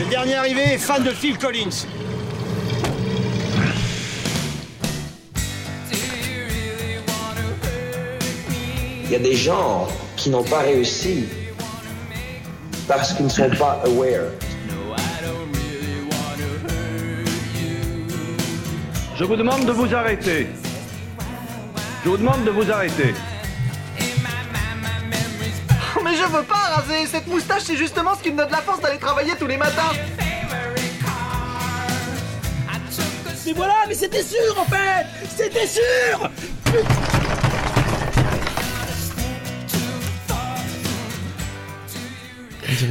Le dernier arrivé est fan de Phil Collins. Il y a des gens qui n'ont pas réussi parce qu'ils ne sont pas aware. Je vous demande de vous arrêter. Je vous demande de vous arrêter. Je veux pas raser. Cette moustache, c'est justement ce qui me donne la force d'aller travailler tous les matins. Mais voilà, mais c'était sûr en fait. C'était sûr.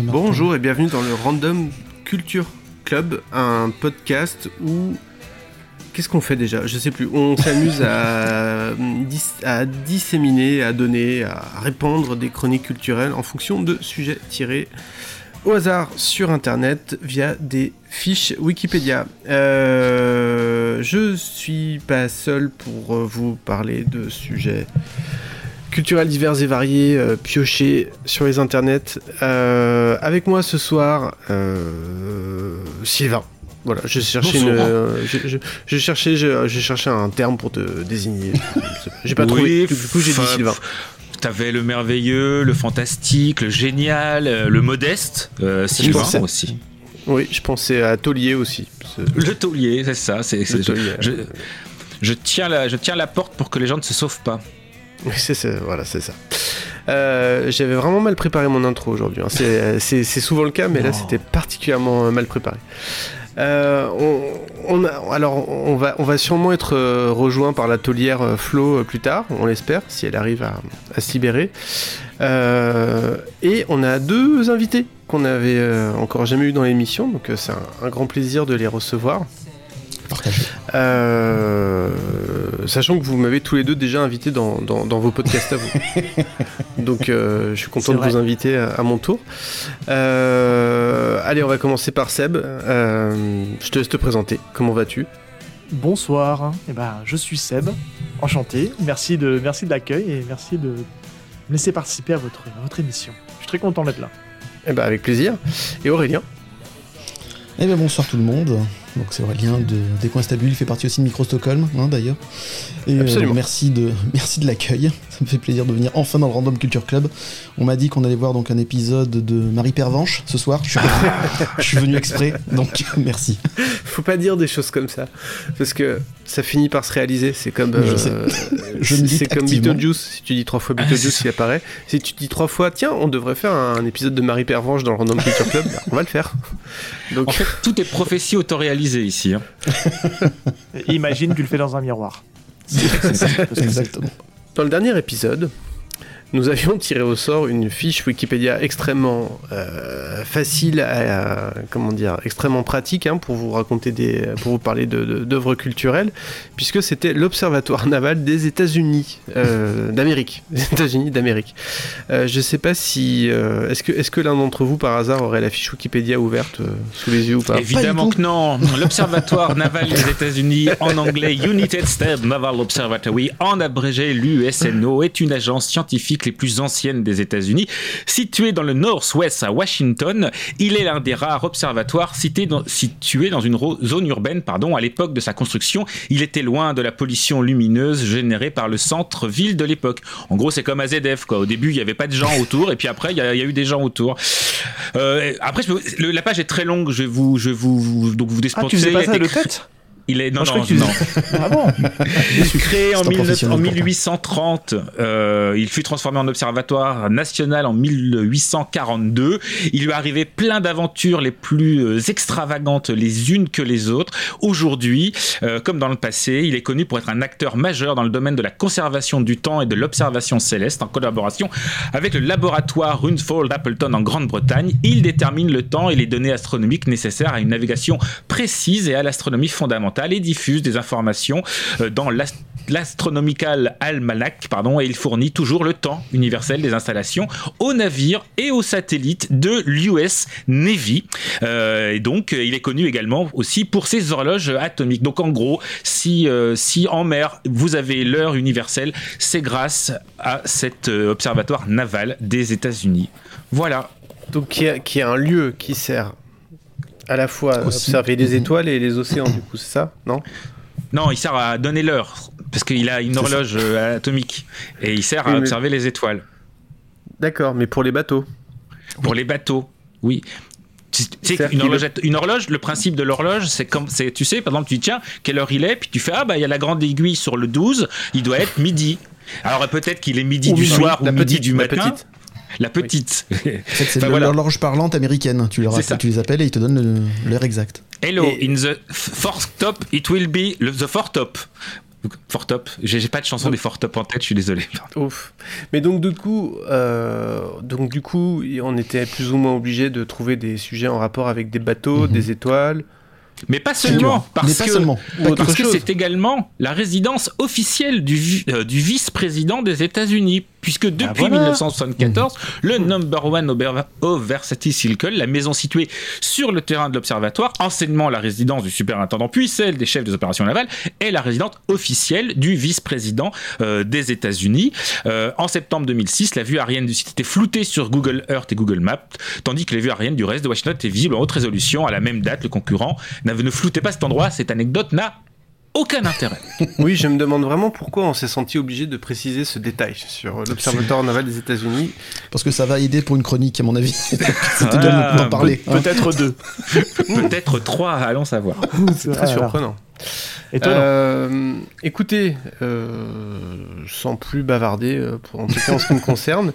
Bonjour et bienvenue dans le Random Culture Club, un podcast où qu'est-ce qu'on fait déjà? Je sais plus. On s'amuse à, dis- à disséminer, à donner, à répandre des chroniques culturelles en fonction de sujets tirés au hasard sur internet via des fiches Wikipédia. Euh, je suis pas seul pour euh, vous parler de sujets culturels divers et variés euh, piochés sur les internets. Euh, avec moi ce soir, Sylvain. Voilà, je cherchais, une, euh, je, je- je cherchais, je- cherché un terme pour te désigner. J'ai pas Oui, trouvé. Du coup, j'ai dit Sylvain. T'avais le merveilleux, le fantastique, le génial, euh, le modeste, euh, Sylvain aussi. Oui, je pensais à Taulier aussi. Le taulier, c'est ça. C'est, je, tiens la, je tiens la porte pour que les gens ne se sauvent pas. Oui, c'est ça, voilà, c'est ça. Euh, J'avais vraiment mal préparé mon intro aujourd'hui. hein. C'est- souvent le cas, mais là Oh. c'était particulièrement mal préparé. Euh, on, alors on va, sûrement être euh, rejoint par la taulière euh, Flo plus tard, on l'espère, si elle arrive à, à se libérer. Et on a deux invités qu'on avait euh, encore jamais eu dans l'émission, donc c'est un grand plaisir de les recevoir. Euh, sachant que vous m'avez tous les deux déjà invité dans, dans- dans vos podcasts à vous. Donc euh, je suis content de vous inviter à, à mon tour. Euh, allez, on va commencer par Seb. Euh, je te laisse te présenter. Comment vas-tu? Bonsoir, eh ben, je suis Seb, enchanté, merci de, merci de l'accueil et merci de me laisser participer à votre, à votre émission. Je suis très content d'être là. Eh ben avec plaisir. Et Aurélien? Eh bien bonsoir tout le monde. Donc c'est Aurélien de Des Coins Stables, il fait partie aussi de Micro Stockholm hein, d'ailleurs. Et euh, merci de merci de l'accueil. Ça me fait plaisir de venir enfin dans le Random Culture Club. On m'a dit qu'on allait voir donc un épisode de Marie Pervenche ce soir. Je suis, je suis venu exprès, donc merci. Faut pas dire des choses comme ça. Parce que ça finit par se réaliser. C'est comme. Me c'est comme. Beetlejuice. Si tu dis trois fois Ah, Beetlejuice, il apparaît. Si tu dis trois fois, tiens, on devrait faire un épisode de Marie Pervenche dans le Random Culture Club, bah, on va le faire. Donc, En fait, tout est prophétie autoréalisée ici. hein. Imagine, tu le fais dans un miroir. Exactement. Dans le dernier épisode, nous avions tiré au sort une fiche Wikipédia extrêmement euh, facile, à, à- comment dire, extrêmement pratique hein, pour vous raconter des, pour vous parler de- de- d'œuvres culturelles, puisque c'était l'Observatoire naval des États-Unis euh, d'Amérique, États-Unis d'Amérique. Euh, je sais pas si, euh, est-ce que, est-ce que l'un d'entre vous par hasard aurait la fiche Wikipédia ouverte euh, sous les yeux ou pas? Évidemment Pas que non. L'Observatoire naval des États-Unis, en anglais United States Naval Observatory, en abrégé l'USNO, est une agence scientifique les plus anciennes des États-Unis. Situé dans le Northwest à Washington, il est l'un des rares observatoires cités dans- situés dans une zone urbaine. Pardon, à l'époque de sa construction, il était loin de la pollution lumineuse générée par le centre-ville de l'époque. En gros, c'est comme AZF. Quoi. Au début, il n'y avait pas de gens autour, et puis après, il y, a il y a eu des gens autour. Euh, après, je peux- le- la page est très longue. Je vais vous, je vais vous, vous- donc vous Ah, tu faisais pas ça de tête? Il est non non tu non. faisais- Ah bon Créé en, C'est un 19 professionnel en pourtant. 1830, euh, il fut transformé en observatoire national en 1842. Il lui arrivé plein d'aventures les plus euh, extravagantes les unes que les autres. Aujourd'hui, euh, comme dans le passé, il est connu pour être un acteur majeur dans le domaine de la conservation du temps et de l'observation céleste en collaboration avec le laboratoire Runfold Appleton en Grande-Bretagne. Il détermine le temps et les données astronomiques nécessaires à une navigation précise et à l'astronomie fondamentale et diffuse des informations euh, dans l'ast- l'Astronomical Almanac, pardon, et il fournit toujours le temps universel des installations aux navires et aux satellites de l'US Navy. Euh, et donc, euh, il est connu également aussi pour ses horloges atomiques. Donc, en gros, si, si en mer vous avez l'heure universelle, c'est grâce à cet observatoire naval des États-Unis. Voilà. Donc qui est, qui est un lieu qui sert À la fois Aussi. observer les Mhm. étoiles et les océans, du coup, c'est ça Non Non, il sert à donner l'heure parce qu'il a une ça. horloge euh, atomique et il sert Oui, à mais- observer les étoiles. D'accord, mais pour les bateaux. Pour les bateaux, oui. Tu sais, une horloge, une horloge, le principe de l'horloge, c'est comme, c'est, tu sais, par exemple, tu dis, tiens, quelle heure il est, puis tu fais, ah bah il y a la grande aiguille sur le 12, il doit être midi. Alors peut-être qu'il est midi Ou du minuit, soir ou la midi petite, du la matin. petite. La petite. En fait, c'est voilà. l'horloge parlante américaine. Tu, leur C'est appelles- ça. tu les appelles et ils te donnent l'heure exacte. Hello, Et- in the fourth top, it will be the fourth top. Fourth top. J'ai, pas de chanson des fourth top en tête, je suis désolé. Ouf. Mais donc du coup, euh, donc du coup, on était plus ou moins obligé de trouver des sujets en rapport avec des bateaux, Mhm. des étoiles. Mais pas seulement, parce Mais pas que seulement. Parce c'est également la résidence officielle du, euh, du vice-président des États-Unis, puisque depuis voilà. 1974, le number one Ober- Oversati Circle, la maison située sur le terrain de l'observatoire, anciennement la résidence du superintendant, puis celle des chefs des opérations navales, est la résidence officielle du vice-président euh, des États-Unis. Euh, en septembre 2006, la vue aérienne du site était floutée sur Google Earth et Google Maps, tandis que les vues aériennes du reste de Washington étaient visibles en haute résolution. À la même date, le concurrent n'avait- ne floutait pas cet endroit. Cette anecdote n'a aucun intérêt. Oui, je me demande vraiment pourquoi on s'est senti obligé de préciser ce détail sur l'Observatoire naval des États-Unis. Parce que ça va aider pour une chronique, à mon avis. C'était bien d'en parler. hein. Peut-être deux. Peut-être trois, allons savoir. C'est très Ah, alors. surprenant. Étonnant. Euh, écoutez, euh, sans plus bavarder, euh, pour, en tout cas en ce qui me concerne,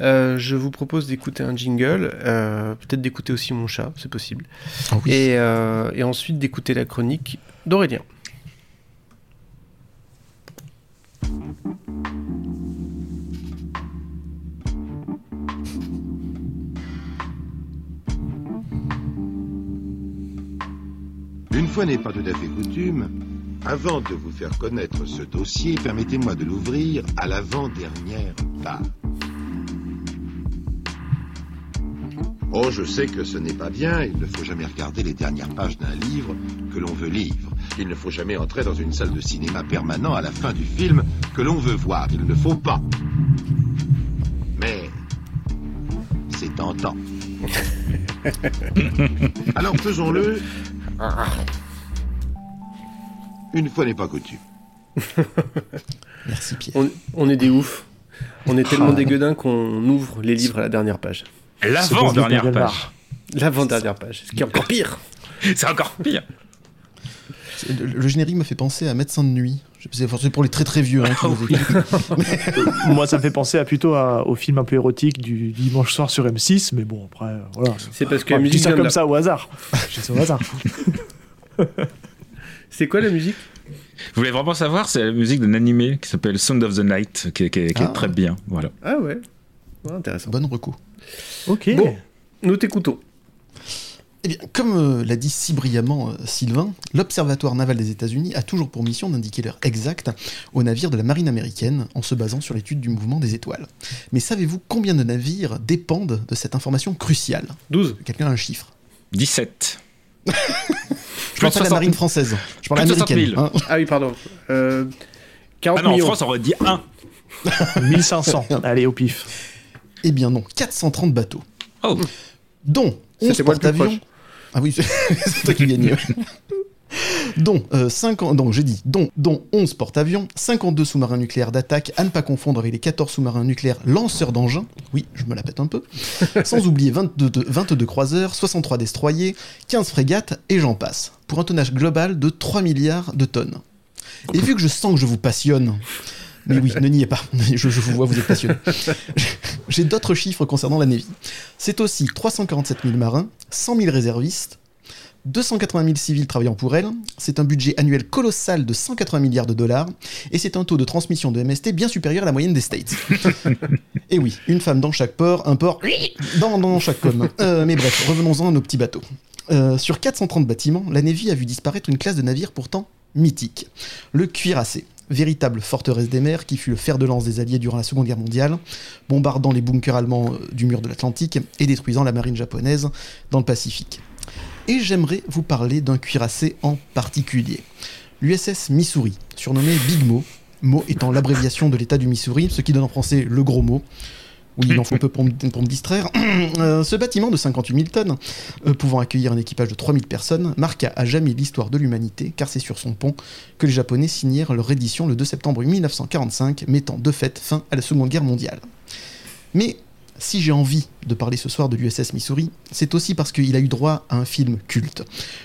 euh, je vous propose d'écouter un jingle, euh, peut-être d'écouter aussi mon chat, c'est possible, Ah oui. et, euh, et ensuite d'écouter la chronique d'Aurélien. Une fois n'est pas tout à fait coutume, avant de vous faire connaître ce dossier, permettez-moi de l'ouvrir à l'avant-dernière page. Oh, je sais que ce n'est pas bien, il ne faut jamais regarder les dernières pages d'un livre que l'on veut lire. Il ne faut jamais entrer dans une salle de cinéma permanent à la fin du film que l'on veut voir. Il ne faut pas. Mais c'est tentant. Alors faisons-le. Une fois n'est pas coutume. Merci Pierre. On, on est des oufs. On est tellement des gueudins qu'on ouvre les livres à la dernière page. L'avant-dernière page. L'avant-dernière page, ce qui est encore pire. C'est encore pire. Le, le générique me fait penser à Médecin de nuit. Je- C'est c'est pour les très très vieux hein, nous écoutent. Moi, ça me fait penser à plutôt à- au film un peu érotique du dimanche soir sur M6, mais bon, après, euh, voilà. C'est parce que Enfin, la je dis musique ça de comme la- ça au hasard. Je dis ça au hasard. C'est quoi la musique? Vous voulez vraiment savoir C'est la musique d'un animé qui s'appelle Sound of the Night, qui, est- qui Ah. très bien. Voilà. Ah ouais. Ouais, intéressant. Bonne reco. Ok. Bon, nous t'écoutons. Eh bien, comme euh, l'a dit si brillamment euh, Sylvain, l'Observatoire naval des États-Unis a toujours pour mission d'indiquer l'heure exacte aux navires de la marine américaine en se basant sur l'étude du mouvement des étoiles. Mais savez-vous combien de navires dépendent de cette information cruciale? 12. Quelqu'un a un chiffre? 17. Je parle pas de 60 la marine française, je parle plus de 60 américaine. 000. hein. Ah oui, pardon. Euh, 40 Ah non, en millions. France, on aurait dit 1. 1500. Allez, au pif. Eh bien non, 430 bateaux, Oh, dont 11 C'était moi le plus porte-avions. Ah oui, c'est toi qui ouais. dont, euh, 50 donc j'ai dit, dont, dont 11 porte-avions, 52 sous-marins nucléaires d'attaque, à ne pas confondre avec les 14 sous-marins nucléaires lanceurs d'engins, oui, je me la pète un peu, sans oublier 22, de- 22 croiseurs, 63 destroyers, 15 frégates, et j'en passe, pour un tonnage global de 3 milliards de tonnes. Et vu que je sens que je vous passionne, mais oui, ne niez pas, je, je vous vois, vous êtes passionné. J'ai d'autres chiffres concernant la Navy. C'est aussi 347 000 marins, 100 000 réservistes, 280 000 civils travaillant pour elle. C'est un budget annuel colossal de 180 milliards de dollars. Et c'est un taux de transmission de MST bien supérieur à la moyenne des States. et oui, une femme dans chaque port, un port dans, dans chaque com. Euh, mais bref, revenons-en à nos petits bateaux. Euh, sur 430 bâtiments, la Navy a vu disparaître une classe de navires pourtant mythique. Le cuirassé, véritable forteresse des mers qui fut le fer de lance des Alliés durant la Seconde Guerre mondiale, bombardant les bunkers allemands euh, du mur de l'Atlantique et détruisant la marine japonaise dans le Pacifique. Et j'aimerais vous parler d'un cuirassé en particulier. L'USS Missouri, surnommé Big Mo, Mo étant l'abréviation de l'état du Missouri, ce qui donne en français le gros mot. Oui, il en faut peu pour, me- pour me distraire. Euh, ce bâtiment de 58 000 tonnes, euh, pouvant accueillir un équipage de 3000 personnes, marqua à jamais l'histoire de l'humanité, car c'est sur son pont que les Japonais signèrent leur édition le 2 septembre 1945, mettant de fait fin à la Seconde Guerre mondiale. Mais si j'ai envie de parler ce soir de l'USS Missouri, c'est aussi parce qu'il a eu droit à un film culte.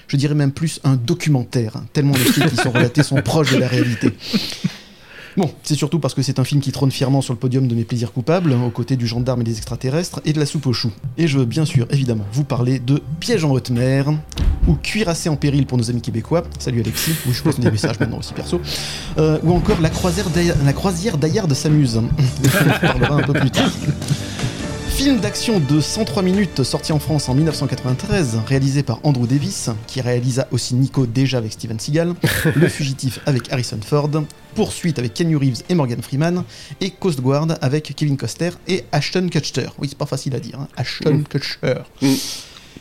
Je dirais même plus un documentaire, tellement les faits qui sont relatés sont proches de la réalité. Bon, c'est surtout parce que c'est un film qui trône fièrement sur le podium de mes plaisirs coupables, aux côtés du gendarme et des extraterrestres, et de la soupe aux choux. Et je veux bien sûr, évidemment, vous parler de Piège en haute mer, ou Cuirassé en péril pour nos amis québécois, salut Alexis, oui je pose des messages maintenant aussi perso, euh, ou encore La croisière d'Aya- la croisière d'Ayard s'amuse, on en parlera un peu plus tard. Film d'action de 103 minutes sorti en France en 1993, réalisé par Andrew Davis, qui réalisa aussi Nico déjà avec Steven Seagal, Le Fugitif avec Harrison Ford, Poursuite avec Kenny Reeves et Morgan Freeman, et Coast Guard avec Kevin Costner et Ashton Kutcher. Oui, c'est pas facile à dire, hein. Ashton Kutcher.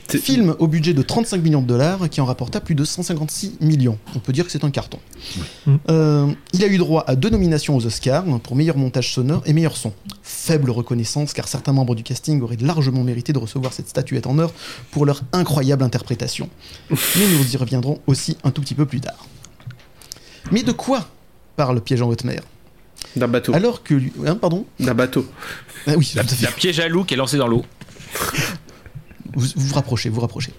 C'est- Film au budget de 35 millions de dollars qui en rapporta plus de 156 millions. On peut dire que c'est un carton. Euh, il a eu droit à deux nominations aux Oscars pour meilleur montage sonore et meilleur son. Faible reconnaissance car certains membres du casting auraient largement mérité de recevoir cette statuette en or pour leur incroyable interprétation. Mais nous y reviendrons aussi un tout petit peu plus tard. Mais de quoi parle Piège en haute mer? D'un bateau. Alors que hein, pardon? D'un bateau. Ah oui, tout à fait. Un piège à loup qui est lancé dans l'eau. Vous vous rapprochez, vous rapprochez.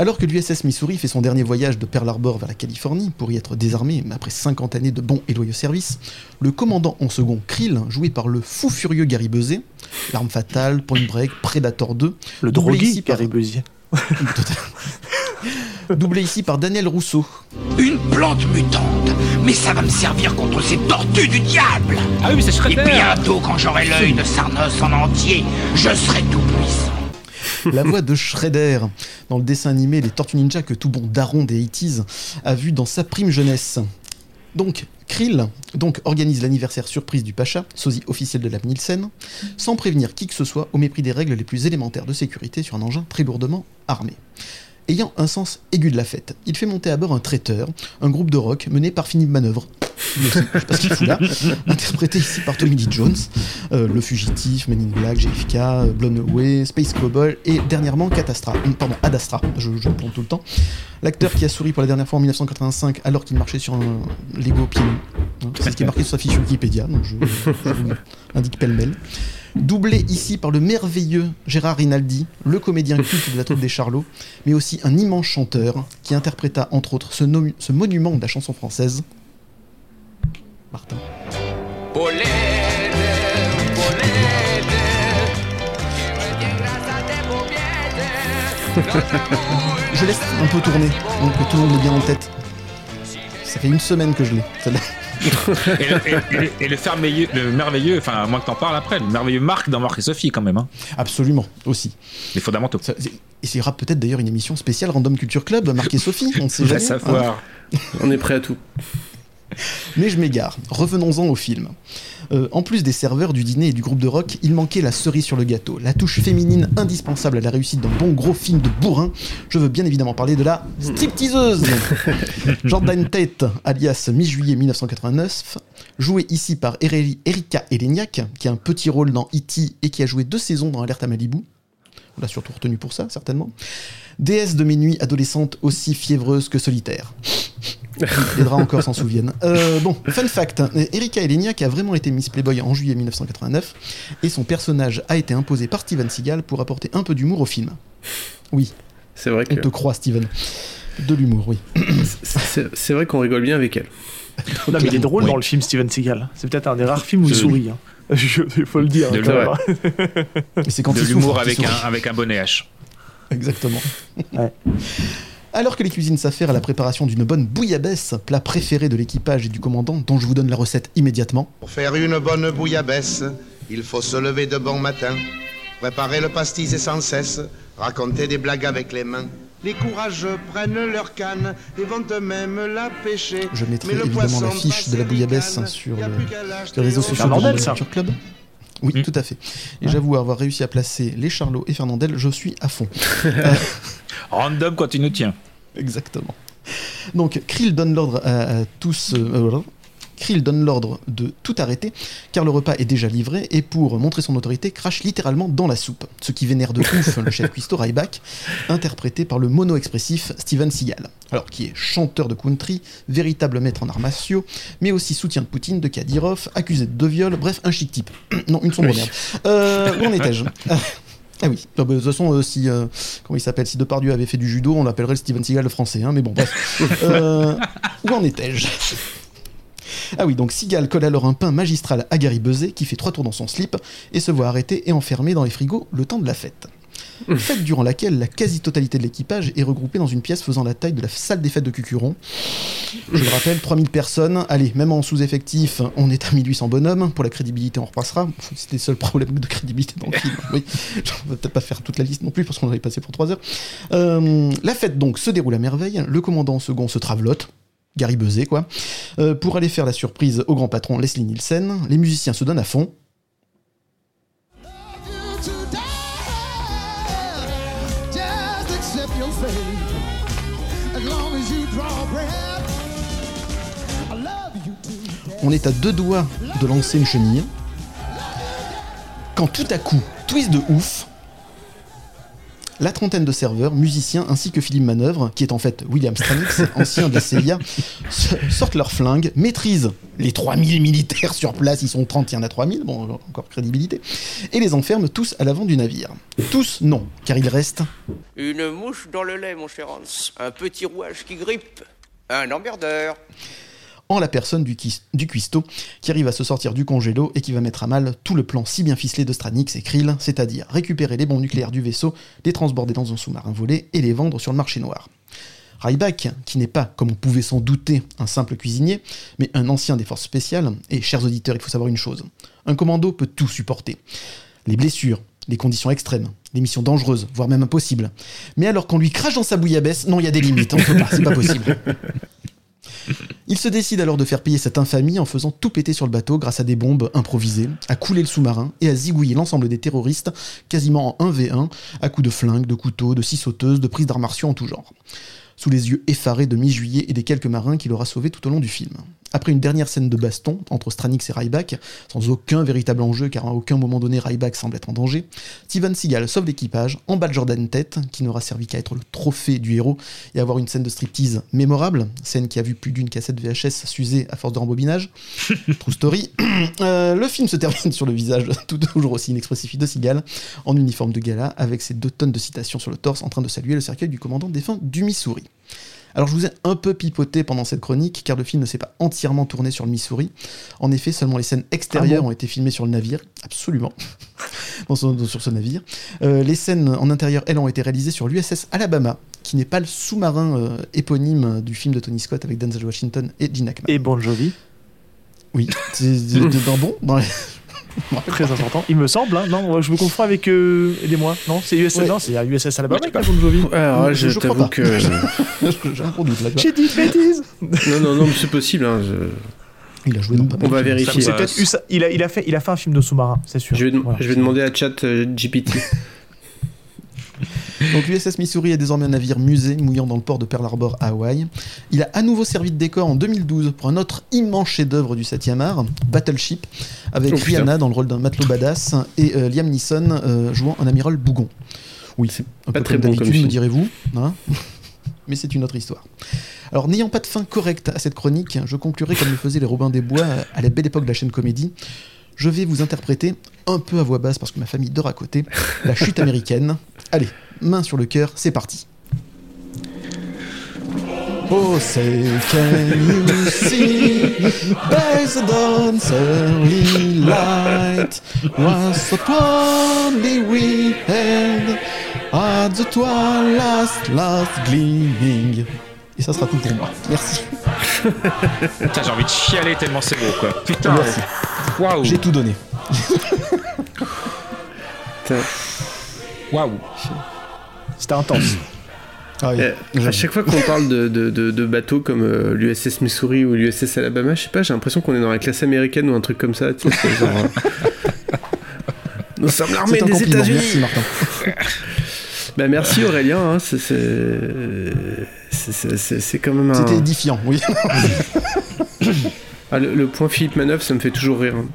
Alors que l'USS Missouri fait son dernier voyage de Pearl Harbor vers la Californie pour y être désarmé mais après 50 années de bons et loyaux services, le commandant en second Krill, joué par le fou furieux Gary Busey, L'arme fatale, Point Break, Predator 2, Le doublé drogué, ici par- Gary Busier. doublé ici par Daniel Rousseau, Une plante mutante Mais ça va me servir contre ces tortues du diable Ah oui, mais c'est Et bientôt, quand j'aurai l'œil de Sarnos en entier, je serai tout puissant la voix de Shredder dans le dessin animé Les Tortues Ninja que tout bon daron des 80s a vu dans sa prime jeunesse. Donc, Krill donc, organise l'anniversaire surprise du Pacha, sosie officiel de la Nielsen, sans prévenir qui que ce soit au mépris des règles les plus élémentaires de sécurité sur un engin très lourdement armé. Ayant un sens aigu de la fête, il fait monter à bord un traiteur, un groupe de rock mené par Philippe Manœuvre. Lui aussi, je sais pas ce qu'il fout là. Interprété ici par Tommy Lee Jones, euh, Le Fugitif, Men in Black, JFK, Blown Away, Space Cowboy et dernièrement Catastra. Hum, Pardon, Ad Astra, je, je plante tout le temps. L'acteur qui a souri pour la dernière fois en 1985 alors qu'il marchait sur un Lego pied. Hein, C'est ce qui est marqué sur sa fiche Wikipédia, donc je, je vous indique pêle-mêle. Doublé ici par le merveilleux Gérard Rinaldi, le comédien culte de la troupe des Charlots, mais aussi un immense chanteur qui interpréta entre autres ce monument de la chanson française. Martin. Je laisse un peu tourner, donc que tout le monde l'ait bien en tête. Ça fait une semaine que je l'ai. celle-là. Et le, et- et- et le merveilleux, le merveilleux, enfin, à moins que t'en parles après, le merveilleux Marc dans Marc et Sophie quand même, hein. Absolument, aussi. Les fondamentaux. Ça- Et il y aura peut-être d'ailleurs une émission spéciale Random Culture Club, Marc et Sophie, on sait Va jamais. savoir. On est prêt à tout. Mais je m'égare. Revenons-en au film. Euh, en plus des serveurs, du dîner et du groupe de rock, il manquait la cerise sur le gâteau, la touche féminine indispensable à la réussite d'un bon gros film de bourrin. Je veux bien évidemment parler de la stripteaseuse Jordan Tate, alias mi-juillet 1989, jouée ici par Erika Eleniak, qui a un petit rôle dans E.T. et qui a joué deux saisons dans Alerte à Malibu. On l'a surtout retenu pour ça, certainement. Déesse de mes nuits adolescente aussi fiévreuse que solitaire. Les draps encore s'en souviennent. Euh, bon, fun fact, Erika Eleniak a vraiment été Miss Playboy en juillet 1989 et son personnage a été imposé par Steven Seagal pour apporter un peu d'humour au film. Oui, C'est vrai on que te croit Steven. De l'humour, oui. c'est vrai qu'on rigole bien avec elle. Non, mais il est drôle dans le film Steven Seagal. C'est peut-être un des rares films où il sourit. hein. Je- Il faut le dire. Hein. C'est quand de il l'humour avec un, avec un bonnet H. Exactement. Ouais. Alors que les cuisines s'affairent à la préparation d'une bonne bouillabaisse, plat préféré de l'équipage et du commandant, dont je vous donne la recette immédiatement, Pour faire une bonne bouillabaisse, il faut se lever de bon matin, préparer le pastis et sans cesse, raconter des blagues avec les mains. Les courageux prennent leur canne et vont eux-mêmes la pêcher. je mettrai Mais le évidemment la fiche de la bouillabaisse sur le, les réseaux au sociaux. Culture Club. Oui, Mm. tout à fait. Et j'avoue avoir réussi à placer les Charlots et Fernandel, je suis à fond. Random quand tu nous tiens. Exactement. Donc, Krill donne l'ordre à, à tous. euh, euh, Krill donne l'ordre de tout arrêter, car le repas est déjà livré, et pour montrer son autorité, crache littéralement dans la soupe. Ce qui vénère de ouf le chef cuistot Ryback, interprété par le mono-expressif Steven Seagal. Alors, qui est chanteur de country, véritable maître en arts martiaux, mais aussi soutien de Poutine, de Kadyrov, accusé de deux viols, bref, un chic type. non, une sombre merde. Euh, où en étais-je? Ah oui, Ah bah, de toute façon, euh, si euh, comment il s'appelle, si Depardieu avait fait du judo, on l'appellerait le Steven Seagal le français, hein, mais bon, bref. Euh, où en étais-je? Ah oui, donc Seagal colle alors un pain magistral à Gary Buzet qui fait trois tours dans son slip et se voit arrêté et enfermé dans les frigos le temps de la fête. Fête durant laquelle la quasi-totalité de l'équipage est regroupée dans une pièce faisant la taille de la salle des fêtes de Cucuron. Je le rappelle, 3000 personnes. Allez, même en sous-effectif, on est à 1800 bonhommes. Pour la crédibilité, on repassera. C'était le seul problème de crédibilité dans le film. Oui, on va peut-être pas faire toute la liste non plus parce qu'on aurait passé pour 3 heures. Euh, la fête donc se déroule à merveille. Le commandant en second se travlote. Gary Buzet, quoi. Euh, pour aller faire la surprise au grand patron Leslie Nielsen, les musiciens se donnent à fond. On est à deux doigts de lancer une chenille. Quand tout à coup, twist de ouf, la trentaine de serveurs, musiciens ainsi que Philippe Manœuvre, qui est en fait William Stranix, ancien des CIA, sortent leurs flingues, maîtrisent les 3000 militaires sur place, ils sont 30, il y en a 3000, bon, encore crédibilité, et les enferment tous à l'avant du navire. Tous, non, car il reste Une mouche dans le lait, mon cher Hans. Un petit rouage qui grippe. Un emmerdeur. En la personne du, du cuistot qui arrive à se sortir du congélo et qui va mettre à mal tout le plan si bien ficelé de Stranix et Krill, c'est-à-dire récupérer les bombes nucléaires du vaisseau, les transborder dans un sous-marin volé et les vendre sur le marché noir. Ryback, qui n'est pas, comme on pouvait s'en douter, un simple cuisinier, mais un ancien des forces spéciales, et chers auditeurs, il faut savoir une chose, un commando peut tout supporter. Les blessures, les conditions extrêmes, les missions dangereuses, voire même impossibles. Mais alors qu'on lui crache dans sa bouillabaisse, non, il y a des limites, c'est pas possible. Il se décide alors de faire payer cette infamie en faisant tout péter sur le bateau grâce à des bombes improvisées, à couler le sous-marin et à zigouiller l'ensemble des terroristes quasiment en 1v1 à coups de flingues, de couteaux, de scie sauteuses, de prises d'arts martiaux en tout genre. Sous les yeux effarés de mi-juillet et des quelques marins qu'il aura sauvés tout au long du film. Après une dernière scène de baston entre Stranix et Ryback, sans aucun véritable enjeu car à aucun moment donné Ryback semble être en danger, Steven Seagal sauve l'équipage, emballe Jordan tête, qui n'aura servi qu'à être le trophée du héros et avoir une scène de striptease mémorable, scène qui a vu plus d'une cassette VHS s'user à force de rembobinage. True story. Euh, le film se termine sur le visage tout toujours aussi inexpressif de Seagal, en uniforme de gala, avec ses deux tonnes de citations sur le torse en train de saluer le cercueil du commandant défunt du Missouri. Alors je vous ai un peu pipoté pendant cette chronique car le film ne s'est pas entièrement tourné sur le Missouri. En effet, seulement les scènes extérieures Ah bon ont été filmées sur le navire, absolument, dans ce- dans- sur ce navire. Euh, les scènes en intérieur, elles, ont été réalisées sur l'USS Alabama, qui n'est pas le sous-marin euh, éponyme du film de Tony Scott avec Denzel Washington et Gene Hackman. Et Bon Jovi. Oui, c'est bon dans les- Très important. Il me semble, hein. non, je me confonds avec. Euh, Aidez-moi. Non, c'est USS. Ouais. Non, c'est USS Alabama qui a Bon Jovi. Alors, je, Je t'avoue que. J'ai dit bêtise. non, non, non, mais c'est possible. hein, je- Il a joué dans pas On va vérifier. Ça- il, a, il, a fait, il a fait un film de sous-marin, c'est sûr. Je vais, Voilà. je vais demander à Chat euh, GPT. Donc l'USS Missouri est désormais un navire musée mouillant dans le port de Pearl Harbor à Hawaï. Il a à nouveau servi de décor en 2012 pour un autre immense chef-d'œuvre du 7e art, Battleship, avec Oh, putain. Rihanna dans le rôle d'un matelot badass et euh, Liam Neeson euh, jouant un amiral bougon. Oui, c'est un pas peu très comme bon d'habitude, me direz-vous. hein Mais c'est une autre histoire. Alors, n'ayant pas de fin correcte à cette chronique, je conclurai comme le faisaient les Robins des Bois à la belle époque de la chaîne comédie. Je vais vous interpréter, un peu à voix basse parce que ma famille dort à côté, la chute américaine. Allez, main sur le cœur, c'est parti. Oh, say, can you see there's a dawn's early light was so proudly we held at the twilight's last gleaming. Et ça sera tout pour moi. Merci. Putain, j'ai envie de chialer tellement c'est beau, quoi. Putain. Merci. Waouh. J'ai tout donné. Waouh. C'était intense. Ah oui. Euh, à chaque fois qu'on parle de, de, de- de bateaux comme euh, l'USS Missouri ou l'USS Alabama, je sais pas, j'ai l'impression qu'on est dans la classe américaine ou un truc comme ça. tu sais, genre, euh, Nous sommes l'armée des. États-Unis. Merci Martin. Bah merci Aurélien, hein, c'est- c'est c'est- c'est- c'est- c'est quand même un. C'était édifiant, oui. Ah, le, le point Philippe Manœuvre, ça me fait toujours rire. hein.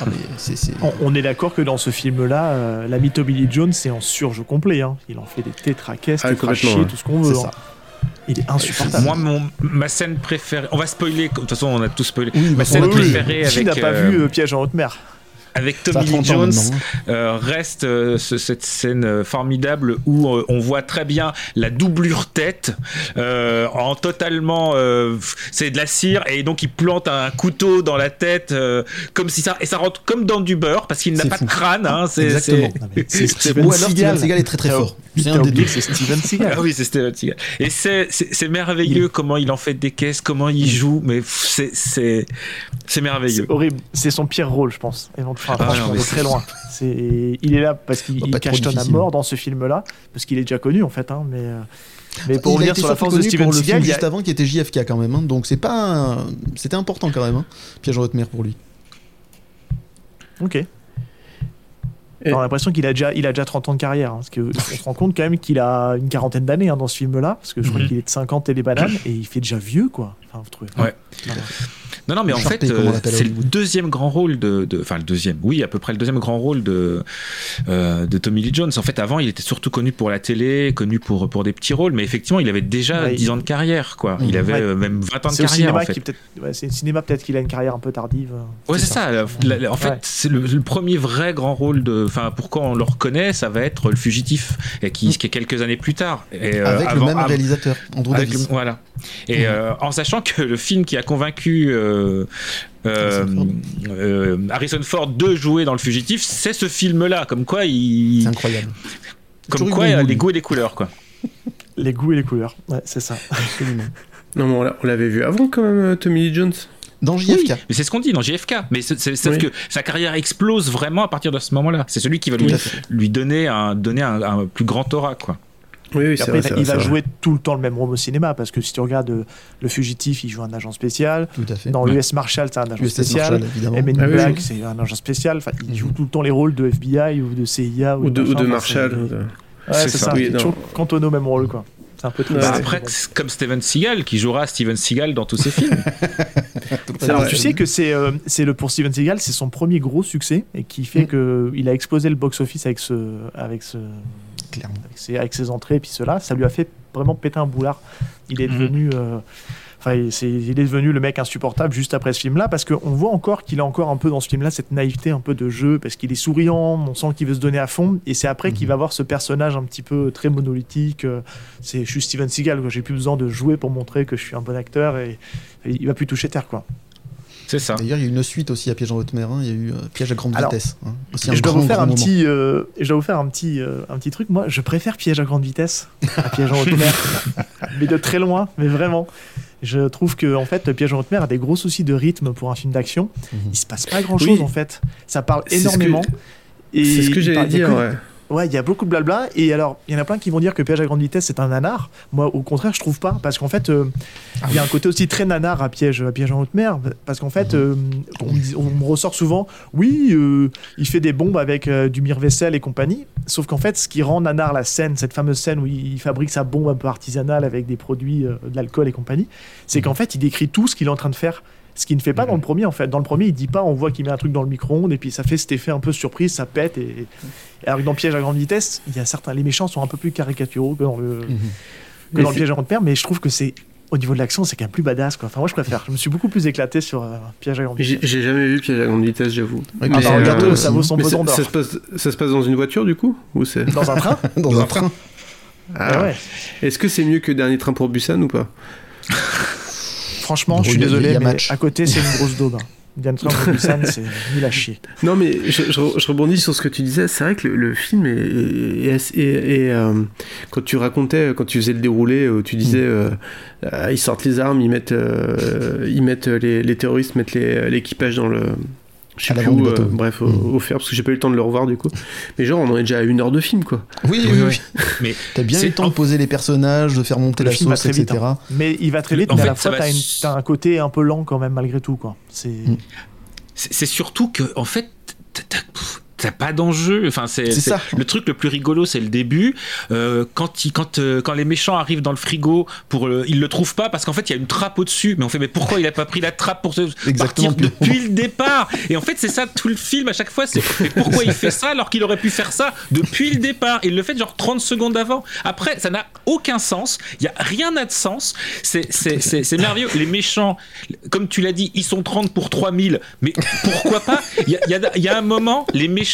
Ah, mais c'est- c'est- On, on est d'accord que dans ce film-là, euh, la mytho Billy Jones, c'est en surge complet. hein. Il en fait des tétraquestes, Ah, ouais. tout ce qu'on veut. C'est hein. ça. Il est insupportable. Moi, mon, ma scène préférée. On va spoiler. De toute façon, on a tous spoilé. Oui, ma scène oui, oui. préférée Qui avec. n'a pas euh, vu euh, Piège en haute mer avec Tommy Lee 30 ans Jones hein. euh, reste euh, ce- cette scène euh, formidable où euh, on voit très bien la doublure tête euh, en totalement euh, c'est de la cire et donc il plante un couteau dans la tête euh, comme si ça et ça rentre comme dans du beurre parce qu'il n'a pas fou. de crâne hein, c'est Exactement. c'est- Non, mais C'est c'est Steven Ou alors Steven Seagal. Est très très fort. C'est un des deux. que c'est Steven Seagal. Ah oui, c'est Steven Seagal. Et c'est, c'est, c'est merveilleux comment il en fait des caisses, comment il joue, mais c'est, c'est, c'est merveilleux. C'est horrible. C'est son pire rôle, je pense. Enfin, Ah, franchement, non, mais de c'est- très loin. Il est là parce qu'il Bah, trop cachetonne à mort dans ce film-là, parce qu'il est déjà connu en fait. Hein, mais, euh, mais pour revenir sur la force de Steven pour le Seagal, film il y a- juste avant qui était JFK quand même, hein, donc c'est pas, un- c'était important quand même. Hein. Piège en haute mer pour lui. Ok. Et- On a l'impression qu'il a déjà, il a déjà 30 ans de carrière. hein, parce que on se rend compte quand même qu'il a une quarantaine d'années hein, dans ce film-là. Parce que je crois Mhm. qu'il est de 50 et des bananes. Et il fait déjà vieux, quoi. Enfin, vous trouvez Ouais. Non, non. Mais en fait, euh, c'est le deuxième grand rôle de, de- enfin le deuxième, oui, à peu près le deuxième grand rôle de euh, de Tommy Lee Jones. En fait, avant, il était surtout connu pour la télé, connu pour pour des petits rôles, mais effectivement, il avait déjà Ouais, 10 il- ans de carrière, quoi. Il avait Ouais. euh, même 20 ans de carrière, cinéma en fait. Ouais, c'est le cinéma peut-être qu'il a une carrière un peu tardive. Ouais, c'est ça. la- la- la- en fait, Ouais. c'est le, le premier vrai grand rôle de. Enfin, pourquoi on le reconnaît, ça va être le fugitif, et qui, qui est quelques années plus tard. Et, euh, Avec le même réalisateur, Andrew avec Davis. le- voilà. Et euh, en sachant que le film qui a convaincu euh, euh, Harrison Ford. euh, Harrison Ford de jouer dans le fugitif, c'est ce film-là. Comme quoi, il, C'est incroyable. comme Toujours quoi, il a les goûts et les couleurs, quoi. Les goûts et les couleurs. Ouais, c'est ça. Absolument. Non, mais on l'a- on l'avait vu avant quand même, Tommy Lee Jones. Dans Oui, JFK. mais c'est ce qu'on dit dans JFK. Mais c'est, Oui. que sa carrière explose vraiment à partir de ce moment-là. C'est celui qui va lui, à fait. lui donner un, donner un, un plus grand aura, quoi. Oui, oui, Et c'est après, vrai, c'est il va jouer tout le temps le même rôle au cinéma. Parce que si tu regardes euh, Le Fugitif, il joue un agent spécial. Tout à fait. Dans Ouais. l'US Marshall, c'est un agent spécial. Marshall, évidemment. Et Men in Ah Black, oui. c'est un agent spécial. Enfin, il Mhm. joue tout le temps les rôles de FBI ou de CIA ou, Ou de, ou Enfin, Marshall. c'est- de- Ouais, ça. ça. Oui, il est non. toujours cantonné au même rôle, quoi. C'est un peu triste. Bah, après, c'est comme Steven Seagal qui jouera Steven Seagal dans tous ses films. Alors, tu sais que c'est euh, c'est le pour Steven Seagal, c'est son premier gros succès et qui fait Mm. que il a explosé le box office avec ce avec ce Clairement. avec ses, avec ses entrées et puis cela, ça lui a fait vraiment péter un boulard. Il est Mhm. devenu euh, Enfin, il, est devenu le mec insupportable juste après ce film-là, parce qu'on voit encore qu'il a encore un peu dans ce film-là cette naïveté un peu de jeu, parce qu'il est souriant, on sent qu'il veut se donner à fond, et c'est après qu'il va avoir ce personnage un petit peu très monolithique. euh, C'est, je suis Steven Seagal, j'ai plus besoin de jouer pour montrer que je suis un bon acteur, et, et il va plus toucher terre, quoi. C'est ça. D'ailleurs, il y a eu une suite aussi à Piège en haute mer. hein. Il y a eu euh, Piège à grande Alors, vitesse. hein. Aussi un je dois grand, vous faire grand un petit, euh, je dois vous faire un petit, euh, un petit truc. Moi, je préfère Piège à grande vitesse à Piège en haute mer, mais de très loin, mais vraiment. Je trouve que en fait, Piège en haute mer a des gros soucis de rythme pour un film d'action. Mhm. Il se passe pas grand chose Oui. en fait. Ça parle C'est ce que- énormément. Et C'est ce que j'allais dire, que- ouais. Ouais, il y a beaucoup de blabla. Et alors, il y en a plein qui vont dire que Piège à grande vitesse, c'est un nanar. Moi, au contraire, je trouve pas. Parce qu'en fait, euh, il y a un côté aussi très nanar à Piège, à piège en haute mer. Parce qu'en fait, euh, on, me dit- on me ressort souvent, oui, euh, il fait des bombes avec du mire-vaisselle et compagnie. Sauf qu'en fait, ce qui rend nanar la scène, cette fameuse scène où il fabrique sa bombe un peu artisanale avec des produits, de l'alcool et compagnie, c'est qu'en fait, il décrit tout ce qu'il est en train de faire. Ce qu'il ne fait pas dans le premier, en fait. Dans le premier, il dit pas, on voit qu'il met un truc dans le micro-ondes et puis ça fait cet effet un peu surprise, ça pète. Et, et alors que dans Piège à grande vitesse, il y a certains, les méchants sont un peu plus caricaturaux que dans le, Mhm. que Mais dans le c'est- Piège à grande mer, mais je trouve que c'est au niveau de l'action, c'est quand même plus badass. Quoi. Enfin, moi, je préfère. Je me suis beaucoup plus éclaté sur euh, Piège à grande vitesse. j'ai jamais vu Piège à grande vitesse, j'avoue. Ah mais, bah, euh, regarde, euh, ça vaut son Mais ça, pesant d'or. ça se passe, ça se passe dans une voiture du coup Ou c'est Dans un train dans un train. Ah ouais. Est-ce que c'est mieux que Dernier Train pour Busan ou pas? Franchement, je suis désolé, mais match. à côté, c'est une grosse daube. hein. Diane Busan, c'est nul à chier. Non, mais je, je- je rebondis sur ce que tu disais. C'est vrai que le, le film est. est- est assez- est- est, euh, quand tu racontais, quand tu faisais le déroulé, où tu disais euh, euh, ils sortent les armes, ils mettent, euh, ils mettent les, les terroristes mettent l'équipage dans le. Je sais À plus où, euh, bref, au, Mm. au fer, parce que j'ai pas eu le temps de le revoir du coup. Mais genre, on en est déjà à une heure de film quoi. Oui, oui, Oui. Mais T'as bien eu C'est- le temps de poser les personnages, de faire monter Le la sauce, très vite, etc. Mais il va très vite, En mais à la fois, va t'as, une- s- t'as un côté un peu lent quand même, malgré tout. Quoi. C'est... Mm. c'est c'est surtout que, en fait, t'as- pas d'enjeu. Enfin, c'est ça. le truc le plus rigolo, c'est le début. Euh, quand ils, quand euh, quand les méchants arrivent dans le frigo pour, le- ils le trouvent pas parce qu'en fait il y a une trappe au-dessus. Mais on fait, mais pourquoi il a pas pris la trappe pour se Exactement. partir depuis le départ? Et en fait, c'est ça tout le film à chaque fois. C'est pourquoi il fait ça alors qu'il aurait pu faire ça depuis le départ? Il le fait genre 30 secondes avant. Après, ça n'a aucun sens. Il y a rien n'a de sens. C'est merveilleux. Les méchants, comme tu l'as dit, ils sont 30 pour 3000. Mais pourquoi pas? Il y a, il y a- il y a un moment, les méchants,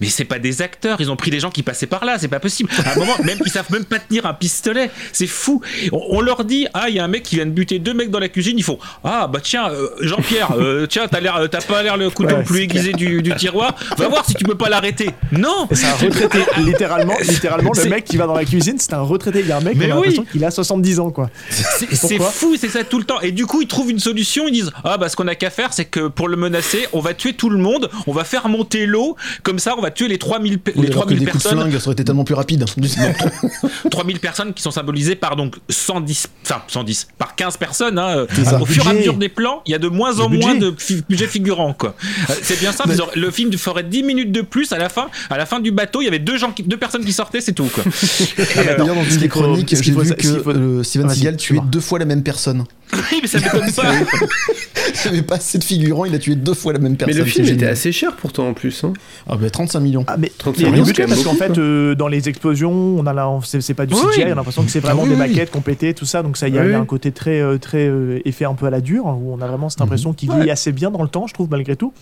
mais c'est pas des acteurs. Ils ont pris des gens qui passaient par là. C'est pas possible. À un moment, même ils savent même pas tenir un pistolet. C'est fou. On, on leur dit, ah, il y a un mec qui vient de buter deux mecs dans la cuisine. Ils font, ah bah tiens, euh, Jean-Pierre, euh, tiens, t'as l'air, t'as pas l'air le couteau Ouais, le plus aiguisé du, du tiroir. Va voir si tu peux pas l'arrêter. Non. C'est un retraité, littéralement, littéralement le mec qui va dans la cuisine, c'est un retraité. Il y a un mec, Mais on a oui. l'impression qu'il a 70 ans, quoi. C'est fou, c'est ça tout le temps. Et du coup, ils trouvent une solution. Ils disent Ah, bah, ce qu'on a qu'à faire, c'est que pour le menacer, on va tuer tout le monde. On va faire monter l'eau. Comme ça, on va tuer les 3000, pe- Oui, les alors que 3000 des coups de personnes. flingue, ça aurait été tellement plus rapide. 3000 personnes qui sont symbolisées par donc 110, enfin 110, par 15 personnes. hein. Au fur et à Budget. mesure des plans, il y a de moins en Le moins budget. de fi- budget figurant. quoi. Euh, C'est bien simple. auraient- Le film ferait 10 minutes de plus à la fin. À la fin du bateau, il y avait deux, gens qui- deux personnes qui sortaient, c'est tout. Quoi. D'ailleurs, dans une des chroniques, j'ai vu que euh, Steven Seagal tuait deux fois la même personne. Oui, mais ça m'étonne pas. Il n'y avait pas assez de figurants, il a tué deux fois la même Mais personne. le film était assez cher pourtant en plus. Hein. Ah bah 35 millions. Ah, mais 35 il y a du millions, c'est parce qu'en fait, beaucoup, euh, dans les explosions, on a là, c'est c'est pas du CGI, oui. on a l'impression que c'est vraiment Ah oui, des oui. maquettes complétées, tout ça. Donc ça, il y a, il y a Oui. un côté très, euh, très euh, effet un peu à la dure, où on a vraiment cette impression qu'il vieillit assez bien dans le temps, je trouve, malgré tout.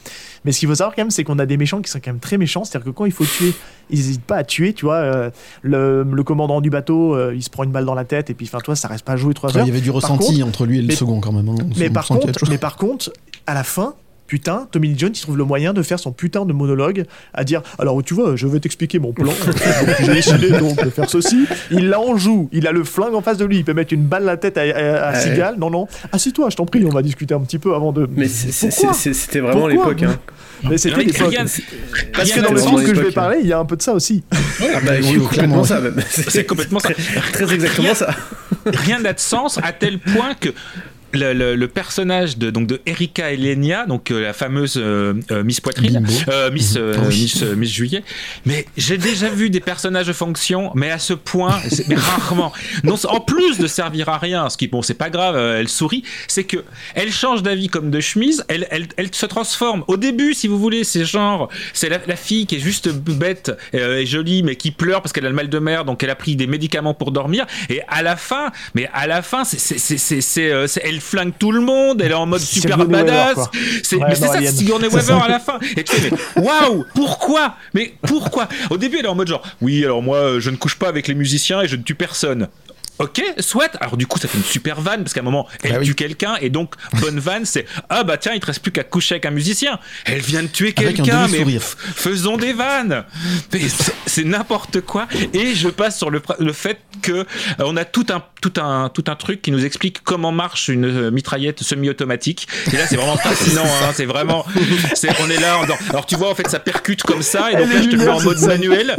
Mais ce qu'il faut savoir quand même, c'est qu'on a des méchants qui sont quand même très méchants. C'est-à-dire que quand il faut tuer, ils n'hésitent pas à tuer. Tu vois, euh, le, le commandant du bateau, euh, il se prend une balle dans la tête, et puis, enfin, toi, ça reste pas à jouer trois heures. il y avait du ressenti contre- entre lui et le mais- second quand même. hein. Mais par, contre, mais par contre, à la fin, putain, Tommy Lee Jones, il trouve le moyen de faire son putain de monologue à dire Alors, tu vois, je vais t'expliquer mon plan. J'ai décidé donc de faire ceci. Il la en joue. Il a le flingue en face de lui. Il peut mettre une balle à la tête à, à, à Ouais. Seagal. Non, non. Assis-toi, je t'en prie, on va discuter un petit peu avant de. Mais c'était vraiment l'époque. Hein. Mais c'était l'époque. Parce que dans le film sens. que je vais l'époque. parler, il y a un peu de ça aussi. Ah bah, oui, c'est oui, complètement ça même. C'est complètement ça. très exactement ça. rien n'a de sens à tel point que le, le- le personnage de donc de Erika Elenia, donc euh, la fameuse euh, euh, Miss Poitrine, Miss Ah oui. Miss, Miss Juillet. Mais j'ai déjà vu des personnages de fonction, mais à ce point, mais rarement. Non, en plus de servir à rien, ce qui bon, c'est pas grave, elle sourit, c'est que elle change d'avis comme de chemise, elle, elle, elle se transforme. Au début, si vous voulez, c'est genre, c'est la, la fille qui est juste bête et jolie, mais qui pleure parce qu'elle a le mal de mer, donc elle a pris des médicaments pour dormir. Et à la fin, mais à la fin, c'est- elle flingue tout le monde, elle est en mode super Sigourney badass. C'est, Ouais, mais c'est ça, Sigourney Weaver à la fin. Et tu fais, mais waouh, pourquoi? Mais pourquoi? Au début, elle est en mode genre, oui, alors moi, euh, je ne couche pas avec les musiciens et je ne tue personne. Ok, soit. Alors du coup, ça fait une super vanne parce qu'à un moment, elle Bah oui. tue quelqu'un et donc bonne vanne, c'est ah bah tiens, il te reste plus qu'à coucher avec un musicien. Elle vient de tuer quelqu'un, mais faisons des vannes. C'est- n'importe quoi. Et je passe sur le, le fait que euh, on a tout un tout un tout un truc qui nous explique comment marche une euh, mitraillette semi-automatique. Et là, c'est vraiment fascinant. hein, c'est vraiment, c'est on est là. alors tu vois, en fait, ça percute comme ça et donc là, je te le mets en mode manuel.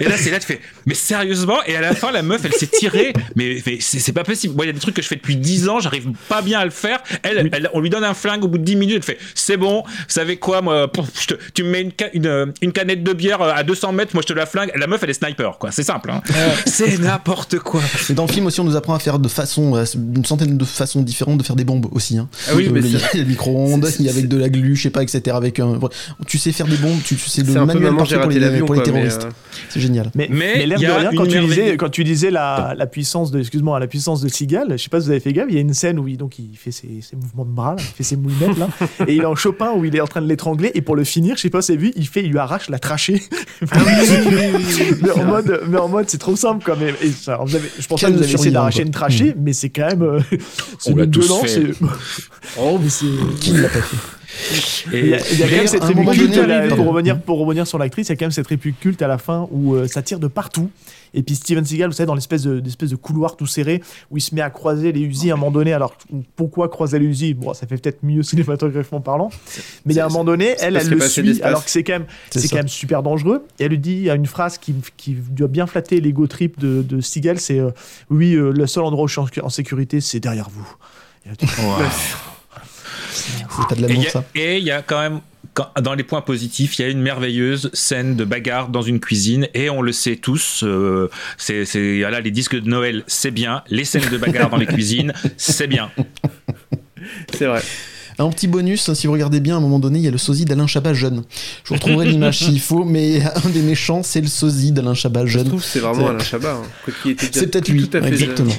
Et là, c'est là, tu fais, mais sérieusement? Et à la fin, la meuf, elle s'est tirée. Mais, mais c'est c'est pas possible. Moi, il y a des trucs que je fais depuis 10 ans, j'arrive pas bien à le faire. Elle, elle- on lui donne un flingue au bout de 10 minutes, elle fait, c'est bon, vous savez quoi, moi, pouf, je te- tu me mets une, une, euh, une canette de bière à 200 mètres, moi je te la flingue. La meuf, elle est sniper, quoi. C'est simple. Hein. C'est n'importe quoi. Et dans le film aussi, on nous apprend à faire de façon, euh, une centaine de façons différentes de faire des bombes aussi. Hein. Ah oui, Euh, mais il y a le micro-ondes, il y a avec de la glu, je sais pas, etc. Avec un, tu sais faire des bombes, tu, tu sais le manuel parfait pour les, pour quoi, mais, terroristes. euh, C'est génial. Mais, Mais mais l'air de rien, quand tu, disais, quand tu disais la, la puissance de, excuse-moi, la puissance de Seagal, je sais pas si vous avez fait gaffe, il y a une scène où il, donc, il fait ses, ses mouvements de bras, là, il fait ses moulinettes là, et il est en Chopin où il est en train de l'étrangler, et pour le finir, je sais pas si vous avez vu, il fait, il lui arrache la trachée. mais, en mode, mais en mode, c'est trop simple. Et ça, vous avez, je pense pas que vous avez essayé d'arracher quoi. une trachée, mais c'est quand même. c'est une violence, Oh, mais c'est. qui ne l'a pas fait Il y a, il y a quand même cette réplique culte, revenir, pour revenir sur l'actrice, il y a quand même cette réplique culte à la fin où euh, ça tire de partout. Et puis Steven Seagal, vous savez, dans l'espèce de, d'espèce de couloir tout serré, où il se met à croiser les usines à un moment donné. Alors, pourquoi croiser les usines Bon, ça fait peut-être mieux cinématographiquement parlant. Mais il y a un moment donné, elle, elle le suit, alors que c'est quand même, C'est quand même super dangereux. Et elle lui dit, il y a une phrase qui, qui doit bien flatter l'ego trip de, de Seagal, c'est euh, Oui, euh, le seul endroit où je suis en, en sécurité, c'est derrière vous. Et C'est pas de l'amour, y a- ça. Et il y a quand même quand- dans les points positifs, il y a une merveilleuse scène de bagarre dans une cuisine et on le sait tous. euh, c'est, voilà, les disques de Noël, c'est bien. Les scènes de bagarre dans les cuisines, c'est bien. C'est vrai. Un petit bonus, si vous regardez bien, à un moment donné, il y a le sosie d'Alain Chabat jeune. Je vous retrouverai l'image s'il faut, mais un des méchants, c'est le sosie d'Alain Chabat Je jeune. trouve que c'est vraiment Alain Chabat. hein, C'est peut-être lui, tout à fait exactement. jeune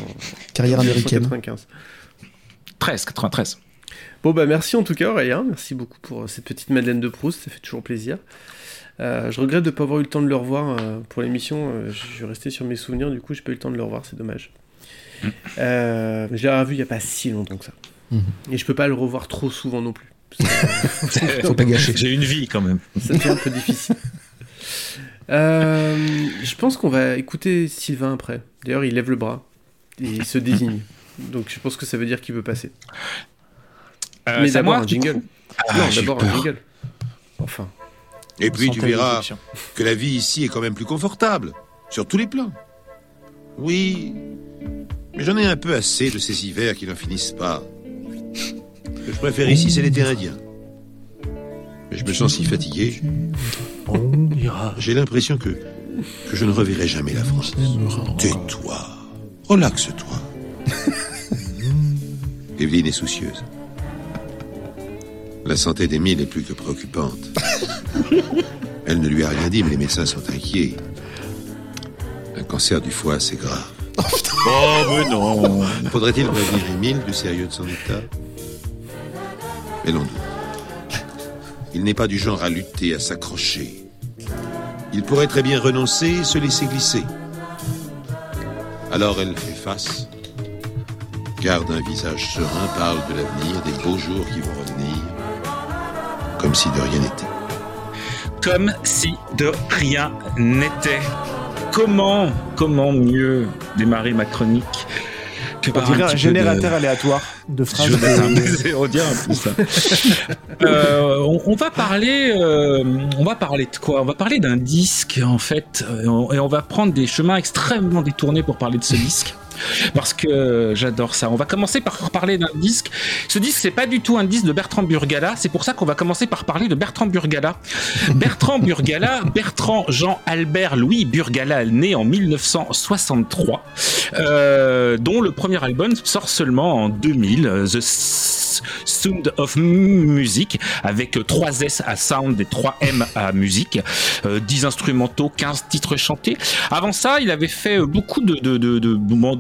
Carrière américaine. 1995. 13, 93. Bon bah merci en tout cas Aurélien, merci beaucoup pour euh, cette petite Madeleine de Proust, ça fait toujours plaisir. Euh, je regrette de ne pas avoir eu le temps de le revoir euh, pour l'émission, euh, je suis resté sur mes souvenirs, du coup j'ai pas eu le temps de le revoir, c'est dommage. Euh, je l'ai revu il n'y a pas si longtemps que ça. Mhm. Et je peux pas le revoir trop souvent non plus. Faut pas gâcher. J'ai une vie quand même. Ça devient un peu difficile. Euh, je pense qu'on va écouter Sylvain après. D'ailleurs, il lève le bras et il se désigne. Donc je pense que ça veut dire qu'il veut passer. Euh, Mais à d'abord moi, un jingle. non, d'abord un jingle. Enfin. Et puis tu verras que la vie ici est quand même plus confortable, sur tous les plans. Oui, mais j'en ai un peu assez de ces hivers qui n'en finissent pas. Ce que je préfère ici, c'est l'été indien. Mais je me sens si fatigué. On ira. J'ai l'impression que, que je ne reverrai jamais la France. Tais-toi. Relaxe-toi. Evelyne est soucieuse. La santé d'Émile est plus que préoccupante. Elle ne lui a rien dit, mais les médecins sont inquiets. Un cancer du foie, c'est grave. Oh, mais non. Faudrait-il prévenir Émile du sérieux de son état? Mais l'on doute. Il n'est pas du genre à lutter, à s'accrocher. Il pourrait très bien renoncer et se laisser glisser. Alors elle fait face, garde un visage serein, parle de l'avenir, des beaux jours qui vont revenir, comme si de rien n'était. Comme si de rien n'était. Comment, comment mieux démarrer ma chronique que On par dirait un générateur de- aléatoire de phrases. Baiser, on dirait un peu ça. Euh, on, on va parler, euh, on va parler de quoi? On va parler d'un disque en fait, on- et on va prendre des chemins extrêmement détournés pour parler de ce disque. Parce que j'adore ça. On va commencer par parler d'un disque. Ce disque, c'est pas du tout un disque de Bertrand Burgala. C'est pour ça qu'on va commencer par parler de Bertrand Burgala. Bertrand Burgala, Bertrand Jean Albert Louis Burgala, né en 1963, euh, dont le premier album sort seulement en 2000, euh, The Sound of Music, avec 3 S à sound et 3 M à musique, euh, 10 instrumentaux, 15 titres chantés. Avant ça, il avait fait beaucoup de, de, de,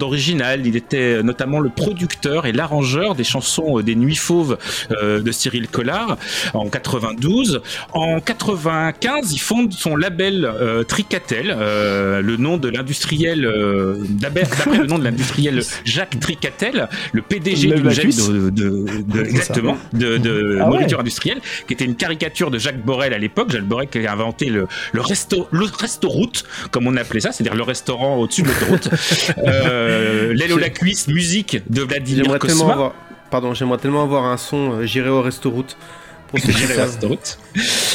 originales. Il était notamment le producteur et l'arrangeur des chansons euh, des Nuits Fauves euh, de Cyril Collard en 92. En 95, il fonde son label euh, Tricatel, le nom de l'industriel, d'après d'après le nom de l'industriel Jacques Tricatel, le PDG de, de- exactement de, de Ah ouais. nourriture industrielle, qui était une caricature de Jacques Borel à l'époque. Jacques Borel qui a inventé le, le resto, le restaurant, comme on appelait ça, c'est-à-dire le restaurant au-dessus de l'autoroute. euh, L'aile au la cuisse, musique de Vladimir Cosma. avoir. Pardon, j'aimerais tellement avoir un son euh, J'irai au resto-route. Pour cette route.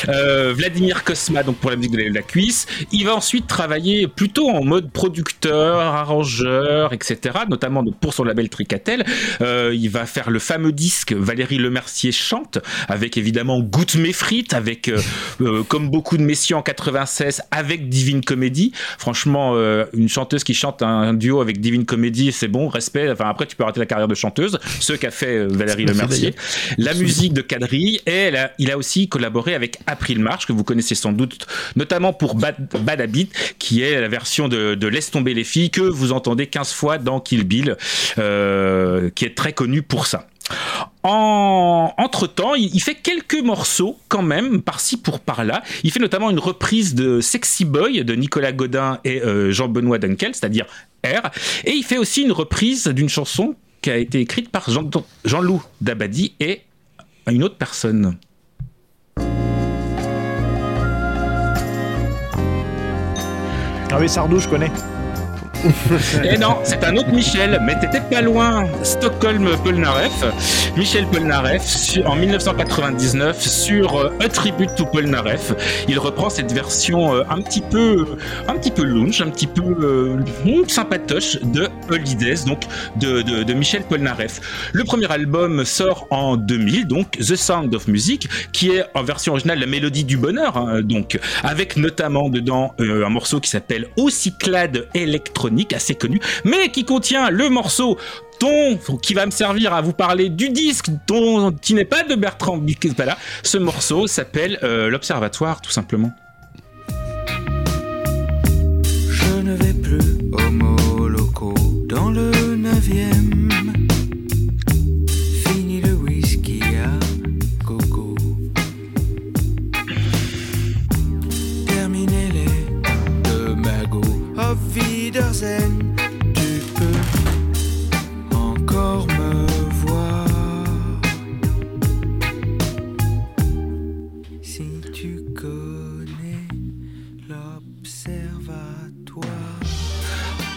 Euh, Vladimir Kosma, donc pour la musique de la, la cuisse. Il va ensuite travailler plutôt en mode producteur, arrangeur, etc. Notamment donc pour son label Tricatel. Euh, il va faire le fameux disque Valérie Lemercier chante, avec évidemment Goutte mes frites, avec euh, comme beaucoup de messieurs en 96, avec Divine Comedy. Franchement, une chanteuse qui chante un duo avec Divine Comedy, c'est bon, respect. Enfin après, tu peux arrêter la carrière de chanteuse. Ce qu'a fait Valérie Merci, Lemercier. La musique de quadrille et il a aussi collaboré avec April March que vous connaissez sans doute notamment pour Bad, Habit qui est la version de, Laisse tomber les filles que vous entendez 15 fois dans Kill Bill euh, qui est très connu pour ça. En, entre temps, il, fait quelques morceaux quand même, par-ci pour par-là. Il fait notamment une reprise de Sexy Boy de Nicolas Godin et euh, Jean-Benoît Dunkel, c'est-à-dire R. Et il fait aussi une reprise d'une chanson qui a été écrite par Jean- Jean-Loup Dabadi et une autre personne. Ah oui, Sardou, je connais. Et non, c'est un autre Michel, mais t'étais pas loin. Stockholm Polnareff. Michel Polnareff, en 1999, sur euh, A Tribute to Polnareff. Il reprend cette version euh, un petit peu, un petit peu lounge, un petit peu euh, hmm, sympatoche de Holidays, donc de, de, Michel Polnareff. Le premier album sort en 2000, donc The Sound of Music, qui est en version originale la mélodie du bonheur, hein, donc avec notamment dedans un morceau qui s'appelle Au Cyclade assez connu, mais qui contient le morceau dont, qui va me servir à vous parler du disque dont, qui n'est pas de Bertrand Bicala. Ce morceau s'appelle euh, L'Observatoire, tout simplement. and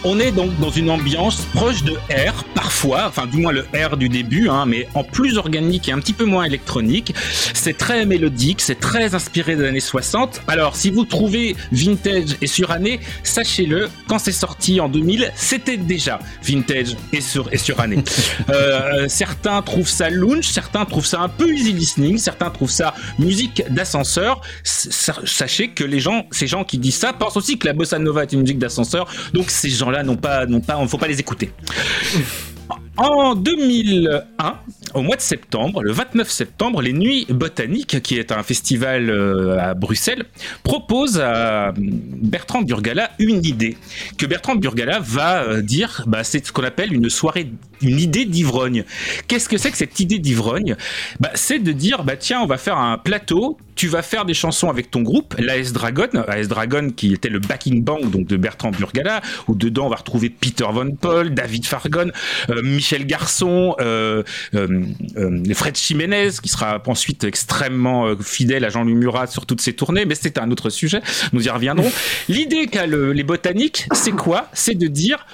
On est donc dans une ambiance proche de R, parfois, enfin du moins le R du début, hein, mais en plus organique et un petit peu moins électronique. C'est très mélodique, c'est très inspiré des années 60. Alors si vous trouvez vintage et suranné, sachez-le, quand c'est sorti en 2000, c'était déjà vintage et, sur, et suranné. Euh, certains trouvent ça lounge, certains trouvent ça un peu easy listening, certains trouvent ça musique d'ascenseur. Sachez que les gens, ces gens qui disent ça, pensent aussi que la bossa nova est une musique d'ascenseur. Donc ces gens-là n'ont pas, n'ont faut pas les écouter. En 2001, au mois de septembre, le 29 septembre, les Nuits Botaniques, qui est un festival euh, à Bruxelles, proposent à Bertrand Burgala une idée. Que Bertrand Burgala va euh, dire, bah, c'est ce qu'on appelle une soirée, une idée d'ivrogne. Qu'est-ce que c'est que cette idée d'ivrogne? Bah, C'est de dire, bah, tiens, on va faire un plateau, tu vas faire des chansons avec ton groupe, l'AS Dragon, AS Dragon qui était le backing band donc de Bertrand Burgala, où dedans on va retrouver Peter Von Paul, David Fargon, euh, Michel Garçon, euh, euh, euh, Fred Jiménez, qui sera ensuite extrêmement fidèle à Jean-Louis Murat sur toutes ses tournées, mais c'est un autre sujet, nous y reviendrons. L'idée qu'a le- les botaniques, c'est quoi? C'est de dire,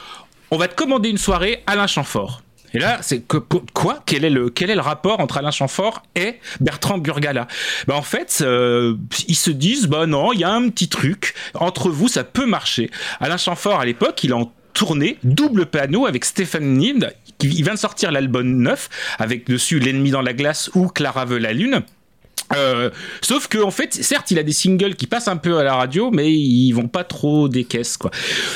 on va te commander une soirée Alain Chamfort. Et là, c'est quoi? Quel est, le, quel est le rapport entre Alain Chamfort et Bertrand Burgala? Bah, En fait, euh, ils se disent, bah non, il y a un petit truc, entre vous, ça peut marcher. Alain Chamfort, à l'époque, il est en tournée, double panneau avec Stéphane Nind, qui il vient de sortir l'album 9, avec dessus L'ennemi dans la glace ou Clara veut la lune. Euh, sauf que en fait, certes, il a des singles qui passent un peu à la radio, mais ils vont pas trop des caisses, quoi.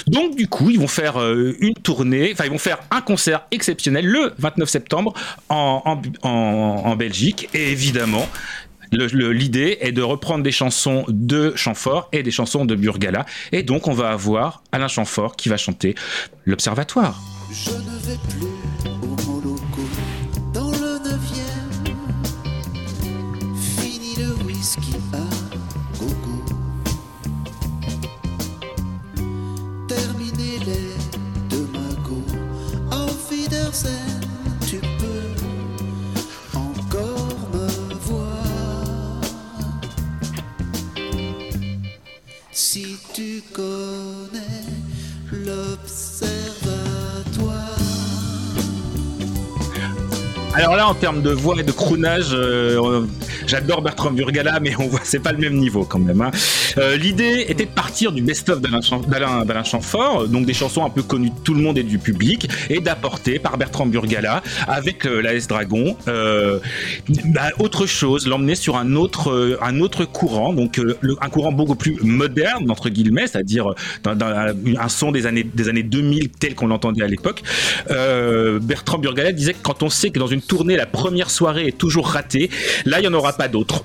Donc du coup, ils vont faire euh, une tournée, enfin ils vont faire un concert exceptionnel le 29 septembre en, en, en- en Belgique, et évidemment. L'idée est de reprendre des chansons de Chamfort et des chansons de Burgala. Et donc, on va avoir Alain Chamfort qui va chanter L'Observatoire. Je ne vais plus Alors là, en termes de voix et de croonage, euh, j'adore Bertrand Burgala, mais on voit c'est pas le même niveau quand même. hein. Euh, L'idée était de partir du best-of d'Alain Chamfort, donc des chansons un peu connues de tout le monde et du public, et d'apporter par Bertrand Burgala avec euh, l'AS Dragon euh, bah, autre chose, l'emmener sur un autre un autre courant, donc un courant beaucoup plus moderne entre guillemets, c'est-à-dire un, son des années des années 2000 tel qu'on l'entendait à l'époque. Bertrand Burgala disait que quand on sait que dans une tournée la première soirée est toujours ratée, là il y en aura pas d'autres.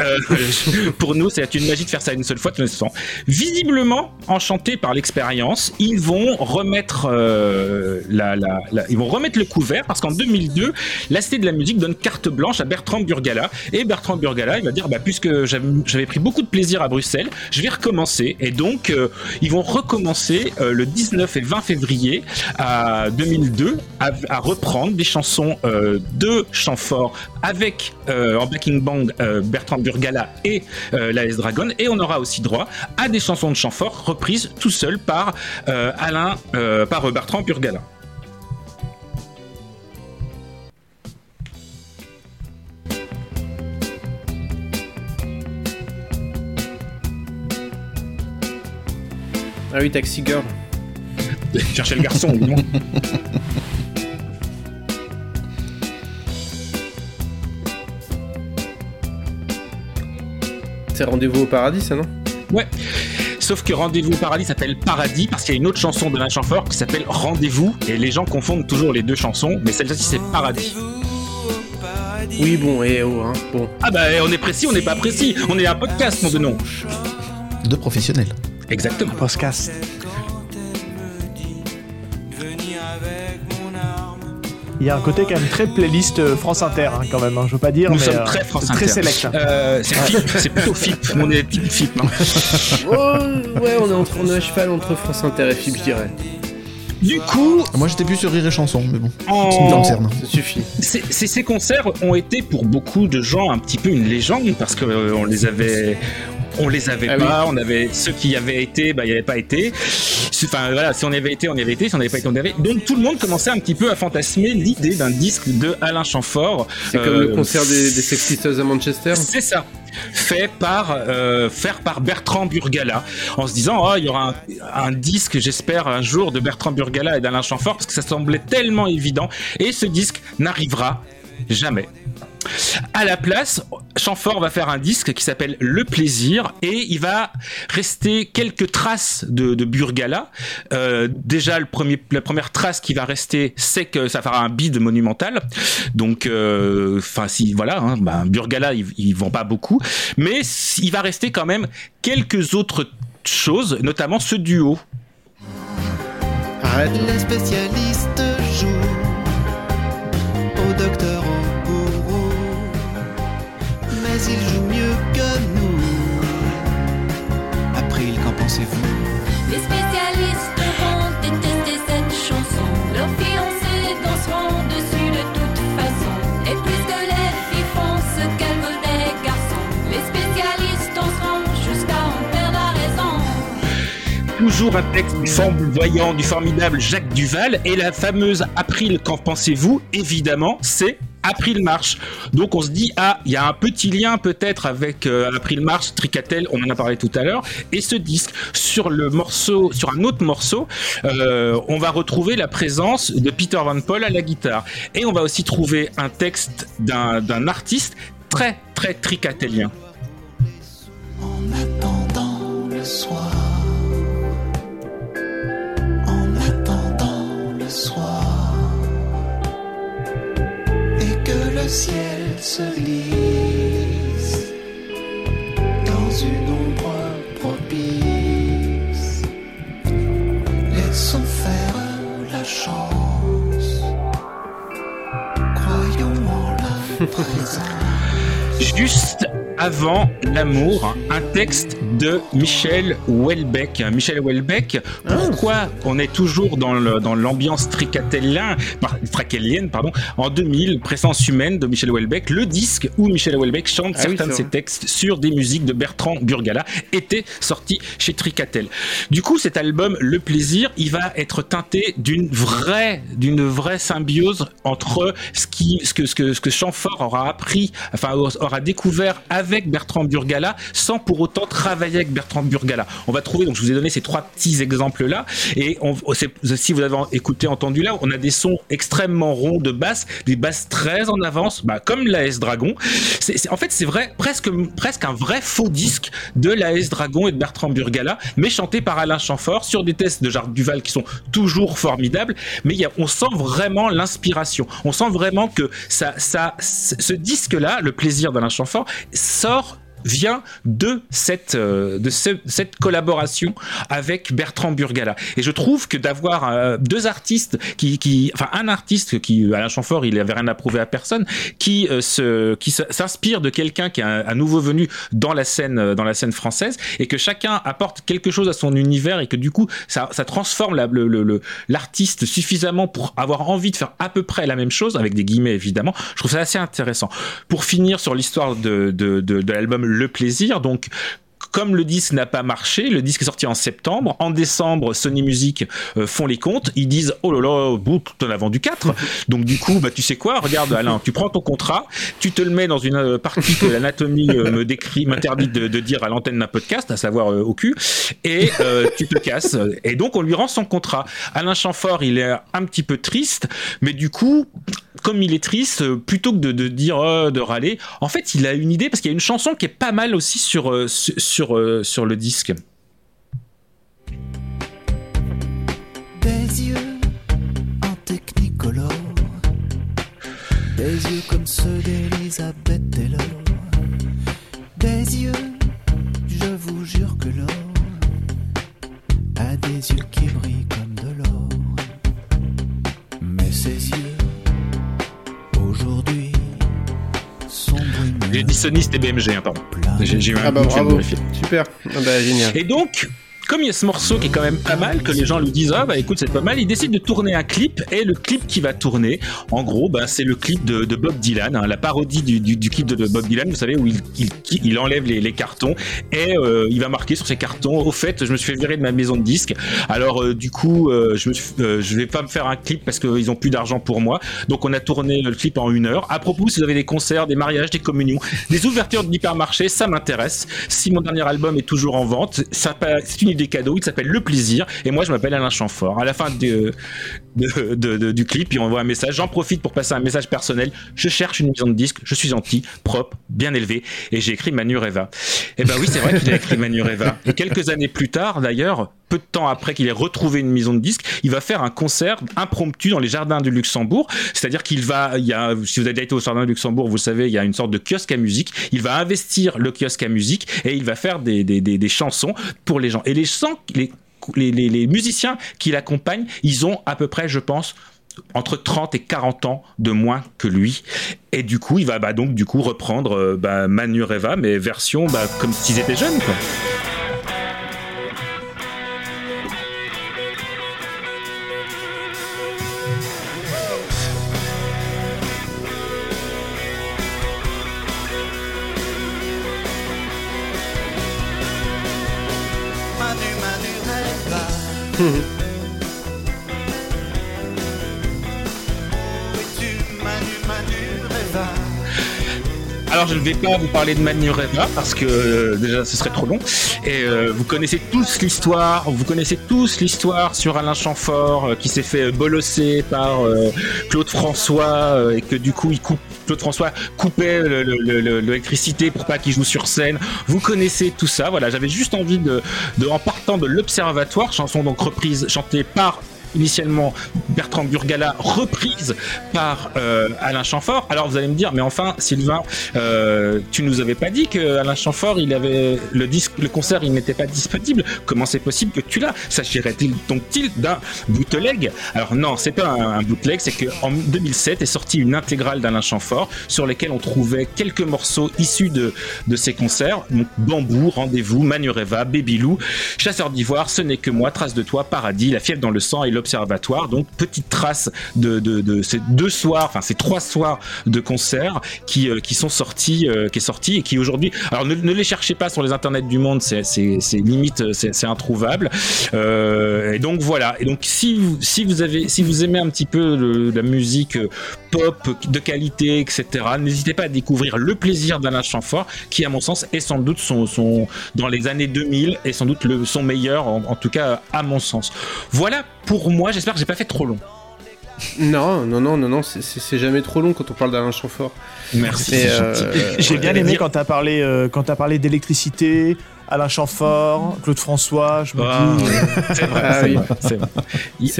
Euh, pour nous, c'est une magie de faire ça une seule fois de toute façon. Visiblement, enchantés par l'expérience, ils vont remettre euh, la, ils vont remettre le couvert parce qu'en 2002, la de la musique donne carte blanche à Bertrand Burgala et Bertrand Burgala, il va dire bah puisque j'avais pris beaucoup de plaisir à Bruxelles, je vais recommencer et donc euh, ils vont recommencer le 19 et 20 février à 2002 à, reprendre des chansons de Chamfort avec en backing band Bertrand Bertrand Burgala et euh, la S-Dragon. Et on aura aussi droit à des chansons de Chamfort reprises tout seul par euh, Alain, euh, par Bertrand Burgala. Ah oui, Taxi Girl. Chercher le garçon, non? C'est Rendez-vous au paradis, ça, non Ouais. Sauf que Rendez-vous au paradis s'appelle Paradis parce qu'il y a une autre chanson de Alain Chamfort qui s'appelle Rendez-vous et les gens confondent toujours les deux chansons, mais celle-ci c'est Paradis. Oui, bon, et oh, hein, bon. Ah bah on est précis, on n'est pas précis, on est un podcast, nom de nom. De professionnels. Exactement. Podcast. Il y a un côté quand même très playlist euh, France Inter, hein, quand même. hein, je veux pas dire, Nous mais sommes euh, très France très Inter. select. hein. Euh, c'est FIP, c'est plutôt FIP, on est FIP. hein. Oh, ouais, on est, entre, on est à cheval entre France Inter et FIP, je dirais. Du coup, Moi j'étais plus sur Rire et Chanson, mais bon. en- Ce qui me concerne. Ça suffit. Ces, ces- ces concerts ont été pour beaucoup de gens un petit peu une légende parce que euh, on les avait on les avait Ah pas, on avait ceux qui y avaient été, bah il y avait pas été. Enfin voilà, si on y avait été, on y avait été, si on n'avait pas été, on y avait. Donc tout le monde commençait un petit peu à fantasmer l'idée d'un disque de Alain Chamfort. C'est comme Euh, le concert des, des Sex Pistols à Manchester. C'est ça. Fait par, euh, faire par Bertrand Burgala, en se disant, oh, il y aura un, un disque, j'espère, un jour de Bertrand Burgala et d'Alain Chamfort, parce que ça semblait tellement évident. Et ce disque n'arrivera jamais. À la place, Chamfort va faire un disque qui s'appelle Le Plaisir et il va rester quelques traces de, Burgala. Euh, déjà, la première trace qui va rester, c'est que ça fera un bide monumental. Donc, euh, enfin, si voilà, hein, ben, Burgala, il, il vend pas beaucoup, mais il va rester quand même quelques autres choses, notamment ce duo. Toujours un texte du flamboyant, du formidable Jacques Duval et la fameuse April, qu'en pensez-vous? Évidemment, c'est April Marche. Donc on se dit ah, il y a un petit lien peut-être avec euh, April Marche, Tricatel, on en a parlé tout à l'heure, et ce disque sur le morceau, sur un autre morceau, euh, on va retrouver la présence de Peter Van Paul à la guitare, et on va aussi trouver un texte d'un artiste très très tricatélien. Le ciel se lise dans une ombre propice, laissons faire la chance, croyons en la présence. Juste avant l'amour, un texte de Michel Houellebecq. Michel Houellebecq, pourquoi on est toujours dans dans l'ambiance tricatellien, par- tracatelienne, pardon, en 2000, Présence humaine de Michel Houellebecq, le disque où Michel Houellebecq chante Ah oui, certains de ses textes sur des musiques de Bertrand Burgala était sorti chez Tricatel. Du coup, cet album, Le Plaisir, il va être teinté d'une vraie, d'une vraie symbiose entre ce qui, ce que, ce que, ce que Chamfort aura appris, enfin, aura découvert avec Bertrand Burgala, sans pour autant travailler avec Bertrand Burgala. On va trouver, donc je vous ai donné ces trois petits exemples-là, et on, si vous avez écouté, entendu là, on a des sons extrêmement ronds de basse, des basses très en avance, bah, comme la. C'est, c'est- en fait, c'est vrai, presque, presque un vrai faux disque de la S-Dragon et de Bertrand Burgala, mais chanté par Alain Chamfort sur des tests de Jacques Duval qui sont toujours formidables, mais y a- on sent vraiment l'inspiration. On sent vraiment que ça, ça, ce disque-là, le plaisir d'Alain Chamfort, sort vient de cette, euh, de ce- cette collaboration avec Bertrand Burgala. Et je trouve que d'avoir euh, deux artistes qui, qui, enfin un artiste qui, Alain Chamfort, il avait rien à prouver à personne, qui euh, se, qui s'inspire de quelqu'un qui est un, un nouveau venu dans la scène, dans la scène française, et que chacun apporte quelque chose à son univers et que du coup ça, ça transforme l'artiste suffisamment pour avoir envie de faire à peu près la même chose avec des guillemets évidemment. Je trouve ça assez intéressant. Pour finir sur l'histoire de, de, de, de l'album Le Plaisir, donc comme le disque n'a pas marché, le disque est sorti en septembre. En décembre, Sony Music euh, font les comptes. Ils disent Oh là là, bout, t'en as vendu 4. Donc, du coup, bah, tu sais quoi? Regarde, Alain, tu prends ton contrat, tu te le mets dans une euh, partie que l'anatomie euh, me décrit, m'interdit de, de dire à l'antenne d'un podcast, à savoir euh, au cul, et euh, tu te casses. Et donc, on lui rend son contrat. Alain Chamfort, il est un petit peu triste, mais du coup, comme il est triste, plutôt que de, de dire euh, de râler, en fait, il a une idée parce qu'il y a une chanson qui est pas mal aussi sur sur sur, euh, sur le disque. Des yeux en technicolore, des yeux comme ceux d'Elisabeth Taylor, des yeux, je vous jure que l'or a des yeux qui brillent comme de l'or, mais ces yeux, aujourd'hui, brumeux. J'ai dit Sony, c'était BMG, hein, pardon. J'ai eu un Ah bah bravo, vérifier. super. Ah bah génial. Et donc, comme il y a ce morceau qui est quand même pas mal, que les gens lui disent ah bah écoute c'est pas mal, il décide de tourner un clip et le clip qui va tourner, en gros bah, c'est le clip de, Bob Dylan, hein, la parodie du, clip de, Bob Dylan, vous savez où il, enlève les, cartons et euh, il va marquer sur ces cartons au fait je me suis fait virer de ma maison de disques, alors euh, du coup euh, je me vais pas me faire un clip parce qu'ils ont plus d'argent pour moi, donc on a tourné le clip en une heure. À propos si vous avez des concerts, des mariages, des communions, des ouvertures d'hypermarché, ça m'intéresse. Si mon dernier album est toujours en vente, c'est idée cadeau. Il s'appelle Le Plaisir. Et moi, je m'appelle Alain Chamfort. À la fin de, du clip, il envoie un message. J'en profite pour passer un message personnel. Je cherche une maison de disque. Je suis gentil, propre, bien élevé. Et j'ai écrit Manu Reva. Et ben oui, c'est vrai qu'il a écrit Manu Reva. Et quelques années plus tard, d'ailleurs, peu de temps après qu'il ait retrouvé une maison de disque, il va faire un concert impromptu dans les jardins du Luxembourg. C'est-à-dire qu'il va, si vous avez déjà été au jardin du Luxembourg, vous savez, il y a une sorte de kiosque à musique. Il va investir le kiosque à musique et il va faire des, des, des, des chansons pour les gens. Et les les, les, musiciens qui l'accompagnent, ils ont à peu près, je pense, entre 30 et 40 ans de moins que lui. Et du coup, il va bah, donc du coup reprendre euh, bah, Manu Reva, mais version bah, comme s'ils étaient jeunes. Hmm. vais pas vous parler de Manu Reva parce que euh, déjà ce serait trop long. Et euh, vous connaissez tous l'histoire, vous connaissez tous l'histoire sur Alain Chamfort euh, qui s'est fait bolosser par Claude François et que du coup il coupe Claude François coupait le- le- le- le- l'électricité pour pas qu'il joue sur scène. Vous connaissez tout ça. Voilà, j'avais juste envie de en partant de l'Observatoire, chanson donc reprise chantée par initialement Bertrand Burgala, reprise par euh, Alain Chamfort. Alors vous allez me dire, mais enfin Sylvain, euh, tu nous avais pas dit que Alain Chamfort, il avait le disque, le concert, il n'était pas disponible. Comment c'est possible que tu l'as? S'agirait-il donc-il d'un bootleg? Alors non, c'est pas un, bootleg, c'est que en 2007 est sortie une intégrale d'Alain Chamfort sur lesquels on trouvait quelques morceaux issus de de ces concerts. Donc Bambou, Rendez-vous, Manureva, Baby Lou, Chasseur d'ivoire, Ce n'est que moi, Trace de toi, Paradis, La fièvre dans le sang et l'Observatoire. Donc petite trace de, ces deux soirs, enfin ces trois soirs de concerts qui, euh, qui sont sortis, euh, qui est sorti et qui aujourd'hui. Alors ne, les cherchez pas sur les internets du monde, c'est limite, c'est c'est introuvable. Euh, et donc voilà. Et donc si vous si vous avez si vous aimez un petit peu la musique euh, pop de qualité, etc. N'hésitez pas à découvrir le plaisir d'Alain Chamfort, qui à mon sens est sans doute son, son dans les années 2000 est sans doute le, son meilleur, en, en tout cas à mon sens. Voilà pour moi. J'espère que j'ai pas fait trop long. Non, non, non, non, non, c'est- jamais trop long quand on parle d'Alain Chamfort. Merci. Euh. J'ai bien aimé dire- quand t'as parlé, euh, quand t'as parlé d'électricité, Alain Chamfort, Claude François. Je me Ah, dis, c'est vrai, Ah oui. vrai, c'est vrai. Il-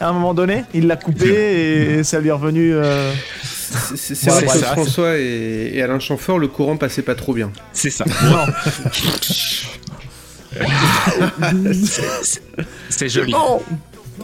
à un moment donné, il l'a coupé et ça lui est revenu. euh, C'est- vrai que François et, et Alain Chamfort, le courant passait pas trop bien. C'est ça. c'est- joli.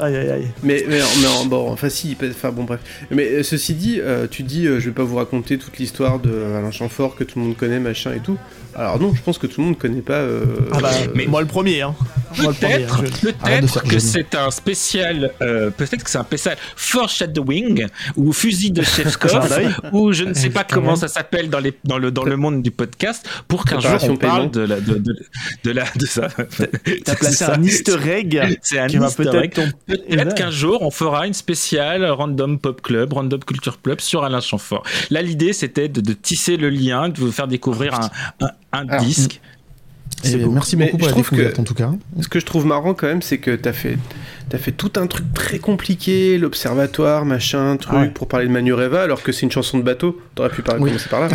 Aïe aïe aïe. Mais, mais, mais bon, enfin si, enfin bon bref. Mais euh, ceci dit, euh, tu dis, euh, je vais pas vous raconter toute l'histoire de Alain Chamfort que tout le monde connaît, machin et tout. Alors non, je pense que tout le monde connaît pas. euh, Ah bah, euh, moi le premier, hein. Moi le premier. Peut-être, hein, je- de peut-être que c'est un spécial, euh, peut-être que c'est un spécial foreshadowing ou fusil de Chefkov ou je ne sais pas comment ça s'appelle dans les dans le dans le monde du podcast pour qu'un jour on parle de la de, de, de la de ça. T'as placé C'est ça. un easter egg C'est un easter peut-être egg. Peut-être qu'un jour on fera une spéciale Random Pop Club, Random Culture Club sur Alain Chamfort. Là, l'idée c'était de, de tisser le lien, de vous faire découvrir un, un, un Alors, disque. Et beau. merci Mais beaucoup pour la que- découverte en tout cas. Ce que je trouve marrant quand même, c'est que t'as fait, t'as fait tout un truc très compliqué, l'observatoire, machin, truc, Ah ouais. pour parler de Manureva, alors que c'est une chanson de bateau. T'aurais pu parler Oui. commencer par là.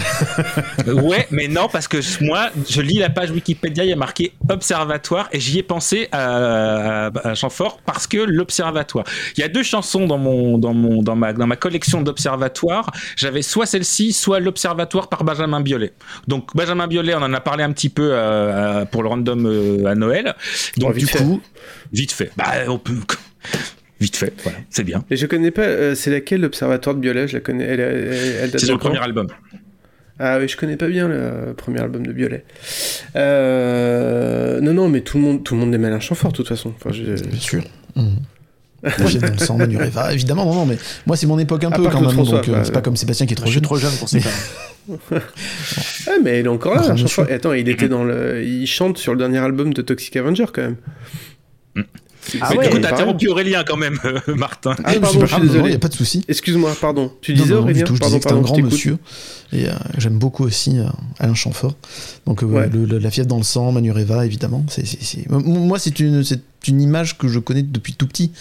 Ouais, mais non, parce que moi, je lis la page Wikipédia, il y a marqué Observatoire, et j'y ai pensé à, à, à Chamfort parce que l'Observatoire. Il y a deux chansons dans mon, dans mon, dans ma, dans ma collection d'Observatoire. J'avais soit celle-ci, soit l'Observatoire par Benjamin Biolay. Donc Benjamin Biolay, on en a parlé un petit peu euh, pour le random euh, à Noël. Donc Oh, du fait. Vite fait. Bah, on peut. Vite fait, voilà, c'est bien. Et je connais pas, euh, c'est laquelle l'observatoire de Biolay Je la connais. Elle, elle, elle date C'est sur le premier album. Ah oui, je connais pas bien le premier album de Biolay. Euh, non, non, mais tout le monde, tout le monde aime Alain Chamfort, de toute façon. Enfin, je- Bien sûr. Fièvre dans le sang, Manureva, évidemment, non, non, mais moi c'est mon époque un À peu quand même, François, donc euh, c'est pas comme Sébastien qui est Je trop suis jeune. trop jeune pour ces Ah, mais il est encore là, Alain Chamfort. monsieur. Et attends, il était dans le, il chante sur le dernier album de Toxic Avenger quand même. Ah mais ouais, du coup, t'as paraît. interrompu Aurélien quand même, euh, Martin. Ah, c'est pardon, pas je suis désolé. il y a pas de souci. Excuse-moi, pardon. Tu disais non, non, Aurélien tout, je Pardon, disais que c'était un grand monsieur. Et euh, j'aime beaucoup aussi euh, Alain Chamfort. Donc euh, Ouais. le- le- la fièvre dans le sang, Manureva, évidemment. C'est, c'est, c'est- Moi, c'est une, c'est une image que je connais depuis tout petit.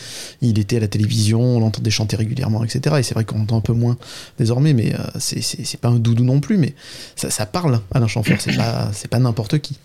Il était à la télévision, on l'entendait chanter régulièrement, etc. Et c'est vrai qu'on entend un peu moins désormais, mais euh, c'est, c'est, c'est pas un doudou non plus, mais ça, ça parle, Alain Chamfort. C'est pas, c'est pas n'importe qui.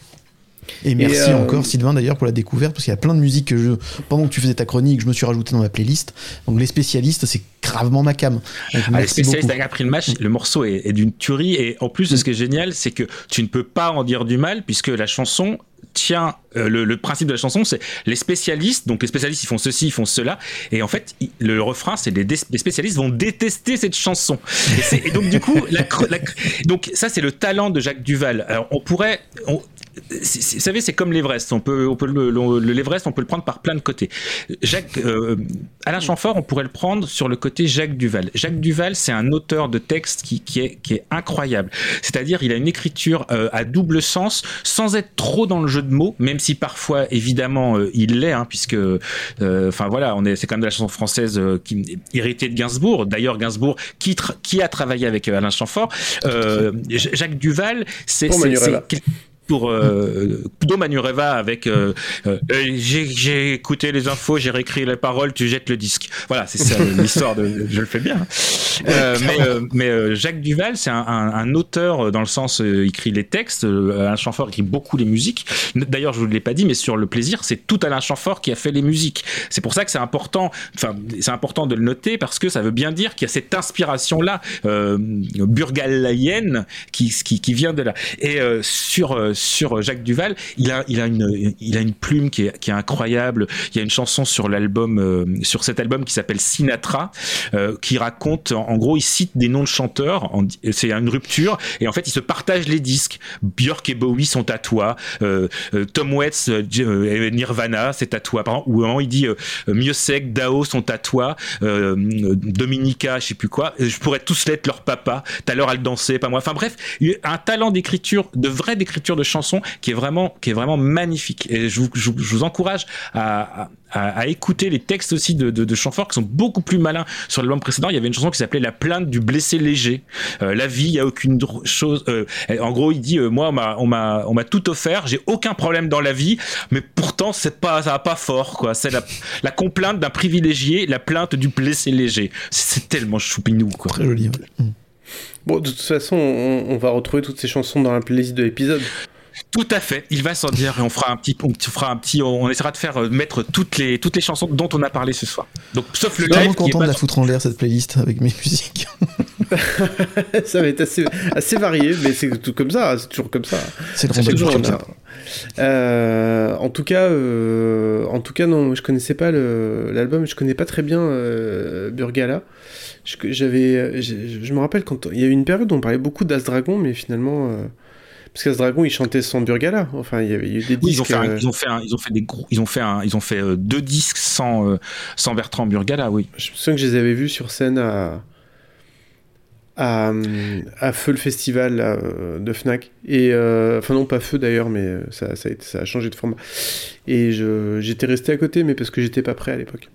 Et merci euh, encore Sylvain d'ailleurs pour la découverte parce qu'il y a plein de musiques que je pendant que tu faisais ta chronique je me suis rajouté dans ma playlist. Donc les spécialistes c'est gravement ma cam Ah, les spécialistes a appris le match, le morceau est, est d'une tuerie et en plus ce qui est génial c'est que tu ne peux pas en dire du mal puisque la chanson tient euh, le, le principe de la chanson c'est les spécialistes donc les spécialistes ils font ceci ils font cela et en fait il- le refrain c'est les, spécialistes vont détester cette chanson et, donc du coup la, la donc ça c'est le talent de Jacques Duval alors on pourrait on- vous savez, c'est comme l'Everest. On peut, on peut le, le- le- l'Everest, on peut le prendre par plein de côtés. Jacques, euh, Alain Chamfort, on pourrait le prendre sur le côté Jacques Duval. Jacques Duval, c'est un auteur de texte qui, qui est, qui est incroyable. C'est-à-dire, il a une écriture euh, à double sens, sans être trop dans le jeu de mots, même si parfois, évidemment, euh, il l'est, hein, puisque, euh, enfin voilà, on est, c'est quand même de la chanson française qui héritée de Gainsbourg. D'ailleurs, Gainsbourg, qui, a travaillé avec Alain Chamfort, Jacques Duval, c'est, pour euh, Manureva avec euh, euh, Euh, j'ai, écouté les infos, j'ai réécrit les paroles, tu jettes le disque. Voilà, c'est ça l'histoire de. Je le fais bien. hein. Mais mais Jacques Duval, c'est un, un, un auteur dans le sens il écrit les textes. Alain Chamfort écrit beaucoup les musiques. D'ailleurs, je vous l'ai pas dit, mais sur le plaisir, c'est tout Alain Chamfort qui a fait les musiques. C'est pour ça que c'est important. Enfin, c'est important de le noter parce que ça veut bien dire qu'il y a cette inspiration là, burgalaïenne, qui, qui qui vient de là. Et sur sur Jacques Duval, il a il a une il a une plume qui est qui est incroyable. Il y a une chanson sur l'album euh, sur cet album qui s'appelle Sinatra euh, qui raconte en, gros il cite des noms de chanteurs c'est une rupture et en fait ils se partagent les disques. Björk et Bowie sont à toi euh, euh, Tom Waits euh, euh, et Nirvana c'est à toi. Par exemple, il dit euh, Miosek Dao sont à toi euh, Dominica je sais plus quoi. Je pourrais tous l'être leur papa. Tout à l'heure elle dansait pas moi. Enfin bref un talent d'écriture de vraie d'écriture de chansons qui est vraiment qui est vraiment magnifique. Et je vous, je vous- je vous encourage à, à, à écouter les textes aussi de, de, de Chamfort qui sont beaucoup plus malins sur l'album précédent. Il y avait une chanson qui s'appelait La plainte du blessé léger. Euh, la vie il y a aucune chose euh, en gros il dit euh, moi on m'a on m'a on m'a tout offert j'ai aucun problème dans la vie mais pourtant c'est pas ça va pas fort quoi. C'est la, la complainte d'un privilégié la plainte du blessé léger. C'est tellement choupinou quoi. Très joli Bon, de toute façon, on, on va retrouver toutes ces chansons dans la playlist de l'épisode. Tout à fait. Il va s'en dire et on fera un petit, on fera un petit, on essaiera de faire euh, mettre toutes les toutes les chansons dont on a parlé ce soir. Donc sauf je le suis vraiment content de la foutre en l'air cette playlist avec mes musiques ça va être assez, assez varié, mais c'est tout comme ça, c'est toujours comme ça. C'est toujours comme ça. ça. Euh, en tout cas, euh, en tout cas, non, je connaissais pas l'album, je connais pas très bien euh, Burgala. Je- J'avais, je, je me rappelle quand il y a eu une période où on parlait beaucoup d'As Dragon, mais finalement, parce qu'As Dragon, il chantait sans Burgala. Enfin, il y avait il y a eu des Oui, ils ont disques. fait, un- ils ont fait, un- ils ont fait des gros, ils ont fait, un- ils ont fait euh, deux disques sans, euh, sans Bertrand Burgala, oui. Je me souviens que je les avais vus sur scène à, à, à Feu le festival euh, de Fnac. Et, euh, enfin, non, pas Feu d'ailleurs, mais ça, ça, a été- ça a changé de format. Et je- j'étais resté à côté, mais parce que j'étais pas prêt à l'époque.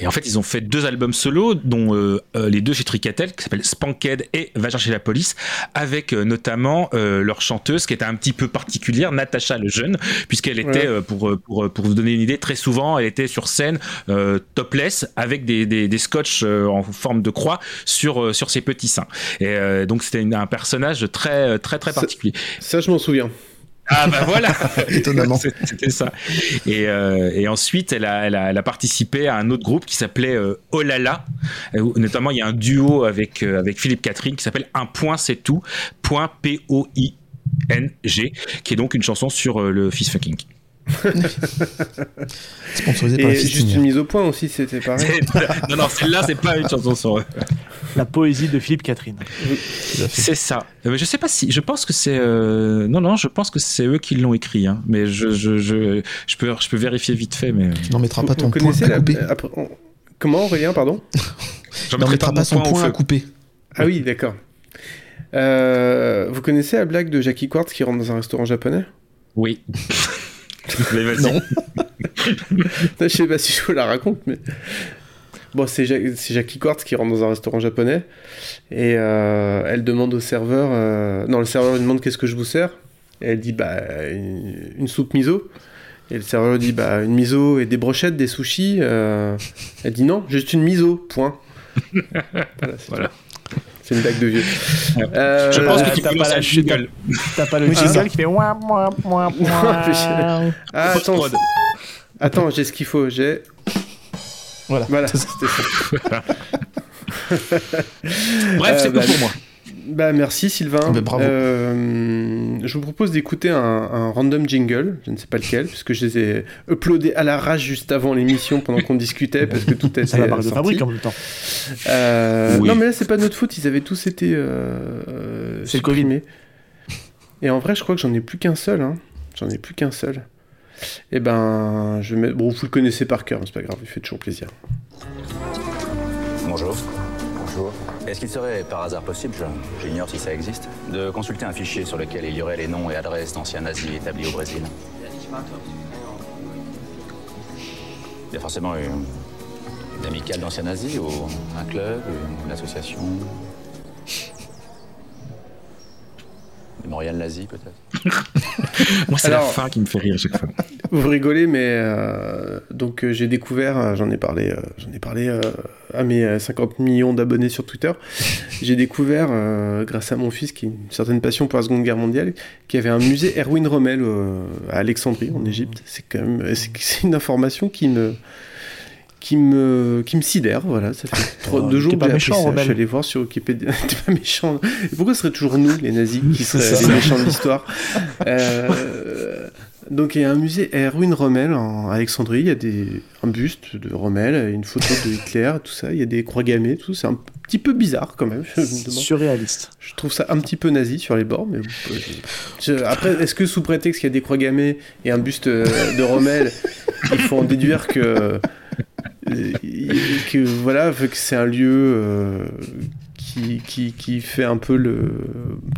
Et en fait, ils ont fait deux albums solo, dont euh, euh, les deux chez Tricatel, qui s'appellent Spanked et Va chercher la police, avec euh, notamment leur chanteuse qui était un petit peu particulière, Natacha le jeune, puisqu'elle était, Ouais. pour, pour, pour vous donner une idée, très souvent, elle était sur scène topless avec des, des, des scotch en forme de croix sur, sur ses petits seins. Et donc, c'était un personnage très, très, très particulier. Ça, je m'en souviens. Ah bah voilà Étonnamment. C'était ça. Et, euh, et ensuite, elle a, elle, a, elle a participé à un autre groupe qui s'appelait euh, là. Euh, où Notamment, il y a un duo avec, euh, avec Philippe Catherine qui s'appelle Un point c'est tout. Point P-O-I-N-G. Qui est donc une chanson sur le fist fucking. Sponsorisé par Et la juste une mise au point aussi, c'était pareil. non, non, celle-là, c'est pas une chanson sur eux. La poésie de Philippe Catherine. C'est ça. Euh, mais je sais pas si. Je pense que c'est. euh, Non, non, je pense que c'est eux qui l'ont écrit. hein. Mais je, je, je, je, peux, je peux vérifier vite fait. Mais... Tu n'en mettras pas Vous ton point connaissez à la... couper. après, on- Comment, Aurélien, pardon Tu n'en mettrai mettras pas son point à couper. Ah oui, d'accord. Euh, vous connaissez la blague de Jackie Quartz qui rentre dans un restaurant japonais? Oui. Non. Je sais pas si je vous la raconte, mais. Bon, c'est Ja- c'est Jackie Quartz qui rentre dans un restaurant japonais et euh, elle demande au serveur. euh, Non, le serveur lui demande qu'est-ce que je vous sers Et elle dit bah une, une soupe miso. Et le serveur lui dit bah une miso et des brochettes, des sushis. euh, Elle dit non, juste une miso, point. voilà, c'est une blague de vieux. Euh, Je pense Euh, que tu t'as pas la jingle. T'as pas le c'est jingle qui fait ouin, ouin, ouin, ouin. Ah, attends, attends, j'ai ce qu'il faut. J'ai. Voilà. Voilà, c'était ça. Bref, Euh, c'est bah, tout pour moi. Bah merci Sylvain. Ah, bah, bravo. Euh, je vous propose d'écouter un, un random jingle, je ne sais pas lequel, puisque je les ai uploadés à l'arrache juste avant l'émission pendant qu'on discutait, parce que tout était C'est la marque de fabrique en même temps. Euh, Oui. Non mais là c'est pas notre faute, ils avaient tous été euh, C'est le Covid. Et en vrai je crois que j'en ai plus qu'un seul. Hein. J'en ai plus qu'un seul. Et ben je vais mettre... Bon vous le connaissez par cœur, mais c'est pas grave, il fait toujours plaisir. Bonjour. Est-ce qu'il serait par hasard possible, j'ignore si ça existe, de consulter un fichier sur lequel il y aurait les noms et adresses d'anciens nazis établis au Brésil? Il y a forcément une, une amicale d'anciens nazis ou un club, une association? Mémorial nazi peut-être Moi, c'est la fin qui me fait rire à chaque fois. Vous rigolez, mais euh, donc euh, j'ai découvert, euh, j'en ai parlé, euh, j'en ai parlé euh, à mes euh, 50 millions d'abonnés sur Twitter. j'ai découvert, euh, grâce à mon fils qui a une certaine passion pour la Seconde Guerre mondiale, qu'il y avait un musée Erwin Rommel euh, à Alexandrie en Égypte. C'est quand même, c'est c'est une information qui me qui me qui me sidère voilà ça fait trois, Oh, deux jours que j'ai méchant, ça. Je suis allé voir sur Wikipédia t'es pas méchant pourquoi ce serait toujours nous les nazis qui seraient les méchants de l'histoire Euh, donc il y a un musée Erwin Rommel en Alexandrie, il y a des, un buste de Rommel, une photo de Hitler, tout ça, il y a des croix gammées, tout, c'est un petit peu bizarre quand même. Je, me. Surréaliste. Je trouve ça un petit peu nazi sur les bords, mais je- après, est-ce que sous prétexte qu'il y a des croix gammées et un buste euh, de Rommel, il faut en déduire que euh, que voilà, que c'est un lieu euh, qui, qui, qui fait un peu le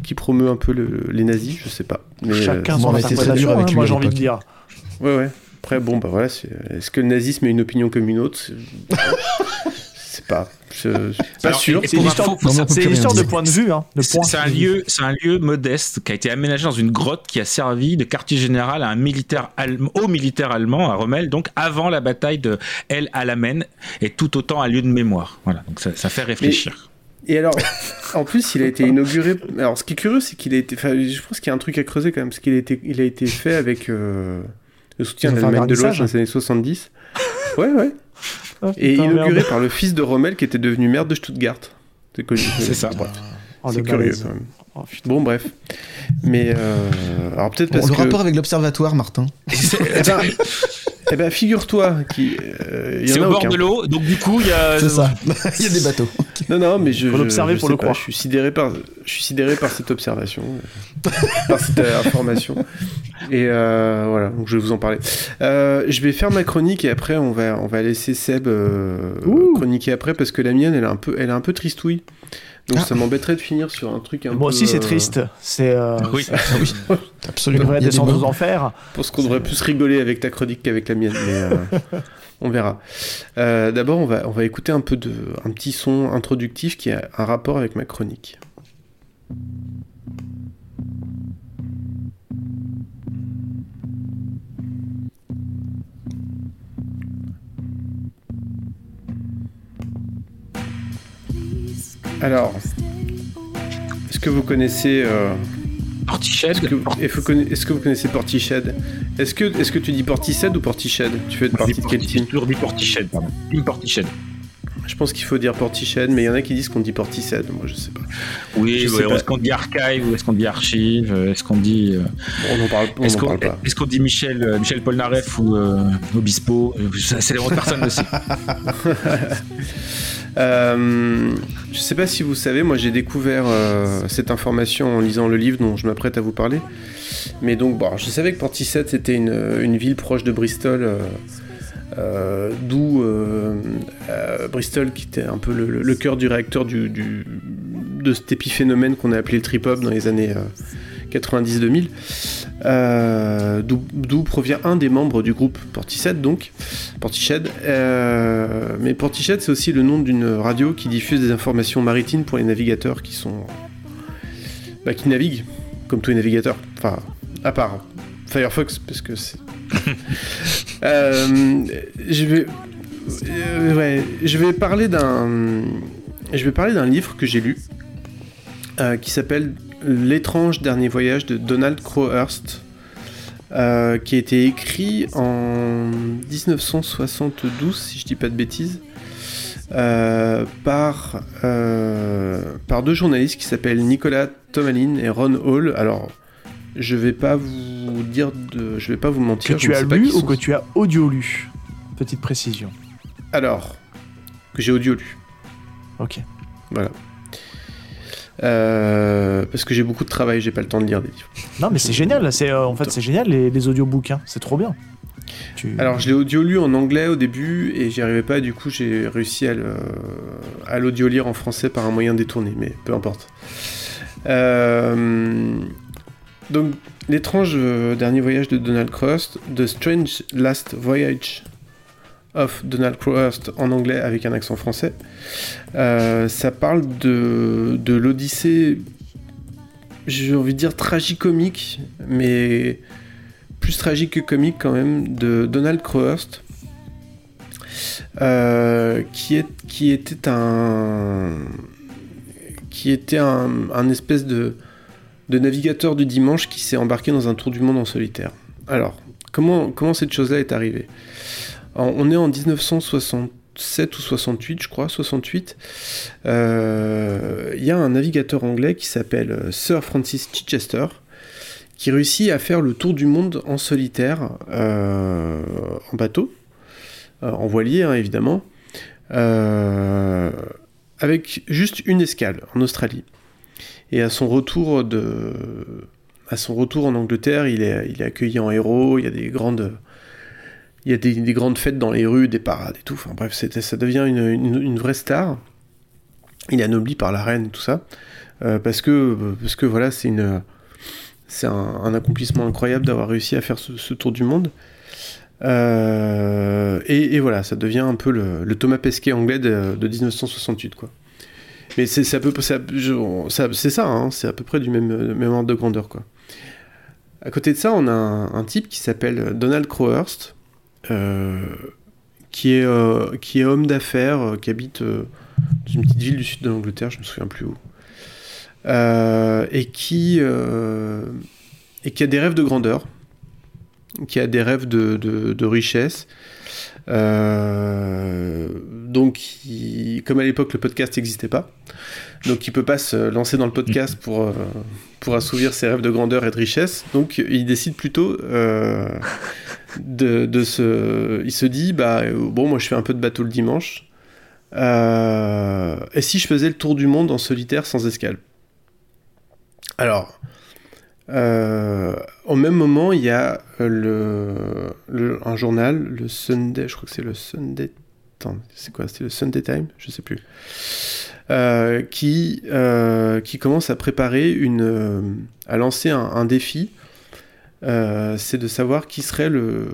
qui promeut un peu le- les nazis, je sais pas. Mais, Chacun euh, son on a été très dur interprétation, avec hein, lui moi j'ai envie de dire. Ouais, ouais. Après, bon, bah voilà, est-ce que le nazisme est une opinion comme une autre? C'est pas. Je, je suis pas Alors, sûr. C'est une histoire, de point de vue. Hein, C'est un lieu, c'est un lieu modeste qui a été aménagé dans une grotte qui a servi de quartier général à un militaire allemand, au militaire allemand à Rommel, donc avant la bataille de El Alamein, et tout autant un lieu de mémoire. Voilà, donc ça, ça fait réfléchir. Et alors, en plus, il a été inauguré. Alors, ce qui est curieux, c'est qu'il a été. Enfin, je pense qu'il y a un truc à creuser quand même, parce qu'il a été, il a été fait avec euh, le soutien de l'Allemagne de l'Ouest dans les années 70. Ouais, ouais. Ah, Et inauguré merde. par le fils de Rommel qui était devenu maire de Stuttgart. C'est connu. C'est ça. Bref. Oh, c'est curieux malaise. quand même. Oh, bon, bref. Mais euh, alors peut-être Bon, parce le que. rapport avec l'observatoire, Martin. Eh ben, eh ben, figure-toi qu'il euh, y en a au bord aucun. de l'eau, donc du coup, il y a. C'est ça. Il y a des bateaux. Non, non, mais je. Faut je- l'observer je pour le pas, croire. Je suis sidéré par, je suis sidéré par cette observation, euh, par cette information. Et euh, voilà, donc je vais vous en parler. Euh, je vais faire ma chronique et après on va, on va laisser Seb euh, chroniquer après parce que la mienne, elle est un peu, elle est un peu tristouille. Donc Ah. ça m'embêterait de finir sur un truc un peu. Moi aussi, c'est euh, triste. C'est. euh, Oui. Absolument. On devrait Il y a des descendre aux enfers. Je pense qu'on devrait plus rigoler avec ta chronique qu'avec la mienne, mais euh, on verra. Euh, D'abord, on va, on va écouter un peu de, un petit son introductif qui a un rapport avec ma chronique. Alors, est-ce que vous connaissez euh, Portiched est-ce que, vous conna- est-ce que vous connaissez Portiched? Est-ce que, est-ce que tu dis Portiched ou Portiched? Tu fais partie de quel team? toujours dit Portiched, pardon. Team Portiched. Je pense qu'il faut dire Portiched, mais il y en a qui disent qu'on dit Portiched. Moi, je sais pas. Oui, ouais, pas. est-ce qu'on dit archive ou est-ce qu'on dit archive euh, Est-ce qu'on dit. euh, On n'en parle, on Est-ce en qu'on parle pas. est-ce qu'on dit Michel, euh, Michel Polnareff ou euh, Obispo? C'est les autres personnes aussi. Euh, je sais pas si vous savez, moi j'ai découvert euh, cette information en lisant le livre dont je m'apprête à vous parler. Mais donc, bon, je savais que Portishead c'était une, ville proche de Bristol, euh, d'où Bristol qui était un peu le, cœur du réacteur du- de cet épiphénomène qu'on a appelé le trip-hop dans les années euh, 90-2000. Euh, d'où provient un des membres du groupe Portishead, donc Portishead. Euh, mais Portishead, c'est aussi le nom d'une radio qui diffuse des informations maritimes pour les navigateurs qui sont bah, qui naviguent comme tous les navigateurs. Enfin, à part Firefox, parce que c'est. Euh, je vais, ouais, je vais parler d'un, je vais parler d'un livre que j'ai lu qui s'appelle L'étrange dernier voyage de Donald Crowhurst, euh, qui a été écrit en 1972, si je dis pas de bêtises, euh, par, euh, par deux journalistes qui s'appellent Nicolas Tomalin et Ron Hall. Alors, je vais pas vous dire de, je vais pas vous Que mentir. je tu as lu ou que tu as audio lu? Petite précision. Alors, que j'ai audio lu. Ok. Voilà. Euh, parce que j'ai beaucoup de travail, j'ai pas le temps de lire des livres. Non, mais c'est génial. C'est euh, en fait c'est génial les, les audiobooks. hein. C'est trop bien. Tu- Alors, je l'ai audio lu en anglais au début et j'y arrivais pas, du coup, j'ai réussi à l'audio lire en français par un moyen détourné, mais peu importe. Euh, donc, l'étrange dernier voyage de Donald Crust, The Strange Last Voyage of Donald Crust en anglais avec un accent français. Euh, ça parle de, de l'Odyssée, j'ai envie de dire tragicomique, mais plus tragique que comique quand même, de Donald Crowhurst, euh, qui, est, qui était un qui était un, un espèce de, de navigateur du dimanche qui s'est embarqué dans un tour du monde en solitaire. Alors, comment, comment cette chose-là est arrivée? On est en 1967 ou 68, je crois, 68. Euh, Il y a un navigateur anglais qui s'appelle euh, Sir Francis Chichester, qui réussit à faire le tour du monde en solitaire, euh, en bateau, en voilier hein, évidemment, avec juste une escale en Australie. Et à son retour de, à son retour en Angleterre, il est, il est accueilli en héros. Il y a des grandes, il y a des, des grandes fêtes dans les rues, des parades et tout. Enfin bref, ça devient une, vraie star. Il est anobli par la reine et tout ça, euh, parce que, parce que voilà, c'est une c'est un, accomplissement incroyable d'avoir réussi à faire ce, tour du monde. Euh, et, voilà, ça devient un peu le, Thomas Pesquet anglais de, de 1968, quoi. Mais c'est à peu près c'est ça, hein, c'est à peu près du même, même ordre de grandeur, quoi. À côté de ça, on a un, type qui s'appelle Donald Crowhurst, qui, est, euh, qui est homme d'affaires, euh, qui habite euh, dans une petite ville du sud de l'Angleterre, je me souviens plus où. Euh, et qui euh, et qui a des rêves de grandeur, qui a des rêves de, de- richesse, Euh, donc, comme à l'époque, le podcast n'existait pas. Donc, il peut pas se lancer dans le podcast pour, euh, pour assouvir ses rêves de grandeur et de richesse. Donc, il décide plutôt euh, Il se dit bah, euh, bon, moi, je fais un peu de bateau le dimanche. Euh, et si je faisais le tour du monde en solitaire sans escale Alors, euh, au même moment, il y a un journal, le Sunday, je crois que c'est le Sunday. C'est quoi C'était le Sunday Time Je sais plus. Qui, qui commence à préparer une. à lancer un défi. Euh, c'est de savoir qui serait le.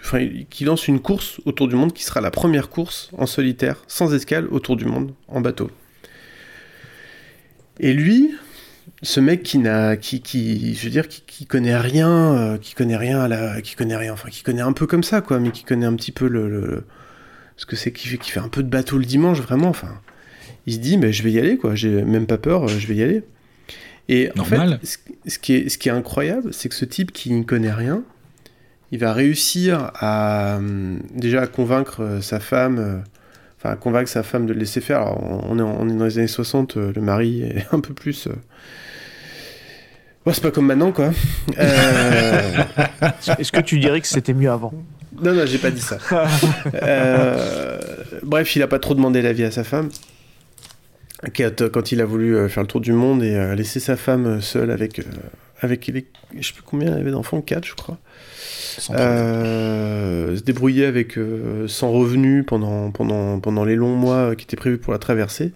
Enfin, qui lance une course autour du monde qui sera la première course en solitaire, sans escale, autour du monde, en bateau. Et lui, ce mec qui n'a, qui, je veux dire, qui, connaît rien, euh, qui connaît rien la, qui connaît rien, enfin, qui connaît un peu comme ça, quoi, mais qui connaît un petit peu le, ce que c'est qui fait, qui fait un peu de bateau le dimanche, vraiment, enfin, il se dit, mais je vais y aller, quoi, j'ai même pas peur, euh, je vais y aller. Et en fait, ce, ce qui est, ce qui est incroyable, c'est que ce type qui ne connaît rien, il va réussir à hum, déjà à convaincre euh, sa femme, euh, enfin à convaincre sa femme de le laisser faire. Alors, on, est, en- on est dans les années 60, euh, le mari est un peu plus. ouais, c'est pas comme maintenant, quoi. Euh, Est-ce que tu dirais que c'était mieux avant? Non, non, j'ai pas dit ça. Euh, bref, il a pas trop demandé l'avis à sa femme. Quand, quand il a voulu euh, faire le tour du monde et euh, laisser sa femme euh, seule avec, euh, avec les, je sais plus combien elle avait d'enfants, 4 je crois. Euh, se débrouiller avec euh, sans revenu pendant, pendant, pendant les longs mois euh, qui étaient prévus pour la traversée.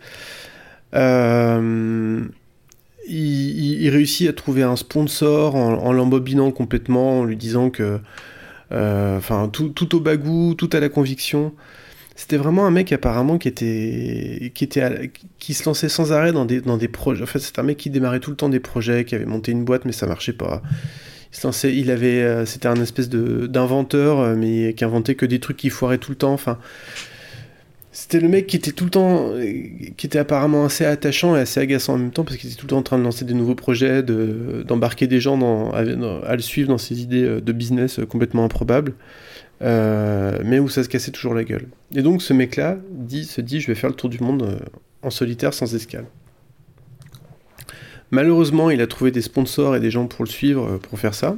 Euh, il, il- il réussit à trouver un sponsor en, en l'embobinant complètement, en lui disant que, euh, enfin, tout, tout au bagou, tout à la conviction. C'était vraiment un mec apparemment qui était, qui était, qui se lançait sans arrêt dans des, dans des projets. En fait, c'est un mec qui démarrait tout le temps des projets, qui avait monté une boîte mais ça marchait pas. Il se lançait, il avait, euh, c'était un espèce de d'inventeur euh, mais qui inventait que des trucs qui foiraient tout le temps. Enfin, c'était le mec qui était tout le temps, qui était apparemment assez attachant et assez agaçant en même temps parce qu'il était tout le temps en train de lancer des nouveaux projets, de d'embarquer des gens dans, à, à le suivre dans ses idées euh, de business complètement improbables, euh, mais où ça se cassait toujours la gueule. Et donc ce mec-là dit, se dit, je vais faire le tour du monde euh, en solitaire sans escale. Malheureusement, il a trouvé des sponsors et des gens pour le suivre euh, pour faire ça.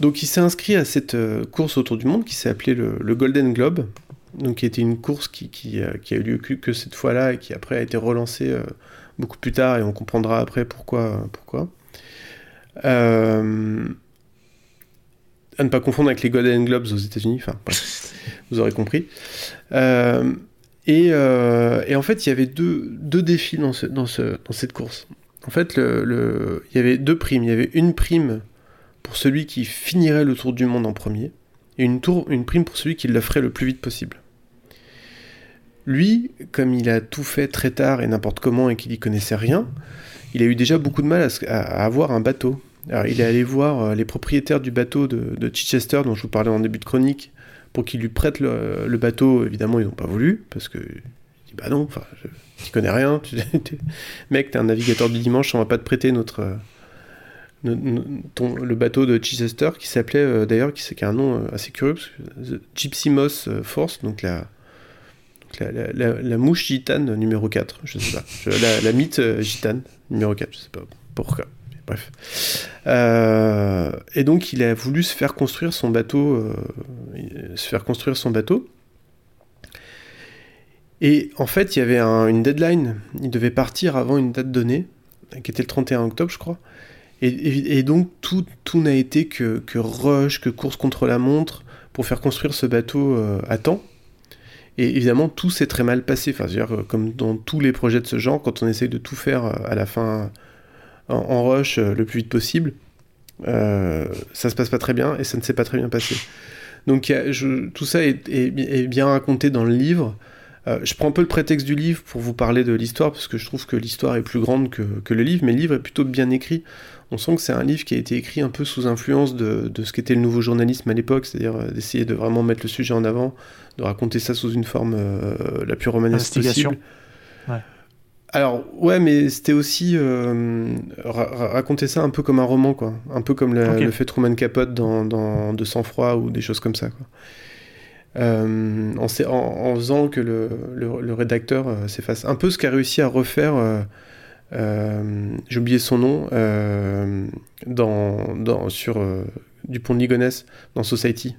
Donc il s'est inscrit à cette course autour du monde qui s'est appelée le, Golden Globe, donc qui était une course qui, a eu lieu que, cette fois-là et qui après a été relancée beaucoup plus tard et on comprendra après pourquoi. pourquoi. Euh, à ne pas confondre avec les Golden Globes aux États-Unis, enfin bref, vous aurez compris. Euh, et, euh, et en fait, il y avait deux, deux défis dans, ce, dans, ce, dans cette course. En fait, le, le- il y avait deux primes. Il y avait une prime pour celui qui finirait le tour du monde en premier, et une, tour, une prime pour celui qui le ferait le plus vite possible. Lui, comme il a tout fait très tard et n'importe comment et qu'il y connaissait rien, il a eu déjà beaucoup de mal à avoir un bateau. Alors, il est allé voir euh, les propriétaires du bateau de, Chichester, dont je vous parlais en début de chronique, pour qu'ils lui prêtent le, bateau. Évidemment, ils n'ont pas voulu, parce que dit bah non, tu connais rien, tu, mec, t'es un navigateur du dimanche, on va pas te prêter notre, euh, le bateau de Chichester, qui s'appelait euh, d'ailleurs, qui, qui a un nom assez curieux, parce que The Gypsy Moss Force, donc la, la, mouche gitane numéro 4, je sais pas, la, mythe gitane numéro 4, je sais pas pourquoi. Bref. Euh, et donc il a voulu se faire construire son bateau, euh, se faire construire son bateau. Et en fait, il y avait un- une deadline. Il devait partir avant une date donnée, qui était le 31 octobre, je crois. Et, donc, tout, tout n'a été que, rush, que course contre la montre pour faire construire ce bateau euh, à temps. Et évidemment, tout s'est très mal passé. Enfin, dire, comme dans tous les projets de ce genre, quand on essaye de tout faire à la fin en, rush euh, le plus vite possible, euh, ça se passe pas très bien et ça ne s'est pas très bien passé. Donc tout ça est, bien raconté dans le livre. Euh, je prends un peu le prétexte du livre pour vous parler de l'histoire, parce que je trouve que l'histoire est plus grande que, le livre, mais le livre est plutôt bien écrit. On sent que c'est un livre qui a été écrit un peu sous influence de, ce qu'était le nouveau journalisme à l'époque, c'est-à-dire d'essayer de vraiment mettre le sujet en avant, de raconter ça sous une forme la plus romanesque possible. Alors, ouais, mais c'était aussi euh, ra- ra- raconter ça un peu comme un roman, quoi. Un peu comme le, fait Truman Capote dans, dans De sang-froid ou des choses comme ça, quoi. Euh, en, s'est- en- en faisant que le, le- le rédacteur euh, s'efface. Un peu ce qu'a réussi à refaire, j'ai oublié son nom, dans, dans, sur Dupont de Ligonnès, dans Society.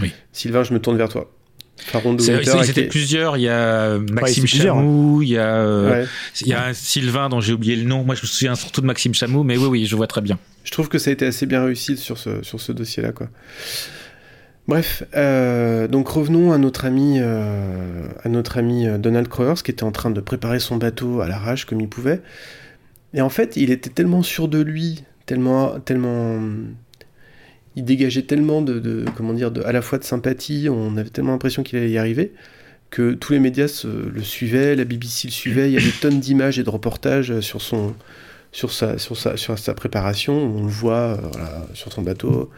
Oui. Sylvain, je me tourne vers toi. Qui- plusieurs. Il y a Maxime plusieurs, Chamou, il y a, euh, Ouais. il y a un Sylvain dont j'ai oublié le nom. Moi, je me souviens surtout de Maxime Chamou, mais oui, oui, je vois très bien. Je trouve que ça a été assez bien réussi sur ce, sur ce dossier-là, quoi. Bref, euh, donc revenons à notre ami, euh, à notre ami Donald Crowers qui était en train de préparer son bateau à l'arrache comme il pouvait. Et en fait, il était tellement sûr de lui, tellement, tellement, il dégageait tellement de, de- comment dire, de, à la fois de sympathie, on avait tellement l'impression qu'il allait y arriver que tous les médias se- le suivaient, la BBC le suivait, il y a des tonnes d'images et de reportages sur son, sur sa, sur sa, sur sa préparation, on le voit euh, voilà, sur son bateau.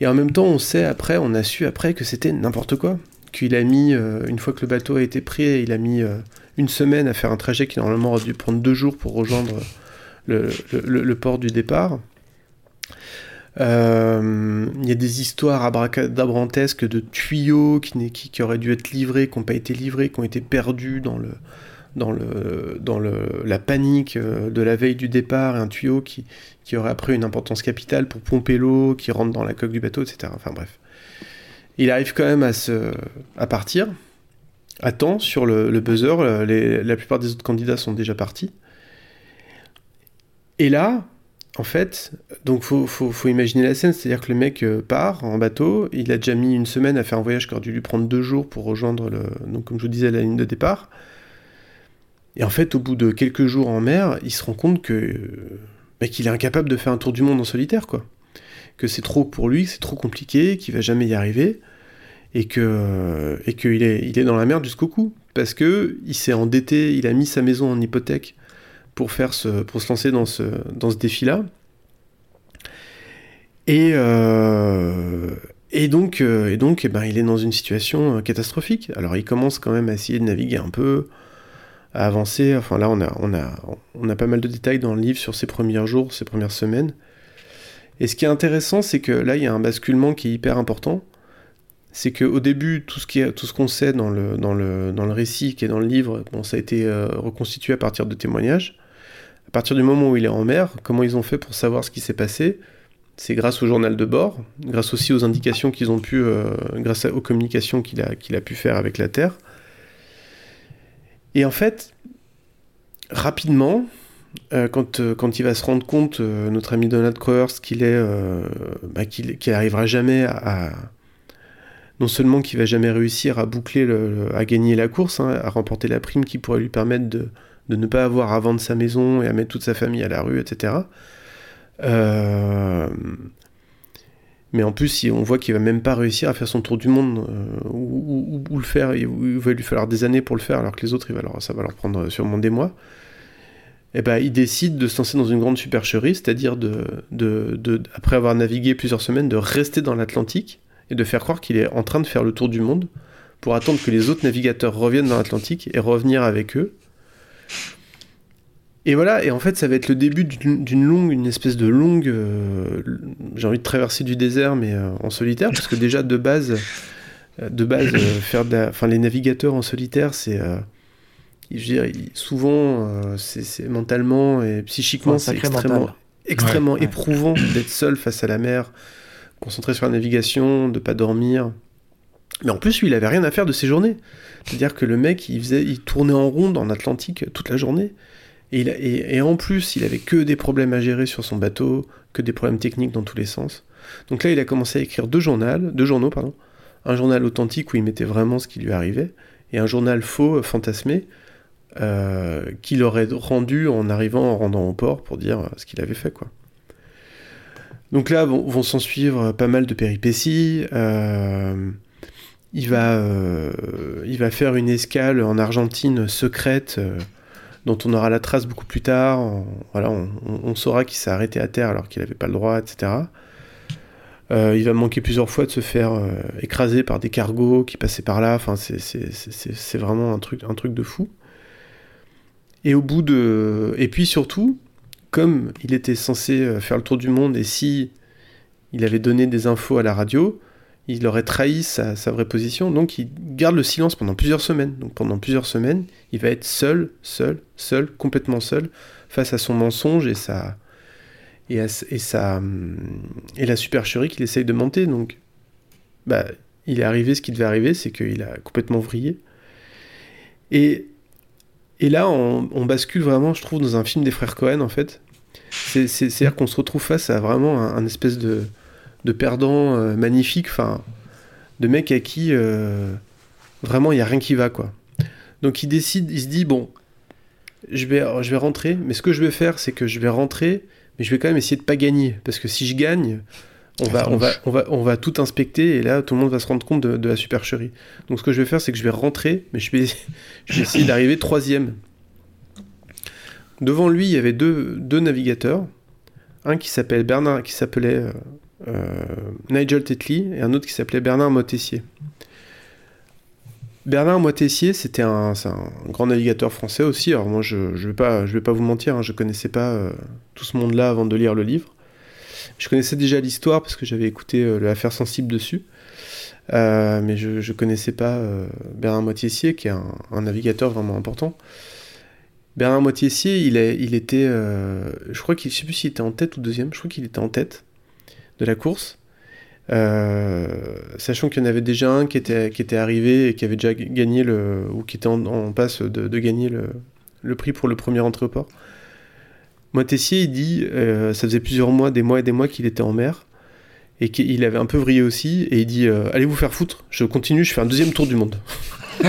Et en même temps, on sait après, on a su après que c'était n'importe quoi. Qu'il a mis, euh, une fois que le bateau a été pris, il a mis euh, une semaine à faire un trajet qui normalement aurait dû prendre deux jours pour rejoindre le, le- le- le port du départ. Euh, Il y a des histoires abracadabrantesques de tuyaux qui, auraient dû être livrés, qui n'ont pas été livrés, qui ont été perdus dans, la panique euh, de la veille du départ, un tuyau qui, aurait après une importance capitale pour pomper l'eau, qui rentre dans la coque du bateau, etc. Enfin bref. Il arrive quand même à, partir, à temps, sur le, buzzer. euh, la plupart des autres candidats sont déjà partis. Et là, en fait, donc faut, faut, imaginer la scène, c'est-à-dire que le mec euh, part en bateau, il a déjà mis une semaine à faire un voyage qui aurait dû lui prendre deux jours pour rejoindre, le, donc comme je vous disais, la ligne de départ. Et en fait, au bout de quelques jours en mer, il se rend compte que euh, bah, qu'il est incapable de faire un tour du monde en solitaire, quoi. Que c'est trop pour lui, que c'est trop compliqué, qu'il va jamais y arriver, et que et qu'il est il est dans la merde jusqu'au cou, parce que il s'est endetté, il a mis sa maison en hypothèque pour faire ce pour se lancer dans ce dans ce défi-là. Et euh, et donc, euh, et donc eh ben, il est dans une situation euh, catastrophique. Alors il commence quand même à essayer de naviguer un peu, à avancer. Enfin là, on a, on a, on a pas mal de détails dans le livre sur ses premiers jours, ses premières semaines. Et ce qui est intéressant, c'est que là, il y a un basculement qui est hyper important. C'est qu'au début, tout ce qu'on sait dans le, dans, le, dans le récit qui est dans le livre, bon, ça a été reconstitué à partir de témoignages. Partir du moment où il est en mer, comment ils ont fait pour savoir ce qui s'est passé? C'est grâce au journal de bord, grâce aussi aux indications qu'ils ont pu, euh, grâce aux communications qu'il a, pu faire avec la Terre. Et en fait, rapidement, euh, quand, euh, quand il va se rendre compte, notre ami Donald Crowers, qu'il est, bah, arrivera jamais à, non seulement qu'il va jamais réussir à boucler, le, le- à gagner la course, hein, à remporter la prime qui pourrait lui permettre de, de ne pas avoir à vendre sa maison et à mettre toute sa famille à la rue, etc. Euh, mais en plus, on voit qu'il va même pas réussir à faire son tour du monde, euh, ou, le faire, il va lui falloir des années pour le faire, alors que les autres, ça va leur prendre sûrement des mois. Et ben, il décide de se lancer dans une grande supercherie, c'est-à-dire après avoir navigué plusieurs semaines, de rester dans l'Atlantique et de faire croire qu'il est en train de faire le tour du monde pour attendre que les autres navigateurs reviennent dans l'Atlantique et revenir avec eux. Et voilà, et en fait, ça va être le début d'une longue, une espèce de longue. euh, J'ai envie de traverser du désert, mais euh, en solitaire, parce que déjà de base, euh, de base, euh, faire de la- enfin les navigateurs en solitaire, c'est, euh, je veux dire, ils- souvent, euh, c'est mentalement et psychiquement, c'est extrêmement, mental. extrêmement Ouais, ouais. éprouvant d'être seul face à la mer, concentré sur la navigation, de pas dormir. Mais en plus, lui, il avait rien à faire de ses journées. C'est-à-dire que le mec, il, faisait, tournait en ronde en Atlantique toute la journée. Et, en plus, il avait que des problèmes à gérer sur son bateau, que des problèmes techniques dans tous les sens. Donc là, il a commencé à écrire deux journaux, deux journaux pardon. Un journal authentique où il mettait vraiment ce qui lui arrivait, et un journal faux, euh, fantasmé, euh, qu'il aurait rendu en arrivant, en rendant au port pour dire euh, ce qu'il avait fait, quoi. Donc là vont, s'en suivre pas mal de péripéties. Il, va, euh, il va faire une escale en Argentine secrète euh, dont on aura la trace beaucoup plus tard. On- saura qu'il s'est arrêté à terre alors qu'il n'avait pas le droit, etc. Euh, il va manquer plusieurs fois de se faire écraser par des cargos qui passaient par là. C'est- vraiment un truc, un truc de fou. et au bout de. Et puis surtout, comme il était censé faire le tour du monde et si il avait donné des infos à la radio, il aurait trahi sa, vraie position. Donc il garde le silence pendant plusieurs semaines. Donc pendant plusieurs semaines, il va être seul, seul, seul, complètement seul face à son mensonge et sa et, à- et sa hum, et la supercherie qu'il essaye de monter. Donc bah il est arrivé ce qui devait arriver, c'est qu'il a complètement vrillé. Et et là, on, bascule vraiment, je trouve, dans un film des frères Cohen, en fait. C'est- c'est- C'est-à-dire qu'on se retrouve face à vraiment un espèce de, de perdant euh, magnifique, enfin, de mec à qui euh, vraiment il n'y a rien qui va, quoi. Donc il décide, il se dit, bon, je vais, je vais rentrer, mais ce que je vais faire, c'est que je vais rentrer, mais je vais quand même essayer de pas gagner, parce que si je gagne, on va, on, va, on, va, on va tout inspecter et là tout le monde va se rendre compte de, de la supercherie. Donc ce que je vais faire c'est que je vais rentrer, mais je vais, je vais essayer d'arriver troisième. Devant lui il y avait deux, deux navigateurs, un qui s'appelle Bernard, qui s'appelait euh, Nigel Tetley et un autre qui s'appelait Bernard Motessier. Bernard Moitessier, c'était un, grand navigateur français aussi. Alors moi, je ne vais, pas- vous mentir, hein, je connaissais pas euh, tout ce monde-là avant de lire le livre. Je connaissais déjà l'histoire parce que j'avais écouté euh, l'affaire sensible dessus. Euh, mais je ne connaissais pas euh, Bernard Moitessier, qui est un, navigateur vraiment important. Bernard Moitessier, il, était... euh, je crois qu'il... Je sais plus s'il était en tête ou deuxième. Je crois qu'il était en tête de la course. Euh, sachant qu'il y en avait déjà un qui était, qui était arrivé et qui avait déjà gagné le, ou qui était en, en passe de, de gagner le, le prix pour le premier entrée au port. Moitessier, il dit, euh, ça faisait plusieurs mois, des mois et des mois qu'il était en mer et qu'il avait un peu vrillé aussi et il dit, euh, allez vous faire foutre, je continue, je fais un deuxième tour du monde.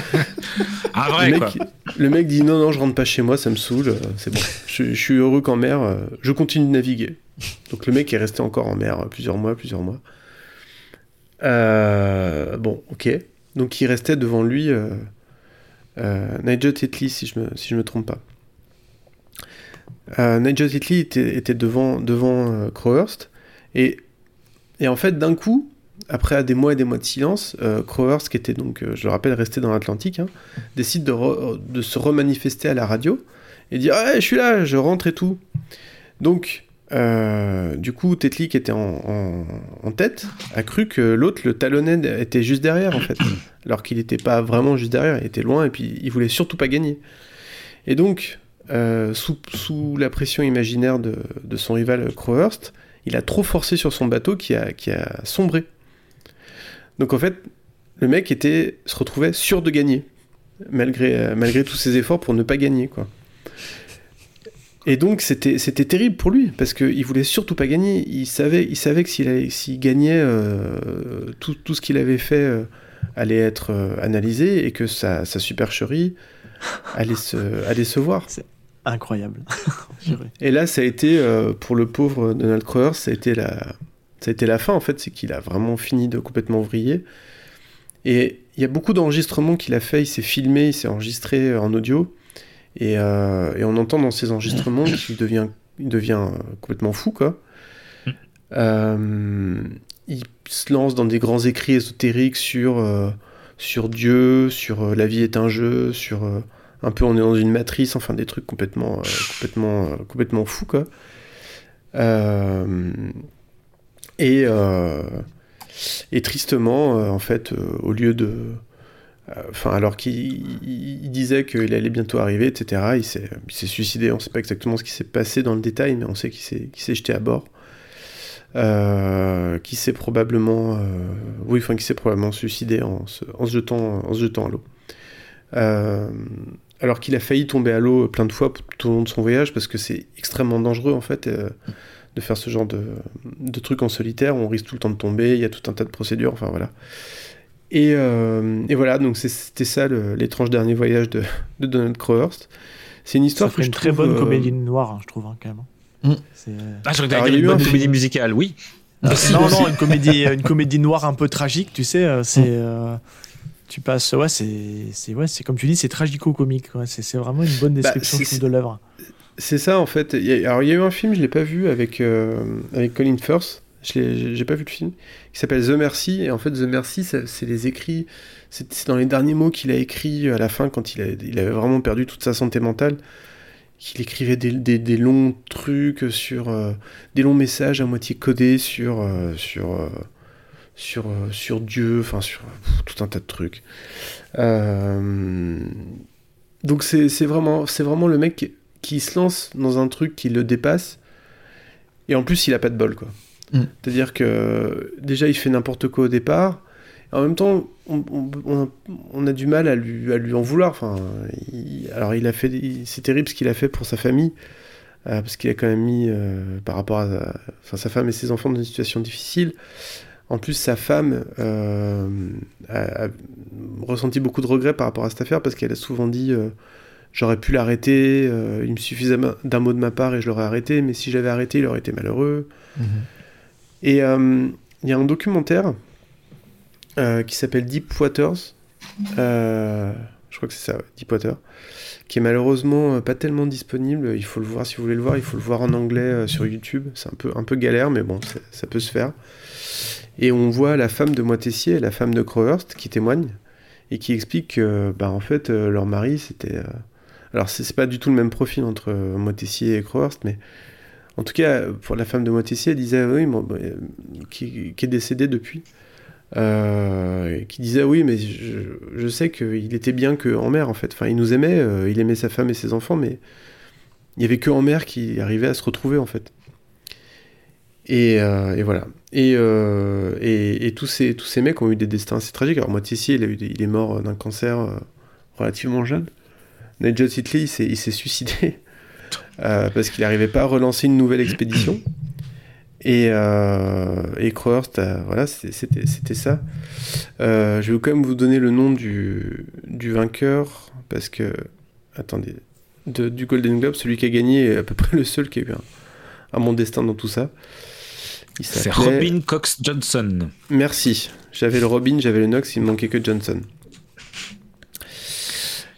Ah, vrai, le, quoi. mec, le mec dit, non, non, je rentre pas chez moi, ça me saoule, c'est bon, je, je suis heureux qu'en mer, je continue de naviguer. Donc le mec est resté encore en mer euh, plusieurs mois, plusieurs mois. Euh, bon, ok. Donc il restait devant lui euh, Nigel Tetley, si je me, si me trompe pas. Nigel Tetley était, devant, devant Crowhurst. Et, et en fait, d'un coup, après des mois et des mois de silence, Crowhurst, qui était donc, je le rappelle, resté dans l'Atlantique, hein, décide de, de se remanifester à la radio et dire Ouais, je suis là, je rentre et tout. Donc, euh, du coup, Tetley, qui était en, en- en tête, a cru que l'autre, le talonnait, était juste derrière, en fait. Alors qu'il n'était pas vraiment juste derrière, il était loin et puis il voulait surtout pas gagner. Et donc, euh, sous, sous la pression imaginaire de, de son rival Crowhurst, il a trop forcé sur son bateau qui a, qui a sombré. Donc en fait, le mec était, se retrouvait sûr de gagner, malgré, euh, malgré tous ses efforts pour ne pas gagner. quoi. Et donc c'était c'était terrible pour lui, parce qu'il voulait surtout pas gagner. Il savait, il savait que s'il gagnait, euh, tout, tout ce qu'il avait fait euh, allait être euh, analysé et que sa, sa supercherie allait se, allait se voir. Incroyable. Et là, ça a été, pour le pauvre Donald Crowers, ça a été la, ça a été la fin, en fait. C'est qu'il a vraiment fini de complètement vriller. Et il y a beaucoup d'enregistrements qu'il a fait. Il s'est filmé, il s'est enregistré en audio. Et, euh, et on entend dans ces enregistrements qu'il devient, il devient euh, complètement fou, quoi. Euh, il se lance dans des grands écrits ésotériques sur, euh, sur Dieu, sur la vie est un jeu, sur un peu on est dans une matrice, enfin des trucs complètement, complètement, complètement fous, quoi. Et, et tristement, en fait, au lieu de. Euh, alors qu'il il- il disait qu'il allait bientôt arriver, etc., il s'est suicidé. On ne sait pas exactement ce qui s'est passé dans le détail, mais on sait qu'il s'est jeté à bord. Euh, qui s'est probablement. euh, oui, enfin, qui s'est probablement suicidé en se, jetant, à l'eau. Alors qu'il a failli tomber à l'eau plein de fois tout au long de son voyage, parce que c'est extrêmement dangereux, en fait. de faire ce genre de, de trucs en solitaire, on risque tout le temps de tomber, il y a tout un tas de procédures, enfin voilà. Et, euh, et voilà, donc c'était ça l'étrange dernier voyage de, de Donald Crowhurst. C'est une histoire Ça que ferait je une très trouve, bonne euh, comédie noire, hein, je trouve, hein, quand même. Mm. Euh, Ah, je Alors, une un bonne film- comédie musicale, oui. non, non, une comédie, une comédie noire un peu tragique, tu sais. euh, tu passes, ouais, c'est, c'est, ouais, c'est comme tu dis, c'est tragico-comique. ouais, C'est, vraiment une bonne description, je trouve, de l'œuvre. C'est ça en fait. Il y a- alors il y a eu un film, je l'ai pas vu avec euh, avec Colin Firth. Je J'ai pas vu le film. Qui s'appelle The Mercy. Et en fait, The Mercy, c'est les écrits. C'est dans les derniers mots qu'il a écrits à la fin quand il, a- avait vraiment perdu toute sa santé mentale. qu'il écrivait des, longs trucs sur euh, des longs messages à moitié codés sur euh, sur euh, sur sur Dieu, enfin sur tout un tas de trucs. Donc c'est vraiment vraiment le mec qui se lance dans un truc qui le dépasse et en plus il a pas de bol quoi. Mm. C'est-à-dire que déjà il fait n'importe quoi au départ. En même temps, on, on- on a, du mal à lui, à lui en vouloir. Enfin, il- alors il a fait, c'est terrible ce qu'il a fait pour sa famille, euh, parce qu'il a quand même mis euh, par rapport à, enfin, sa femme et ses enfants dans une situation difficile. En plus, sa femme euh, a, a ressenti beaucoup de regrets par rapport à cette affaire parce qu'elle a souvent dit euh, j'aurais pu l'arrêter, euh, il me suffisait d'un mot de ma part et je l'aurais arrêté, mais si j'avais arrêté, il aurait été malheureux. Et euh, il y a un documentaire euh, qui s'appelle Deep Waters. Euh, je crois que c'est ça, Deep Water. Qui est malheureusement pas tellement disponible. Il faut le voir si vous voulez le voir. Il faut le voir en anglais sur YouTube. C'est un peu, un peu galère, mais bon, ça peut se faire. Et on voit la femme de Moitessier, la femme de Crowhurst, qui témoigne et qui explique que, bah, en fait, leur mari, c'était. euh, Alors, c'est pas du tout le même profil entre Moitessier et Crowhurst, mais en tout cas, pour la femme de Moitessier, elle disait oui, bah, qui, est décédée depuis, euh, qui disait oui, mais je, sais qu'il était bien que en mer en fait. Enfin, il nous aimait, euh, il aimait sa femme et ses enfants, mais il y avait que en mer qui arrivait à se retrouver en fait. Et, euh, voilà. Et, tous, ces, mecs ont eu des destins assez tragiques. Alors, Moitessier, il, il est mort d'un cancer relativement jeune. Nigel s'est- il s'est suicidé euh, parce qu'il n'arrivait pas à relancer une nouvelle expédition. Et, euh, et Crowhurst, euh, voilà, c'était- ça. Euh, je vais quand même vous donner le nom du, du vainqueur, parce que, attendez, de- du Golden Globe, celui qui a gagné est à peu près le seul qui a eu un, un bon destin dans tout ça. C'est Robin Cox Johnson. Merci. J'avais le Robin, j'avais le Knox, il me manquait que Johnson.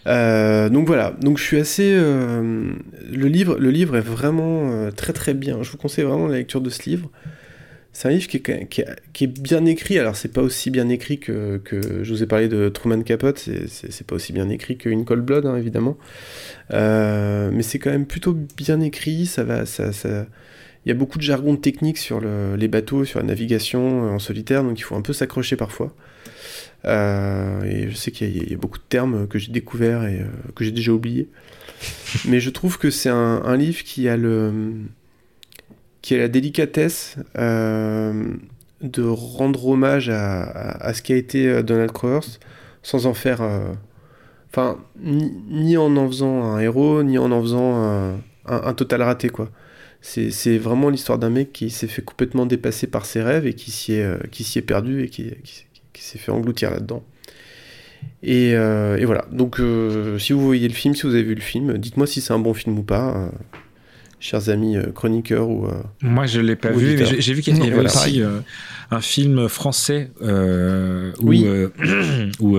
Euh, donc voilà, donc je suis assez. euh, le livre, le livre est vraiment euh, très très bien. Je vous conseille vraiment la lecture de ce livre. C'est un livre qui est, bien écrit. Alors c'est pas aussi bien écrit que, que je vous ai parlé de Truman Capote. C'est- pas aussi bien écrit qu'une Cold Blood hein, évidemment. Mais c'est quand même plutôt bien écrit. Ça va, ça, Il y a beaucoup de jargon technique sur le- les bateaux, sur la navigation en solitaire, donc il faut un peu s'accrocher parfois. Euh, et je sais qu'il y, a- y a beaucoup de termes que j'ai découverts et euh, que j'ai déjà oubliés. Mais je trouve que c'est un, un livre qui a le qui a la délicatesse euh, de rendre hommage à, à- à ce qu'a été euh, Donald Crowhurst sans en faire euh, enfin ni, ni en en faisant un héros ni en en faisant un, un- un total raté quoi c'est vraiment l'histoire d'un mec qui s'est fait complètement dépasser par ses rêves et qui s'y est, euh, qui est perdu et qui, qui- qui s'est fait engloutir là-dedans. Et, euh, et voilà. Donc, euh, si vous voyez le film, si vous avez vu le film, dites-moi si c'est un bon film ou pas, euh, chers amis chroniqueurs ou. Moi, je l'ai pas vu, mais j'ai vu qu'il y avait Voilà. aussi euh, un film français euh, où, Oui. euh, où,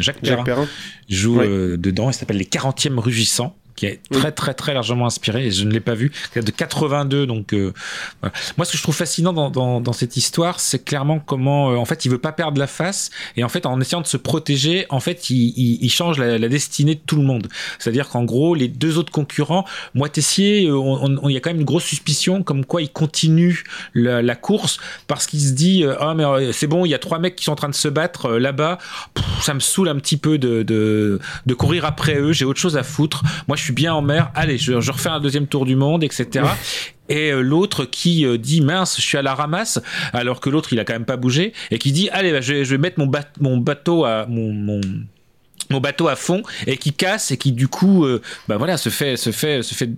Jacques Jacques Perrin, joue Ouais. dedans. Il s'appelle Les 40e Rugissants qui est très très très largement inspiré et je ne l'ai pas vu. De 82 donc euh, voilà. moi ce que je trouve fascinant dans, dans, dans cette histoire c'est clairement comment euh, en fait il veut pas perdre la face et en fait en essayant de se protéger en fait il, il, il change la, la destinée de tout le monde. C'est à dire qu'en gros les deux autres concurrents Moitessier euh, on- on- il y a quand même une grosse suspicion comme quoi il continue la, la course parce qu'il se dit euh, ah mais euh, c'est bon il y a trois mecs qui sont en train de se battre euh, là-bas ça me saoule un petit peu de, de, de courir après eux. J'ai autre chose à foutre. Moi je suis bien en mer. Allez je, je refais un deuxième tour du monde etc et euh, l'autre qui euh, dit mince je suis à la ramasse alors que l'autre il a quand même pas bougé et qui dit allez bah, je, vais, je vais mettre mon, bat- mon bateau à mon, mon mon bateau à fond et qui casse et qui du coup euh, bah voilà se fait se fait se fait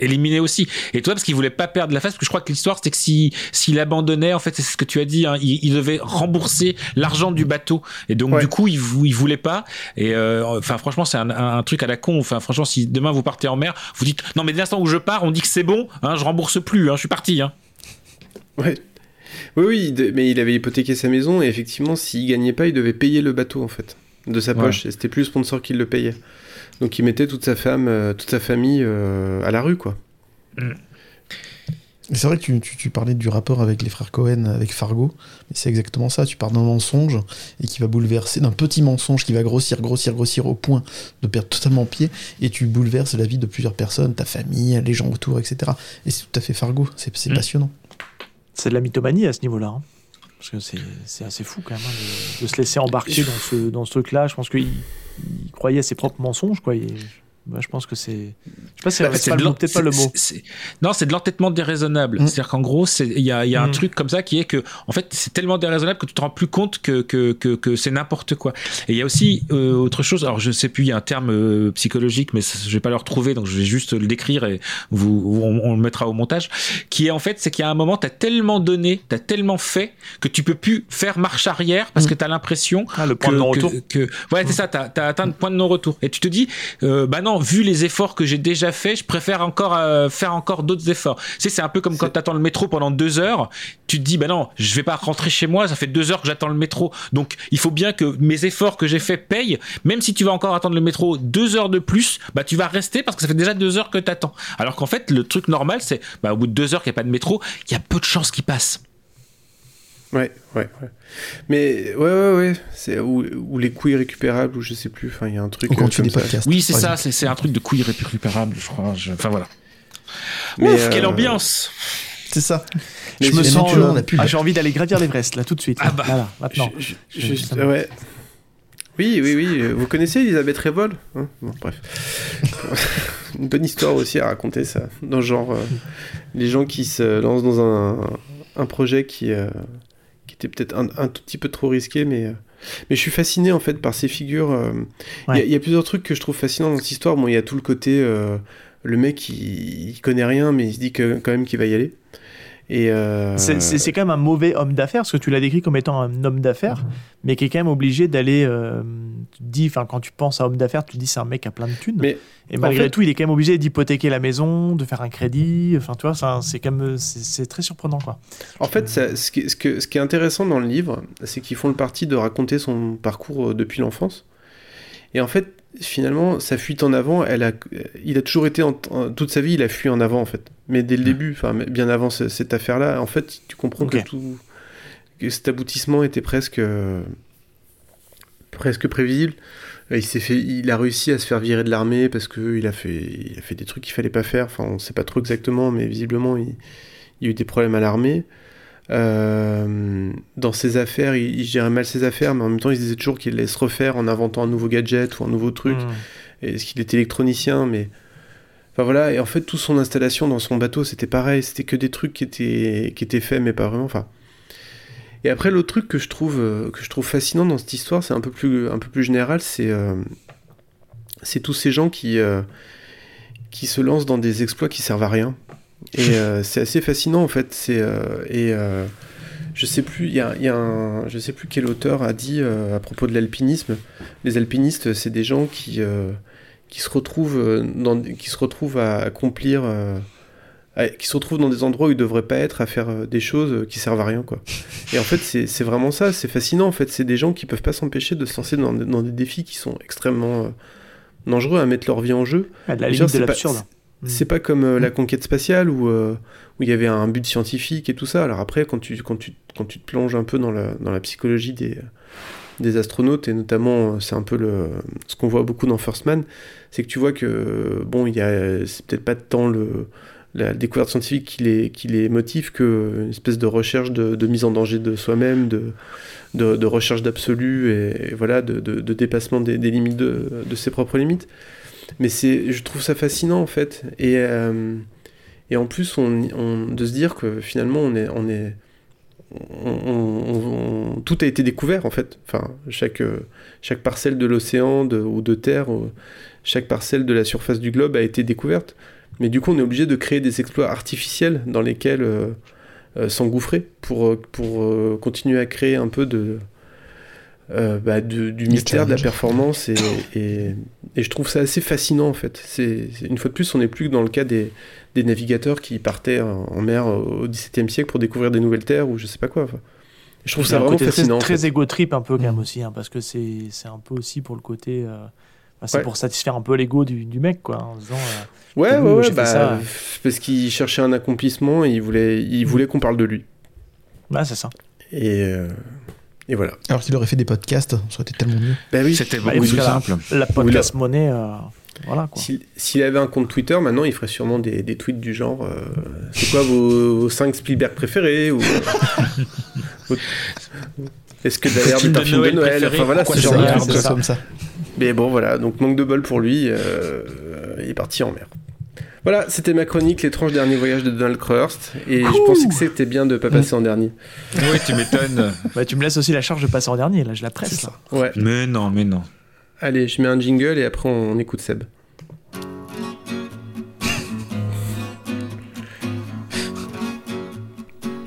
éliminer aussi. Et toi parce qu'il voulait pas perdre la face parce que je crois que l'histoire c'était que si s'il abandonnait en fait c'est ce que tu as dit hein, il, il devait rembourser l'argent du bateau. Et donc du coup il, il voulait pas. Et euh, enfin franchement c'est un, un, un truc à la con. Enfin franchement si demain vous partez en mer vous dites non mais dès l'instant où je pars on dit que c'est bon hein, je rembourse plus hein, je suis parti hein. Ouais. Oui, oui, mais il avait hypothéqué sa maison et effectivement, s'il gagnait pas, il devait payer le bateau en fait, de sa Ouais. poche. Et c'était plus le sponsor qui le payait. Donc il mettait toute sa femme, euh, toute sa famille euh, à la rue, quoi. Et C'est vrai que tu, tu- tu parlais du rapport avec les frères Cohen, avec Fargo, mais c'est exactement ça. Tu pars d'un mensonge et qui va bouleverser, d'un petit mensonge qui va grossir, grossir, grossir au point de perdre totalement pied, et tu bouleverses la vie de plusieurs personnes, ta famille, les gens autour, etc. Et c'est tout à fait Fargo, c'est c'est Mm. passionnant. C'est de la mythomanie à ce niveau-là. hein. Parce que c'est assez fou quand même hein, de, de se laisser embarquer dans ce, dans ce truc-là. Je pense qu'il il croyait à ses propres mensonges. Quoi. Il- bah, je pense que c'est. Je sais pas si Bah, c'est pas le mot- peut-être pas Non, c'est de l'entêtement déraisonnable. C'est-à-dire qu'en gros, il y a, y a un Mm. truc comme ça qui est que, en fait, c'est tellement déraisonnable que tu te rends plus compte que, que, que, que c'est n'importe quoi. Et il y a aussi euh, autre chose, alors je sais plus, il y a un terme euh, psychologique, mais ça, je vais pas le retrouver, donc je vais juste le décrire et vous, on, on le mettra au montage, qui est en fait, c'est qu'il y a un moment, tu as tellement donné, tu as tellement fait, que tu peux plus faire marche arrière parce que tu as l'impression Ah, le point que, de non-retour. que- que- ouais, c'est ça, tu as, atteint le point de non-retour. Et tu te dis, euh, bah non, vu les efforts que j'ai déjà fait, je préfère encore euh, faire encore d'autres efforts. Tu sais, c'est un peu comme quand tu attends le métro pendant deux heures, tu te dis, bah non, je vais pas rentrer chez moi, ça fait deux heures que j'attends le métro. Donc, il faut bien que mes efforts que j'ai fait payent. Même si tu vas encore attendre le métro deux heures de plus, bah tu vas rester parce que ça fait déjà deux heures que tu attends. Alors qu'en fait, le truc normal, c'est, bah au bout de deux heures qu'il n'y a pas de métro, il y a peu de chances qu'il passe. Ouais, ouais, ouais. Mais ouais, ouais, ouais. C'est, ou, ou les couilles récupérables, ou je sais plus. Enfin, il y a un truc. Ou quand euh, tu des podcasts. Oui, c'est ça, c'est, c'est un truc de couilles récupérables, je crois. Je- Enfin voilà. Mais, Ouf, euh, quelle ambiance C'est ça. Je me j'ai- sens. euh, ah, j'ai envie d'aller gravir l'Everest là tout de suite. Ah bah. Voilà, maintenant. Je- je- Je- ouais. Oui, oui, oui. euh, Vous connaissez Elisabeth Révol hein? Bon, Bref. Une bonne histoire aussi à raconter, ça. Dans le genre, euh, les gens qui se lancent dans un, un projet qui, euh, qui était peut-être un, un tout petit peu trop risqué, mais. euh, mais je suis fasciné en fait par ces figures. euh, Il y a- Ouais. il y, a plusieurs trucs que je trouve fascinants dans cette histoire. Bon, il y a tout le côté, euh, le mec il, il connaît rien, mais il se dit que, quand même qu'il va y aller. Et euh, C'est- quand même un mauvais homme d'affaires, parce que tu l'as décrit comme étant un homme d'affaires, mais qui est quand même obligé d'aller. euh, dis, enfin, quand tu penses à homme d'affaires, tu te dis c'est un mec à plein de thunes. Mais et malgré fait- tout, il est quand même obligé d'hypothéquer la maison, de faire un crédit. Enfin, tu vois, c'est quand même c'est très surprenant, quoi. En fait, ça- ce, qui, ce que- ce qui est intéressant dans le livre, c'est qu'ils font le parti de raconter son parcours euh, depuis l'enfance. Et en fait, finalement, sa fuite en avant, elle a, il a toujours été, en- en- toute sa vie, il a fui en avant, en fait. Mais dès le début, enfin, bien avant ce- cette affaire-là, en fait, tu comprends que tout, que cet aboutissement était presque, euh, presque prévisible. Il s'est fait, il a réussi à se faire virer de l'armée parce que il a fait, il a fait des trucs qu'il fallait pas faire. Enfin, on sait pas trop exactement, mais visiblement, il, il y a eu des problèmes à l'armée. Euh, dans ses affaires, il, il gérait mal ses affaires, mais en même temps, il se disait toujours qu'il allait se refaire en inventant un nouveau gadget ou un nouveau truc. Mm. Est-ce qu'il était électronicien Mais enfin voilà. Et en fait, toute son installation dans son bateau, c'était pareil. C'était que des trucs qui étaient qui étaient faits, mais pas vraiment. Enfin. Et après, l'autre truc que je trouve euh, que je trouve fascinant dans cette histoire, c'est un peu plus un peu plus général, c'est euh, c'est tous ces gens qui euh, qui se lancent dans des exploits qui servent à rien. Et euh, c'est assez fascinant en fait. C'est euh, et euh, je sais plus, il y a, il y a un, je sais plus quel auteur a dit à propos de l'alpinisme. Les alpinistes, c'est des gens qui qui se retrouvent dans, qui se retrouvent à accomplir, à- qui se retrouvent dans des endroits où ils devraient pas être, à faire des choses qui servent à rien quoi. Et en fait, c'est vraiment ça. C'est fascinant en fait. C'est des gens qui peuvent pas s'empêcher de se lancer dans, dans des défis qui sont extrêmement euh, dangereux à mettre leur vie en jeu. À la Genre, limite de c'est l'absurde. c'est pas comme euh, la conquête spatiale où euh, où il y avait un but scientifique et tout ça. Alors après, quand tu quand tu quand tu te plonges un peu dans la dans la psychologie des des astronautes et notamment euh, c'est un peu le ce qu'on voit beaucoup dans First Man, c'est que tu vois que bon il y a c'est peut-être pas tant le la découverte scientifique qui les, qui les motive que une espèce de recherche de, de mise en danger de soi-même, de, de, de recherche d'absolu et, et voilà, de, dépassement des, des limites de, de ses propres limites. Mais c'est, je trouve ça fascinant en fait. Et, euh, et en plus, on, on- de se dire que finalement, on est, on est, tout a été découvert en fait. Enfin, chaque, chaque parcelle de l'océan ou de terre, chaque parcelle de la surface du globe a été découverte. Mais du coup, on est obligé de créer des exploits artificiels dans lesquels euh, euh, s'engouffrer pour, pour continuer à créer un peu de, euh, bah, de- du mystère, de la performance. Et, et, et je trouve ça assez fascinant en fait. C'est, une fois de plus, on n'est plus que dans le cas des, des navigateurs qui partaient en, mer au XVIIe siècle pour découvrir des nouvelles terres ou je sais pas quoi. enfin. Je trouve ça un vraiment côté très- fascinant. Très, fait. égo trip un peu quand même aussi, hein, parce que c'est c'est un peu aussi pour le côté. euh, Enfin, c'est Ouais. pour satisfaire un peu l'ego du, du mec, quoi, en disant. euh, Ouais, ouais, ouais, bah, ça. parce qu'il cherchait un accomplissement et il voulait, il voulait qu'on parle de lui. Ouais, c'est ça. Et, euh, et voilà. Alors qu'il aurait fait des podcasts, ça aurait été tellement mieux. Bah oui. C'était Bah, beaucoup plus simple. La podcast monnaie, euh, voilà quoi. S'il avait un compte Twitter, maintenant, il ferait sûrement des, des tweets du genre euh, C'est quoi vos, 5 Spielberg préférés ou, Est-ce que d'ailleurs Film est un de film de Noël Noël préféré Enfin voilà, c'est genre de comme ça. Mais bon, voilà, donc manque de bol pour lui, euh, il est parti en mer. Voilà, c'était ma chronique, l'étrange dernier voyage de Donald Crust. Et je pensais que c'était bien de pas passer en dernier. Oui, tu m'étonnes. Bah, tu me laisses aussi la charge de passer en dernier, là, je la presse. Là. Ouais. Mais non, mais non. Allez, je mets un jingle et après on écoute Seb.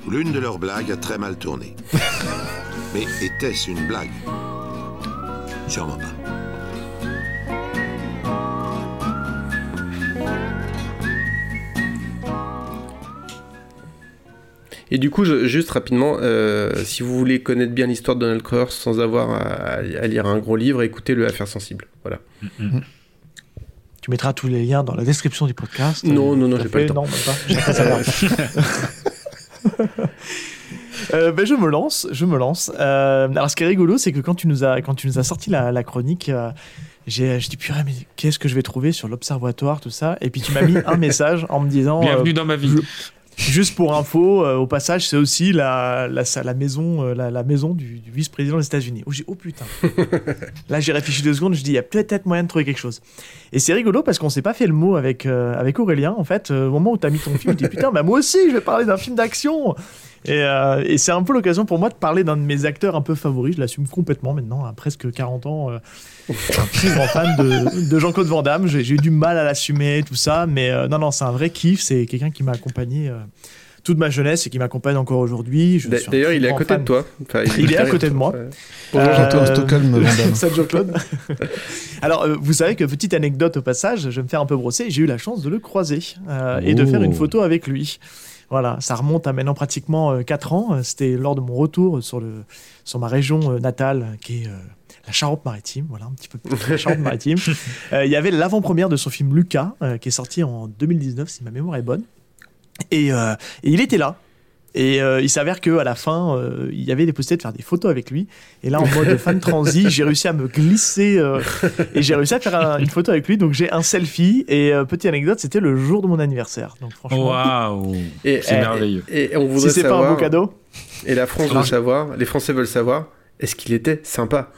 L'une de leurs blagues a très mal tourné. Mais était-ce une blague? Sûrement pas. Et du coup, je- juste rapidement, euh, si vous voulez connaître bien l'histoire de Donald Crust sans avoir à, à lire un gros livre, écoutez Le Affaire sensible. Voilà. Tu mettras tous les liens dans la description du podcast. Non, non, non, j'ai pas le temps. Non, même pas. Euh, ben, je me lance, je me lance. Euh, alors, ce qui est rigolo, c'est que quand tu nous as, quand tu nous as sorti la, la chronique, euh, j'ai, je dis purée, mais qu'est-ce que je vais trouver sur l'observatoire, tout ça? Et puis tu m'as mis un message en me disant. Bienvenue euh, dans ma vie. Juste pour info, euh, au passage, c'est aussi la, la, la maison, euh, la, la maison du, du vice-président des États-Unis. Oh, j'ai oh putain. Là, j'ai réfléchi deux secondes. Je dis, il y a peut-être moyen de trouver quelque chose. Et c'est rigolo parce qu'on s'est pas fait le mot avec euh, avec Aurélien. En fait, au moment où t'as mis ton film, je dis putain, bah moi aussi, je vais parler d'un film d'action. Et, et c'est un peu l'occasion pour moi de parler d'un de mes acteurs un peu favoris. Je l'assume complètement maintenant, à presque 40 ans. Un très grand fan de, de Jean-Claude Van Damme. J'ai eu du mal à l'assumer, tout ça. Mais euh, non, non, c'est un vrai kiff. C'est quelqu'un qui m'a accompagné euh, toute ma jeunesse et qui m'accompagne encore aujourd'hui. D'ailleurs, il est à côté fan. de toi. Enfin, Il est à côté de moi. Bonjour, Jean-Claude Euh, Stockholm, Van Damme. Salut Jean-Claude. Alors, euh, vous savez que petite anecdote au passage, je vais me faire un peu brosser. J'ai eu la chance de le croiser euh, et de Oh. faire une photo avec lui. Voilà, ça remonte à maintenant pratiquement 4 ans. C'était lors de mon retour sur, le, sur ma région natale, qui est euh, la Charente-Maritime. Voilà, un petit peu plus la Charente-Maritime. Euh, Il y avait l'avant-première de son film Lucas, euh, qui est sorti en 2019, si ma mémoire est bonne. Et, euh, et il était là. Et euh, il s'avère qu'à la fin, euh, il y avait des possibilités de faire des photos avec lui. Et là, en mode fan transi, j'ai réussi à me glisser euh, et j'ai réussi à faire un- une photo avec lui. Donc j'ai un selfie. Et euh, petite anecdote, c'était le jour de mon anniversaire. Donc franchement, Waouh. Et, C'est et- merveilleux. Et, et on voudrait si c'est pas un beau cadeau. Et la France veut savoir, les Français veulent savoir, est-ce qu'il était sympa?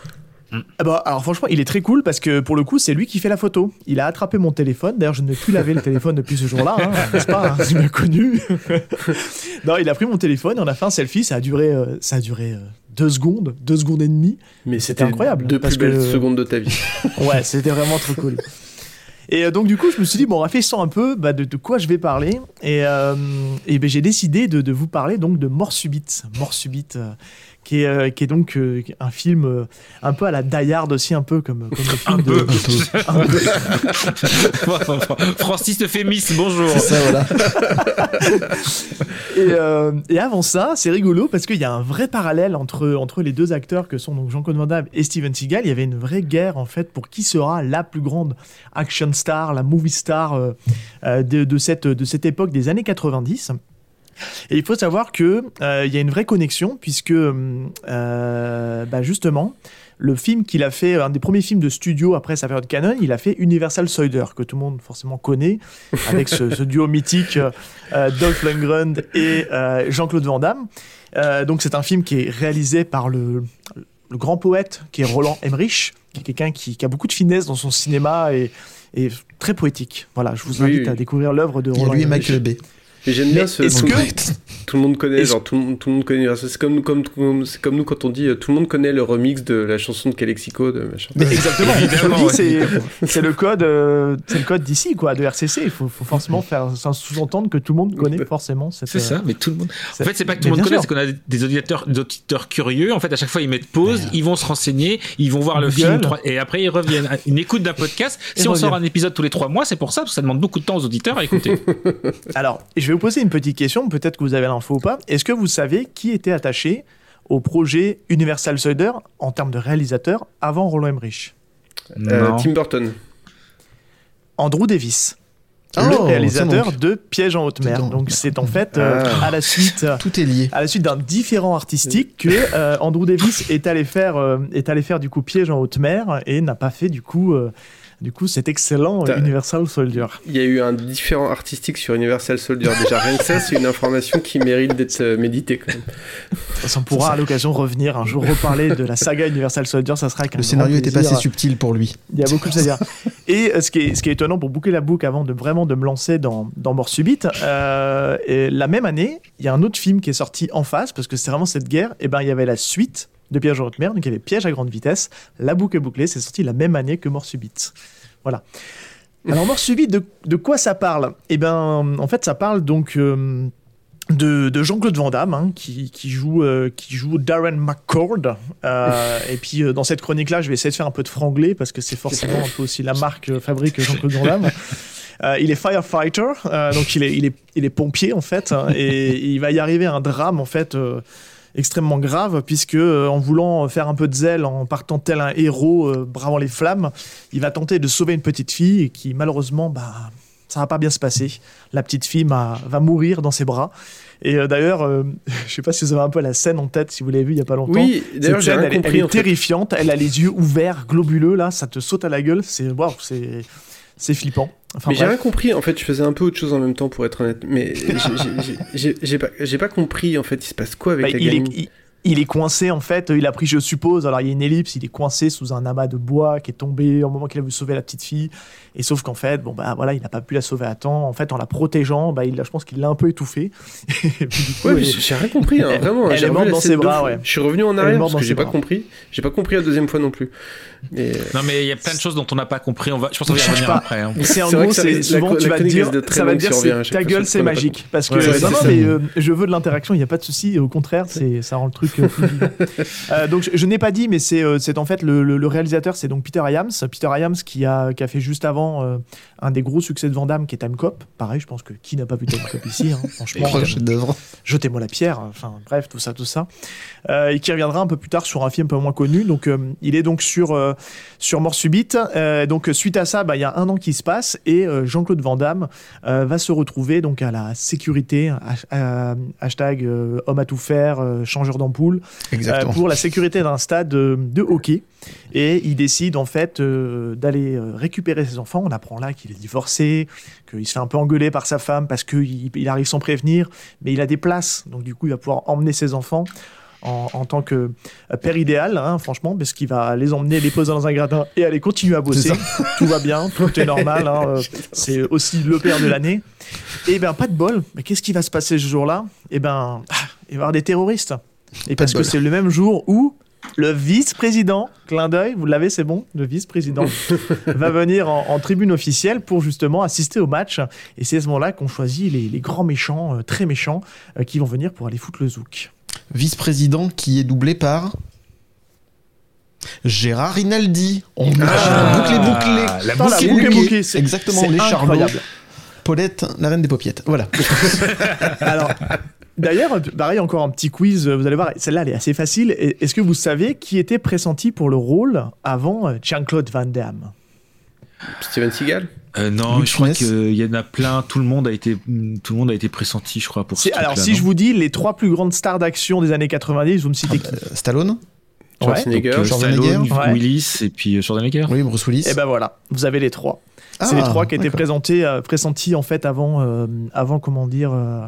Ah bah, alors franchement, il est très cool parce que pour le coup, c'est lui qui fait la photo. Il a attrapé mon téléphone. D'ailleurs, je ne plus laver le téléphone depuis ce jour-là, hein, n'est-ce pas hein, Tu m'as connu. non, il a pris mon téléphone et on a fait un selfie. Ça a duré, euh, ça a duré euh, deux secondes, deux secondes et demie. Mais C'était incroyable. Deux parce plus belles que- secondes de ta vie. Ouais, c'était vraiment trop cool. Et euh, donc du coup, je me suis dit bon, réfléchissons un peu bah, de, de quoi je vais parler. Et, euh, et ben, j'ai décidé de, de vous parler donc de Mort subite, Mort subite, euh, qui est euh, qui est donc euh, un film euh, un peu à la Die Hard aussi, un peu comme comme le film Un de. peu. Un peu. Francis Euphémisme, bonjour. C'est ça, voilà. Et, euh, et avant ça, c'est rigolo parce qu'il y a un vrai parallèle entre, entre les deux acteurs que sont donc Jean-Claude Van Damme et Steven Seagal. Il y avait une vraie guerre en fait pour qui sera la plus grande action star, la movie star euh, de, de cette, de cette époque des années 90. Et il faut savoir que euh, il y a une vraie connexion puisque euh, bah, justement le film qu'il a fait, un des premiers films de studio après sa période canon, il a fait Universal Soldier, que tout le monde forcément connaît, avec ce, ce duo mythique euh, euh, Dolph Lundgren et euh, Jean-Claude Van Damme. Euh, donc c'est un film qui est réalisé par le, le grand poète qui est Roland Emmerich, qui est quelqu'un qui, qui a beaucoup de finesse dans son cinéma et, et très poétique. Voilà, je vous invite oui. à découvrir l'œuvre de Il y a Roland lui et Emmerich. Michael Bay. Et j'aime bien ce. est-ce tout, que- tout le monde connaît, genre tout, le monde- tout le monde connaît. C'est comme, comme, comme, c'est comme nous quand on dit euh, tout le monde connaît le remix de la chanson de Calexico de machin. Mais exactement, ouais. c'est c'est le code, euh, c'est le code d'ici quoi, de RCC. Il faut, faut forcément faire sans sous-entendre que tout le monde connaît forcément cette. C'est ça, mais tout le monde. En fait, c'est pas que tout le monde connaît, c'est qu'on a des auditeurs, des auditeurs curieux. En fait, à chaque fois, ils mettent pause, ils vont se renseigner, ils vont voir le Google. film, et après, ils reviennent. Une écoute d'un podcast. Si on sort un épisode tous les trois mois, c'est pour ça, parce que ça demande beaucoup de temps aux auditeurs à écouter. Alors, je vais vous poser une petite question. Peut-être que vous avez l'info ou pas. Est-ce que vous savez qui était attaché au projet Universal Soldier en termes de réalisateur avant Roland Emmerich? Euh. Tim Burton. Andrew Davis. Oh, le tiens réalisateur de Piège en haute mer. Donc c'est en fait euh, Ah. à la suite Tout est lié. à la suite d'un différent artistique que euh, Andrew Davis est allé faire euh, est allé faire du coup Piège en haute mer et n'a pas fait du coup euh, du coup cet excellent Universal Soldier. Il y a eu un différent artistique sur Universal Soldier. Déjà, rien que ça, c'est une information qui mérite d'être euh, méditée quand même. On pourra à l'occasion revenir un jour reparler de la saga Universal Soldier, ça sera avec Le scénario était pas assez subtil pour lui. Il y a beaucoup de choses à dire. Et euh, ce qui, est, ce qui est étonnant pour boucler la boucle avant de vraiment de me lancer dans, dans Mort Subite, euh, et la même année, il y a un autre film qui est sorti en face, parce que c'est vraiment cette guerre, et ben il y avait la suite de Piège en haute mer, donc il y avait Piège à grande vitesse, la boucle est bouclée, c'est sorti la même année que Mort Subite. Voilà. Alors Mort Subite, de, de quoi ça parle? Eh ben, en fait, ça parle donc... euh, de, de Jean-Claude Van Damme, hein, qui, qui joue, euh, qui joue Darren McCord. Euh, et puis, euh, dans cette chronique-là, je vais essayer de faire un peu de franglais, parce que c'est forcément un peu aussi la marque fabrique Jean-Claude Van Damme. Il est firefighter, donc il est, il, est, il est pompier, en fait, hein, et, il va y arriver un drame, en fait, extrêmement grave, puisque euh, en voulant faire un peu de zèle, en partant tel un héros euh, bravant les flammes, il va tenter de sauver une petite fille, et qui, malheureusement, bah, ça va pas bien se passer. La petite fille va mourir dans ses bras. Et euh, d'ailleurs, euh, je sais pas si vous avez un peu la scène en tête, si vous l'avez vu il y a pas longtemps. Oui, d'ailleurs, j'ai elle, est- compris, elle est en fait. terrifiante. Elle a les yeux ouverts, globuleux là, ça te saute à la gueule. C'est waouh, c'est c'est flippant. Enfin, mais j'ai rien compris, en fait, je faisais un peu autre chose en même temps pour être honnête. Mais j'ai- pas, compris, en fait, il se passe quoi avec Bah, la il, est, gamine? il, il est coincé en fait, il a pris, je suppose, alors il y a une ellipse, il est coincé sous un amas de bois qui est tombé au moment qu'il a voulu sauver la petite fille. Et sauf qu'en fait, bon bah voilà, il n'a pas pu la sauver à temps. En fait, en la protégeant, bah, il, a- je pense qu'il l'a un peu étouffée. Et puis, du coup, Ouais, mais elle- j'ai rien compris, hein, elle- vraiment. Elle j'ai est morte dans ses bras, ouais. Je suis revenu en Elle arrière parce que j'ai pas bras. compris. J'ai pas compris la deuxième fois non plus. Non, mais il y a plein de choses dont on n'a pas compris. On va, je pense qu'on va revenir pas. après. hein. C'est en gros, c'est souvent tu vas dire, ça va dire chaque ta gueule, c'est magique. Parce que Ouais, non, mais euh, je veux de l'interaction, il n'y a pas de souci. Au contraire, c'est ça rend le truc euh. Euh, donc je, je n'ai pas dit, mais c'est euh, en fait le, le- le réalisateur, c'est donc Peter Iams. Peter Iams qui a, qui a fait juste avant euh, un des gros succès de Van Damme qui est Time Cop. Pareil, je pense que qui n'a pas vu Time Cop ici, hein, franchement. Jetez-moi la pierre, enfin bref, tout ça, tout ça. Euh, et qui reviendra un peu plus tard sur un film un peu moins connu. Donc euh, il est donc sur, euh, sur Mort Subite. Euh, donc suite à ça, bah, il y a un an qui se passe et euh, Jean-Claude Van Damme euh, va se retrouver donc à la sécurité, hash- hashtag euh, homme à tout faire, euh, changeur d'ampoule, Euh, pour la sécurité d'un stade euh, de hockey. Et il décide en fait euh, d'aller récupérer ses enfants. On apprend là qu'il est divorcé, qu'il se fait un peu engueuler par sa femme parce qu'il il arrive sans prévenir, mais il a des places. Donc du coup, il va pouvoir emmener ses enfants. En, en tant que père idéal, hein, franchement, parce qu'il va les emmener, les poser dans un gratin et aller continuer à bosser. Tout va bien, tout est normal. hein, c'est aussi le père de l'année. Et ben pas de bol. Mais qu'est-ce qui va se passer ce jour-là? Et ben, ah, il va y avoir des terroristes. Et parce que c'est le même jour où le vice-président, clin d'œil, vous l'avez, c'est bon, le vice-président, va venir en, en tribune officielle pour justement assister au match. Et c'est à ce moment-là qu'on choisit les, les grands méchants, euh, très méchants, euh, qui vont venir pour aller foutre le zouk. Vice-président qui est doublé par. Gérard Rinaldi. On a Ah, bouclé bouclé. la boucle est bouclée, bouclée, c'est- Exactement, c'est les Charlots. Paulette, la reine des paupiettes. Voilà. Alors, d'ailleurs, pareil, encore un petit quiz, vous allez voir, celle-là, elle est assez facile. Est-ce que vous savez qui était pressenti pour le rôle avant euh, Jean-Claude Van Damme? Steven Seagal? Euh, non, Louis je crois qu'il y en a plein. Tout le monde a été, tout le monde a été pressenti, je crois, pour ce Alors, si je vous dis les trois plus grandes stars d'action des années 90, vous me citez qui? Euh, Stallone? Ouais. Schwarzenegger. Euh, Schwarzenegger. Stallone, Ouais. Willis et puis euh, Schwarzenegger. Oui, Bruce Willis. Et ben voilà, vous avez les trois. Ah, c'est les trois qui étaient présentés, euh, pressentis en fait avant, euh, avant comment dire, euh.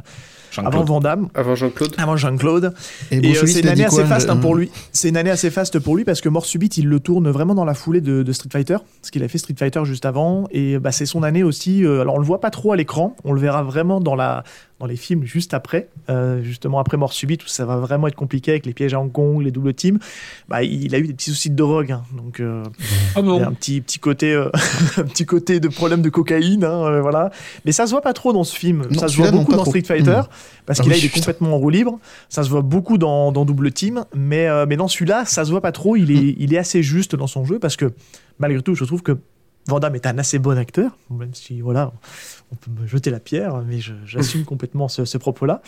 Avant Van Damme, Avant Jean-Claude avant Jean-Claude. Et euh, c'est une année assez faste hein, Je- pour lui. C'est une année assez faste pour lui parce que Mort Subite, il le tourne vraiment dans la foulée de, de Street Fighter, parce qu'il a fait Street Fighter juste avant. Et bah, c'est son année aussi. euh, alors on le voit pas trop à l'écran, on le verra vraiment dans la dans les films juste après, euh, justement après Mort Subite où ça va vraiment être compliqué avec les pièges à Hong Kong, les doubles teams. Bah, il a eu des petits soucis de drogue, hein, donc. euh, Ah il y a bon un petit, petit côté euh, un petit côté de problème de cocaïne hein, euh, voilà mais ça se voit pas trop dans ce film Non, ça se voit beaucoup dans. Street Fighter Mm. parce Ah qu'il a oui, il est complètement en roue libre ça se voit beaucoup dans, dans Double Team mais, euh, mais dans celui-là ça se voit pas trop il est, il est assez juste dans son jeu parce que malgré tout je trouve que Van Damme est un assez bon acteur, même si voilà, on peut me jeter la pierre, mais j'assume complètement ce, ce propos-là.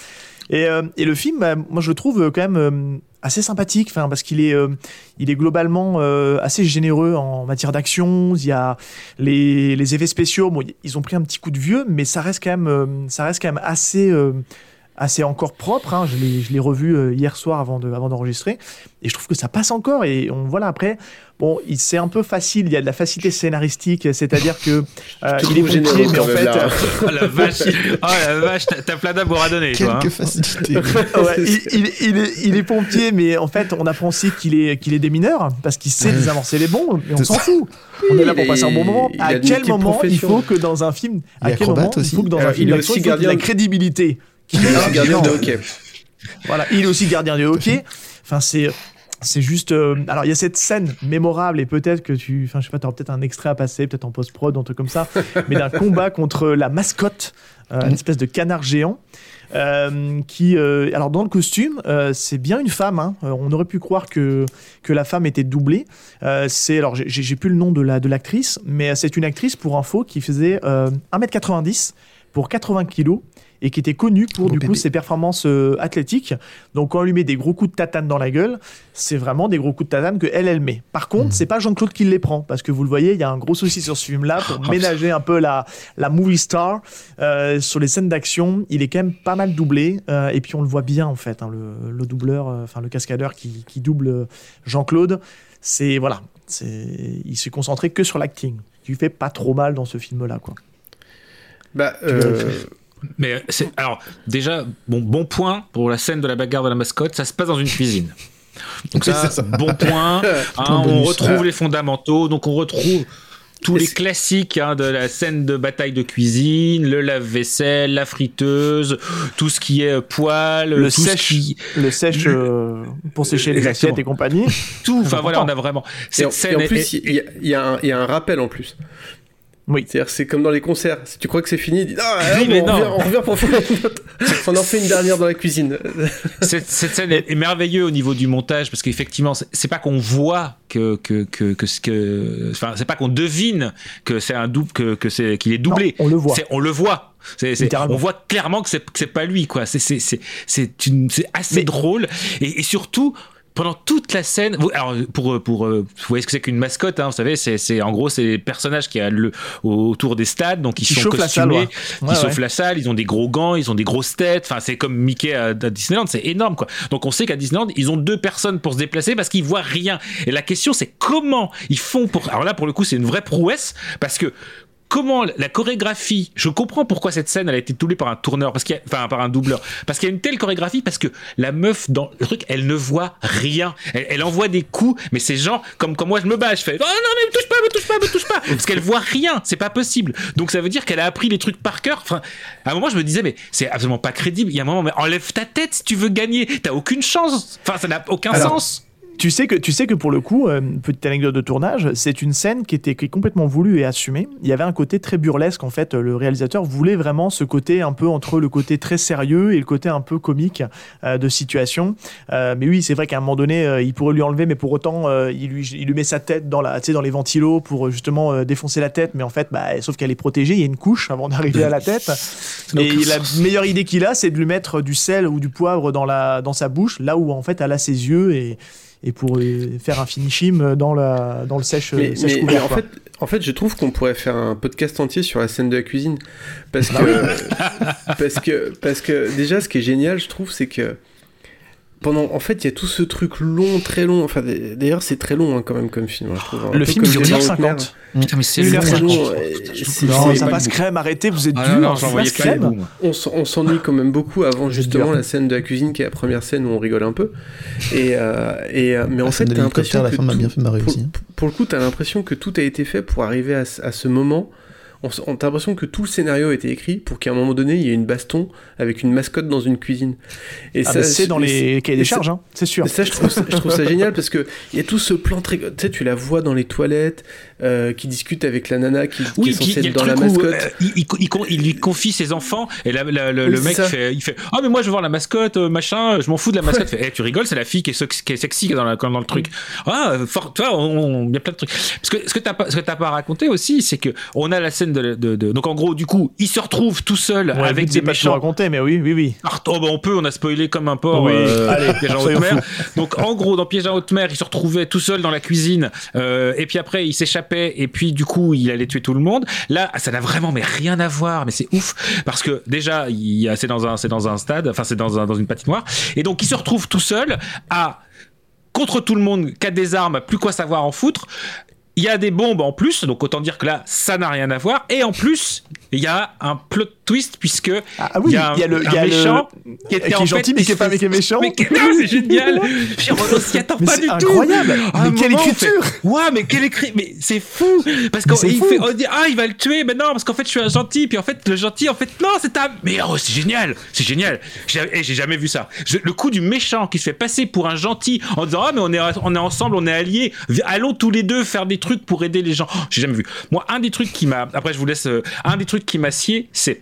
Et, euh, et le film, bah, moi je le trouve euh, quand même euh, assez sympathique, enfin, parce qu'il est, euh, il est globalement assez généreux en matière d'action. Il y a les, les effets spéciaux, bon, ils ont pris un petit coup de vieux, mais ça reste quand même, ça reste quand même assez, assez encore propre. hein. Je l'ai, revu euh, hier soir avant de, avant d'enregistrer, et je trouve que ça passe encore. Et on voilà après, bon, c'est un peu facile. Il y a de la facilité scénaristique, c'est-à-dire que euh, il est pompier, mais en fait. là. euh, Oh la vache, oh la vache, t'as plein d'amour à donner, toi. hein. facilités. Ouais, il, il- il est, il est pompier, mais en fait, on apprend aussi qu'il est, qu'il est démineur parce qu'il sait désamorcer les bombes, mais on s'en fout. On est là pour passer un bon moment. À quel moment il faut que dans un film, à quel moment il faut que dans un film la crédibilité. Il est aussi gardien de hockey. Voilà, il est aussi gardien de hockey. Enfin, c'est. C'est juste. euh, alors, il y a cette scène mémorable, et peut-être que tu. Enfin, je sais pas, tu auras peut-être un extrait à passer, peut-être en post-prod, un truc comme ça, mais d'un combat contre la mascotte, euh, une espèce de canard géant. euh, qui, alors dans le costume, c'est bien une femme. hein. On aurait pu croire que que la femme était doublée. C'est alors j'ai- plus le nom de la de l'actrice, mais c'est une actrice pour info qui faisait euh, 1m90 pour 80 kilos et qui était connue pour du coup bébé. ses performances euh, athlétiques. Donc quand on lui met des gros coups de tatane dans la gueule, c'est vraiment des gros coups de tatane que elle elle met. Par contre, c'est pas Jean-Claude qui les prend parce que vous le voyez, il y a un gros souci sur ce film-là pour ménager un peu la la movie star euh, sur les scènes d'action. Il est quand même pas mal doublé euh, et puis on le voit bien en fait, hein, le, le doubleur, euh, enfin le cascadeur qui, qui double Jean-Claude. C'est voilà, c'est il s'est concentré que sur l'acting. qui fait pas trop mal dans ce film-là quoi. Bah, euh, Mais c'est alors déjà bon bon point pour la scène de la bagarre de la mascotte, ça se passe dans une cuisine. Donc ça, ça. bon point. hein, on bonus. retrouve Ouais. les fondamentaux, donc on retrouve tous les classiques hein, de la scène de bataille de cuisine, le lave-vaisselle, la friteuse, tout ce qui est poêle, Le tout ce sèche, qui le sèche euh, pour sécher les assiettes et compagnie. tout. Enfin voilà, on a vraiment Et en, cette et scène. en plus, est- y, y il y a un rappel en plus. Oui. C'est-à-dire, c'est comme dans les concerts. Si tu crois que c'est fini, dis, ah, Oui, bon, on, revient, on revient pour faire une autre. On en fait une dernière dans la cuisine. cette, cette scène est, merveilleuse au niveau du montage parce qu'effectivement c'est pas qu'on voit que que que que ce que enfin c'est pas qu'on devine que c'est un double que que c'est qu'il est doublé Non, on le voit. On le voit on voit clairement que c'est, pas lui quoi c'est c'est c'est c'est une c'est assez drôle et, et surtout pendant toute la scène, vous- alors pour pour euh, vous voyez ce que c'est qu'une mascotte, hein, vous savez, c'est c'est en gros c'est les personnages qui a le autour des stades, donc ils sont chauffent la salle, costumés, ouais. ils Ouais, chauffent ouais. la salle, ils ont des gros gants, ils ont des grosses têtes. Enfin, c'est comme Mickey à, à Disneyland, c'est énorme quoi. Donc on sait qu'à Disneyland, ils ont deux personnes pour se déplacer parce qu'ils voient rien. Et la question c'est comment ils font pour. Alors là, pour le coup, c'est une vraie prouesse parce que. Comment la chorégraphie Je comprends pourquoi cette scène elle a été doublée par un tourneur, parce qu'il enfin par un doubleur, parce qu'il y a une telle chorégraphie, parce que la meuf dans le truc, elle ne voit rien. Elle, elle envoie des coups, mais c'est genre comme comme moi je me bats, je fais oh non mais me touche pas, me touche pas, me touche pas, parce qu'elle voit rien, c'est pas possible. Donc ça veut dire qu'elle a appris les trucs par cœur. Enfin, à un moment je me disais mais c'est absolument pas crédible. Il y a un moment mais enlève ta tête si tu veux gagner, t'as aucune chance. Enfin ça n'a aucun Alors, sens. Tu sais que tu sais que pour le coup, euh, petite anecdote de tournage, c'est une scène qui était qui est complètement voulue et assumée. Il y avait un côté très burlesque en fait. Le réalisateur voulait vraiment ce côté un peu entre le côté très sérieux et le côté un peu comique euh, de situation. Euh, mais oui, c'est vrai qu'à un moment donné, il pourrait lui enlever, mais pour autant, il lui il lui met sa tête dans la dans les ventilos pour justement défoncer la tête. Mais en fait, bah, sauf qu'elle est protégée, il y a une couche avant d'arriver à la tête. Et la meilleure idée qu'il a, c'est de lui mettre du sel ou du poivre dans la dans sa bouche, là où en fait elle a ses yeux et et pour euh, faire un finishim dans, la, dans le sèche, Mais, sèche mais- couvert. mais en, fait, en fait, je trouve qu'on pourrait faire un podcast entier sur la scène de la cuisine. Parce Bah que, parce que, parce que déjà, ce qui est génial, je trouve, c'est que pendant, en fait, il y a tout ce truc long, très long. Enfin, d'ailleurs, c'est très long hein, quand même comme film. hein, je trouve. Un Le film dure Les 1h50. Mers. Putain, mais c'est long, Non, ça passe crème, arrêtez, vous êtes Ah dur. crème. on, s'ennuie quand même beaucoup avant justement la scène de la cuisine qui est la première scène où on rigole un peu. Et, euh, et euh, mais en fait, t'as l'impression que tout- bien fait marrer pour, aussi. hein. pour le coup, t'as l'impression que tout a été fait pour arriver à ce moment on, on- t'as l'impression que tout le scénario a été écrit pour qu'à un moment donné, il y ait une baston avec une mascotte dans une cuisine. Et Ah, bah, c'est dans les cahiers des ça- charges, hein, c'est sûr. et Ça, je trouve, ça, je trouve ça génial parce que il y a tout ce plan très. Tu sais, tu la vois dans les toilettes, euh, qui discute avec la nana qui, est censée a être dans la où mascotte. euh, il, il- il con- il lui confie ses enfants et la- la- le, Oui, le c'est mec ça. fait, il fait ah mais moi je veux voir la mascotte euh, machin je m'en fous de la mascotte Fait, Eh, tu rigoles c'est la fille qui est, qui est sexy dans, la- dans le truc ah fort toi il y a plein de trucs parce que ce que t'as pas ce que t'as pas raconté aussi c'est que on a la scène de, de- de- donc en gros du coup il se retrouve tout seul Ouais, avec des c'est pas méchants raconter, mais oui, oui, oui. ah, oh, bah, on peut, on a spoilé comme un porc. Oui, euh, allez, Piège en haute mer. Donc en gros, dans Piège en haute mer, il se retrouvait tout seul dans la cuisine. euh, et puis après, il s'échappait. Et puis du coup, il allait tuer tout le monde. Là, ça n'a vraiment mais rien à voir. Mais c'est ouf parce que déjà, c'est dans un, c'est dans un stade. Enfin, c'est dans un, dans une patinoire. Et donc, il se retrouve tout seul à contre tout le monde, qui a des armes, plus quoi savoir en foutre. Il y a des bombes en plus, donc autant dire que là, ça n'a rien à voir. Et en plus, il y a un plot twist puisque Ah oui, il y a y le- un il y a le- méchant qui est en gentil, fait- mais qui est pas- mais qui est méchant. Mais c'est génial. On s'y attend Mais pas du tout. incroyable. Un Mais quelle moment, écriture. fait, Ouais, mais quelle écrit Mais c'est fou parce Mais qu'on c'est il fou. fait, on dit ah il va le tuer, mais non parce qu'en fait je suis un gentil. Puis en fait le gentil en fait non c'est un. Mais oh c'est génial, c'est génial. J'ai eh, jamais vu ça. Je- le coup du méchant qui se fait passer pour un gentil en disant ah mais on est on est ensemble, on est alliés. Allons tous les deux faire des trucs pour aider les gens. Oh, J'ai jamais vu. Moi un des trucs qui m'a après je vous laisse euh, un des trucs qui m'a scié c'est